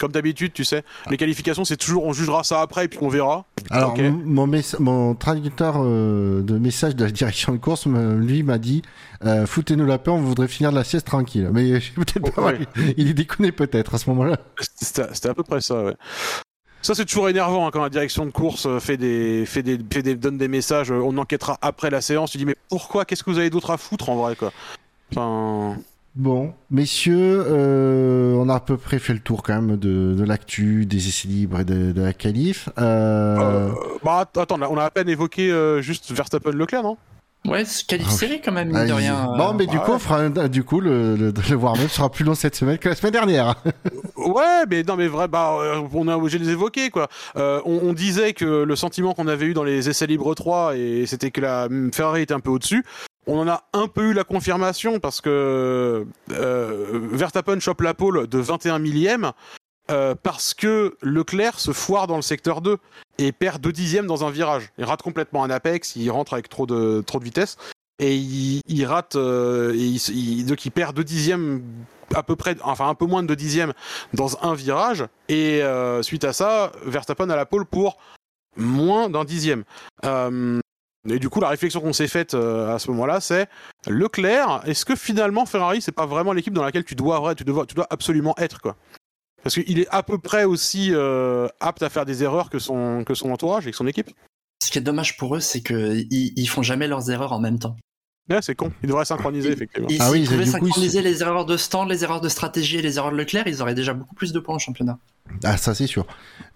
Comme d'habitude, tu sais, les qualifications, c'est toujours on jugera ça après et puis on verra. Alors, mon, traducteur euh, de message de la direction de course, lui, m'a dit euh, Foutez-nous la paix, on voudrait finir la sieste tranquille. Mais peut-être Oh, pas. ouais. Il est déconné peut-être à ce moment-là. C'était à peu près ça, ouais. Ça, c'est toujours énervant hein, quand la direction de course euh, fait des, fait des, fait des, donne des messages. On enquêtera après la séance. Tu dis, mais pourquoi? Qu'est-ce que vous avez d'autre à foutre en vrai, quoi? Enfin, Bon, messieurs, euh, on a à peu près fait le tour quand même de, de l'actu, des essais libres et de, de la qualif. Euh, euh, bah att- attends, on a à peine évoqué euh, juste Verstappen Leclerc, non? Ouais, c'est qualif Ah, serré quand même, mine allez-y. de rien. Bon, mais du ouais. coup, fera du coup, le, le, le warm-up sera plus long cette semaine que la semaine dernière. Ouais, mais non, mais vrai, bah, on est obligé de les évoquer, quoi. Euh, on, on disait que le sentiment qu'on avait eu dans les essais libres 3, et c'était que la hum, Ferrari était un peu au-dessus. On en a un peu eu la confirmation parce que euh, Verstappen chope la pole de 21 millième euh, parce que Leclerc se foire dans le secteur 2 et perd 2 dixièmes dans un virage. Il rate complètement un apex, il rentre avec trop de, trop de vitesse et il, rate, euh, il- donc il perd 2 dixièmes à peu près, enfin un peu moins de 2 dixièmes dans un virage et euh, suite à ça, Verstappen a la pole pour moins d'un dixième. Euh, et du coup, la réflexion qu'on s'est faite euh, à ce moment-là, c'est Leclerc. Est-ce que finalement Ferrari, c'est pas vraiment l'équipe dans laquelle tu dois, tu dois, tu dois absolument être, quoi? Parce qu'il est à peu près aussi euh, apte à faire des erreurs que son que son entourage et que son équipe. Ce qui est dommage pour eux, c'est qu'ils ils font jamais leurs erreurs en même temps. Ouais, c'est con. Il devrait synchroniser effectivement. Ils, Ah oui, s'ils pouvaient coup, ils- synchroniser les erreurs de stand, les erreurs de stratégie et les erreurs de Leclerc, ils auraient déjà beaucoup plus de points au championnat. Ah, ça c'est sûr.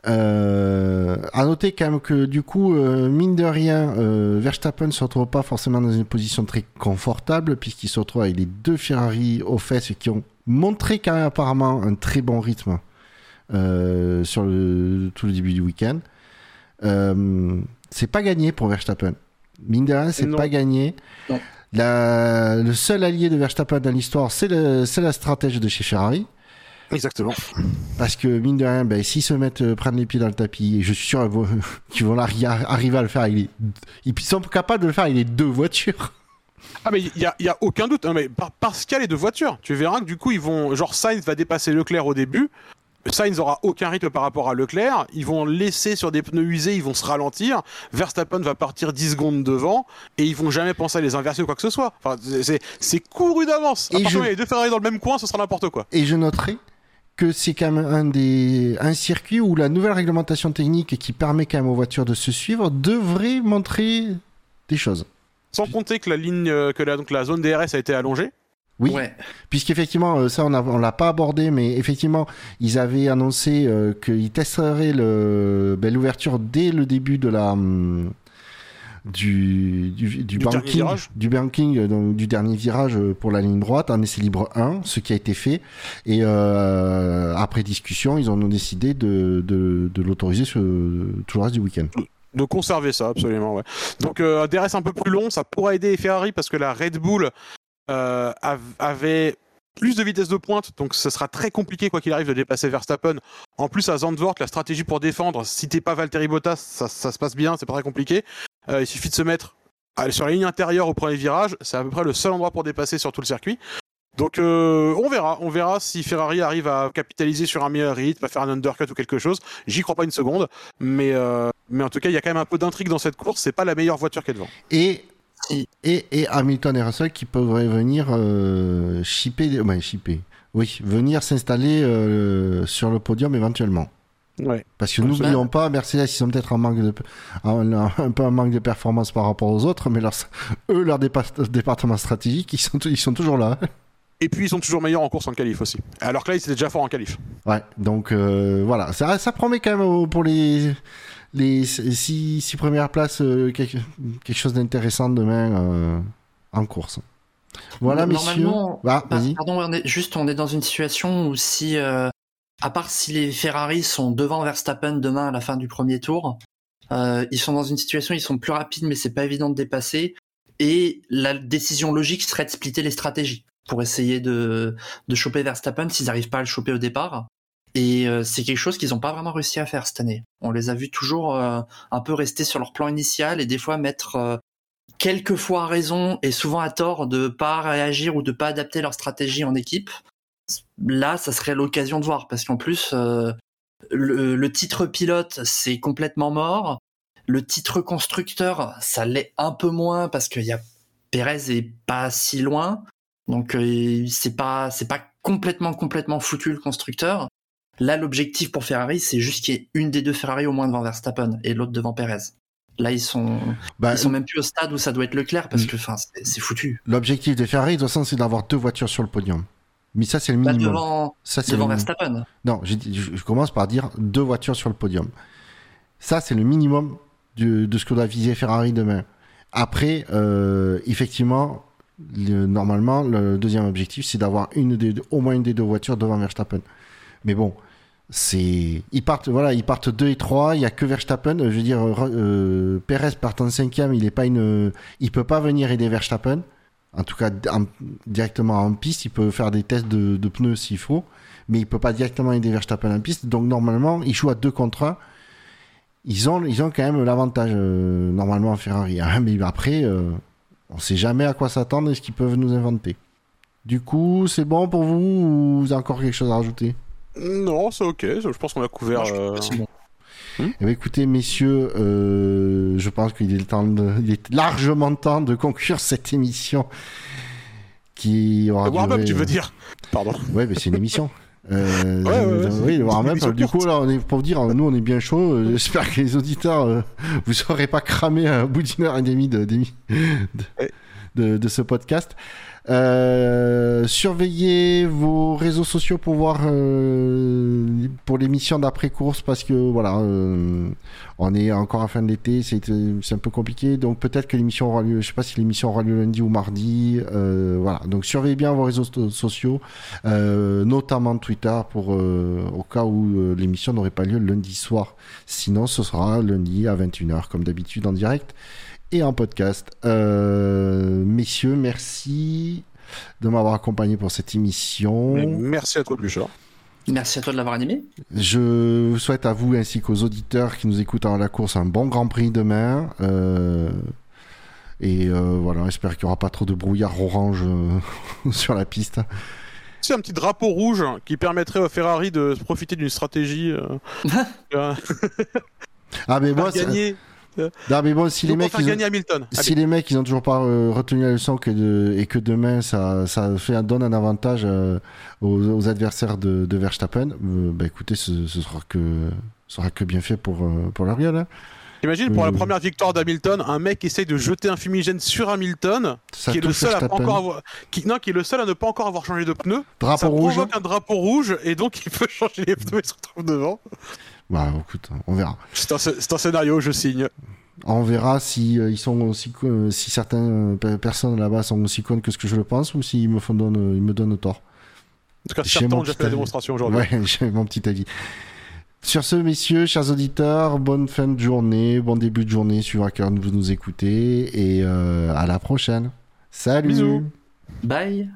Euh, à noter quand même que du coup, euh, mine de rien, euh, Verstappen ne se retrouve pas forcément dans une position très confortable puisqu'il se retrouve avec les deux Ferrari aux fesses qui ont montré quand même apparemment un très bon rythme euh, sur le, tout le début du week-end. Euh, c'est pas gagné pour Verstappen. Mine de rien, c'est pas gagné. Non. La- le seul allié de Verstappen dans l'histoire, c'est la stratège de chez Ferrari. Exactement. Parce que mine de rien, ben, s'ils se mettent euh, prendre les pieds dans le tapis, et je suis sûr qu'ils vont, arriver à le faire. avec les- Ils sont capables de le faire avec les deux voitures. Ah mais il y y a aucun doute. hein, mais par- parce qu'il y a les deux voitures, tu verras que du coup ils vont, genre Sainz va dépasser Leclerc au début. Sainz aura aucun rythme par rapport à Leclerc. Ils vont laisser sur des pneus usés, ils vont se ralentir. Verstappen va partir 10 secondes devant et ils vont jamais penser à les inverser ou quoi que ce soit. Enfin, c'est- couru d'avance. À partir je- moment où il y a les deux Ferrari dans le même coin, ce sera n'importe quoi. Et je noterai que c'est quand même un, des, un circuit où la nouvelle réglementation technique qui permet quand même aux voitures de se suivre devrait montrer des choses. Sans compter que la ligne, euh, que la, donc la zone DRS a été allongée. Oui, Ouais. puisqu'effectivement, euh, ça on a- on l'a pas abordé, mais effectivement, ils avaient annoncé euh, qu'ils testeraient le- ben, l'ouverture dès le début de la hum, du, du, du Du dernier banking, virage. du banking, euh, donc, du dernier virage pour la ligne droite, en essai libre 1, ce qui a été fait. Et euh, après discussion, ils ont décidé de, de, de l'autoriser sur tout le reste du week-end. De conserver ça, absolument, ouais. Donc, euh, un DRS un peu plus long, ça pourra aider Ferrari parce que la Red Bull euh, av- avait plus de vitesse de pointe, donc ce sera très compliqué, quoi qu'il arrive, de dépasser Verstappen. En plus, à Zandvoort, la stratégie pour défendre, si t'es pas Valtteri Bottas, ça, se passe bien, c'est pas très compliqué. Euh, il suffit de se mettre sur la ligne intérieure au premier virage, c'est à peu près le seul endroit pour dépasser sur tout le circuit. Donc euh, on verra, on verra si Ferrari arrive à capitaliser sur un meilleur rythme, à faire un undercut ou quelque chose. J'y crois pas une seconde, mais euh, mais en tout cas il y a quand même un peu d'intrigue dans cette course. C'est pas la meilleure voiture qui est devant. Et, et, et Hamilton et Russell qui pourraient venir euh, shipper, shipper. Oui, venir s'installer euh, sur le podium éventuellement. Ouais. Parce que n'oublions pas, Mercedes, ils sont peut-être en manque de, en- en- un peu en manque de performance par rapport aux autres, mais leur, eux, leur dépa- département stratégique, ils sont, ils sont toujours là. Et puis ils sont toujours meilleurs en course en qualif aussi. Alors que là ils étaient déjà forts en qualif. Ouais, donc euh, voilà, ça, ça promet quand même pour les, les six, six premières places euh, quelque, quelque chose d'intéressant demain euh, en course. Voilà, messieurs. Normalement, Ah, bah, vas-y. pardon, on est juste, on est dans une situation où si, euh, à part si les Ferrari sont devant Verstappen demain à la fin du premier tour, euh, ils sont dans une situation, ils sont plus rapides, mais c'est pas évident de dépasser. Et la décision logique serait de splitter les stratégies pour essayer de, de choper Verstappen s'ils n'arrivent pas à le choper au départ. Et euh, c'est quelque chose qu'ils n'ont pas vraiment réussi à faire cette année. On les a vus toujours euh, un peu rester sur leur plan initial et des fois mettre euh, quelquefois à raison et souvent à tort de pas réagir ou de pas adapter leur stratégie en équipe. Là, ça serait l'occasion de voir parce qu'en plus, euh, le, le titre pilote, c'est complètement mort. Le titre constructeur, ça l'est un peu moins parce qu'il y a Perez est pas si loin, donc euh, c'est pas c'est pas complètement complètement foutu le constructeur. Là, l'objectif pour Ferrari, c'est juste qu'il y ait une des deux Ferrari au moins devant Verstappen et l'autre devant Perez. Là, ils sont, Bah, ils sont même plus au stade où ça doit être Leclerc parce Mm. que, enfin, c'est foutu. L'objectif de Ferrari, de toute façon, c'est d'avoir deux voitures sur le podium. Mais ça, c'est le Là, minimum. devant, ça, devant le- Verstappen. Non, je, je commence par dire deux voitures sur le podium. Ça, c'est le minimum du- de ce que doit viser Ferrari demain. Après, euh, effectivement, le- normalement, le deuxième objectif, c'est d'avoir une au moins une des deux voitures devant Verstappen. Mais bon, c'est ils partent, voilà, ils partent 2 et 3, il y a que Verstappen. Je veux dire, euh, Perez part en cinquième, il est pas une, il peut pas venir aider Verstappen. En tout cas, en- directement en piste, il peut faire des tests de, pneus s'il faut mais il peut pas directement aider Verstappen en piste. Donc normalement, il joue à 2 contre 1. Ils ont, ils ont quand même l'avantage euh, normalement Ferrari. hein. Mais après, euh, on sait jamais à quoi s'attendre et ce qu'ils peuvent nous inventer. Du coup, c'est bon pour vous ou vous avez encore quelque chose à rajouter? Non, c'est ok. Je pense qu'on a couvert. Je euh, c'est bon. Eh bien, écoutez, messieurs, euh, je pense qu'il est, le temps de- il est largement temps de conclure cette émission qui aura warm-up, duré, tu veux euh, dire? Pardon. Ouais, mais c'est une émission. Euh, Ouais, ouais, ouais, euh, oui, warm-up. une émission Du coup, là, on est pour vous dire, nous, on est bien chaud. Euh, J'espère que les auditeurs, euh, vous serez pas cramés à bout d'une heure et demie de- de ce podcast. Euh, surveillez vos réseaux sociaux pour voir euh, pour l'émission d'après course parce que voilà, euh, on est encore à fin de l'été, c'est un peu compliqué. Donc peut-être que l'émission aura lieu, je sais pas si l'émission aura lieu lundi ou mardi. euh, voilà, donc surveillez bien vos réseaux so- sociaux, euh, notamment Twitter pour au cas où l'émission n'aurait pas lieu lundi soir. Sinon, ce sera lundi à 21h comme d'habitude en direct et en podcast. Euh, messieurs, merci de m'avoir accompagné pour cette émission. Merci à toi, Bluchard. Merci à toi de l'avoir animé. Je vous souhaite à vous ainsi qu'aux auditeurs qui nous écoutent à la course un bon Grand Prix demain. Euh, et euh, voilà, j'espère qu'il n'y aura pas trop de brouillard orange euh, sur la piste. C'est un petit drapeau rouge qui permettrait à Ferrari de se profiter d'une stratégie Ah mais moi, c'est- gagner, non, mais bon, si les mecs, ils ont- gagner Hamilton. Si les mecs ils ont toujours pas euh, retenu la leçon que de- et que demain ça, ça fait un, donne un avantage euh, aux, aux adversaires de, de Verstappen, euh, bah écoutez ce, ce sera que ce sera que bien fait pour pour leur gueule. hein. Imagine pour la première victoire d'Hamilton, un mec essaye de jeter un fumigène sur Hamilton, Ça qui est le seul à pas encore avoir, qui, non, qui est le seul à ne pas encore avoir changé de pneu. Drapeau ça rouge. provoque un drapeau rouge et donc il peut changer les pneus et se retrouve devant. Bah écoute, on verra. C'est un, c'est un scénario, je signe. On verra si euh, ils sont aussi euh, si certaines euh, pe- personnes là-bas sont aussi connes que ce que je le pense ou s'ils me font donne, ils me donnent tort. En tout cas, certains ont déjà fait la démonstration aujourd'hui. Ouais, j'ai mon petit avis. Sur ce, messieurs, chers auditeurs, bonne fin de journée, bon début de journée, suivant à quelle heure vous nous écoutez, et euh, à la prochaine. Salut Bisous. Bye.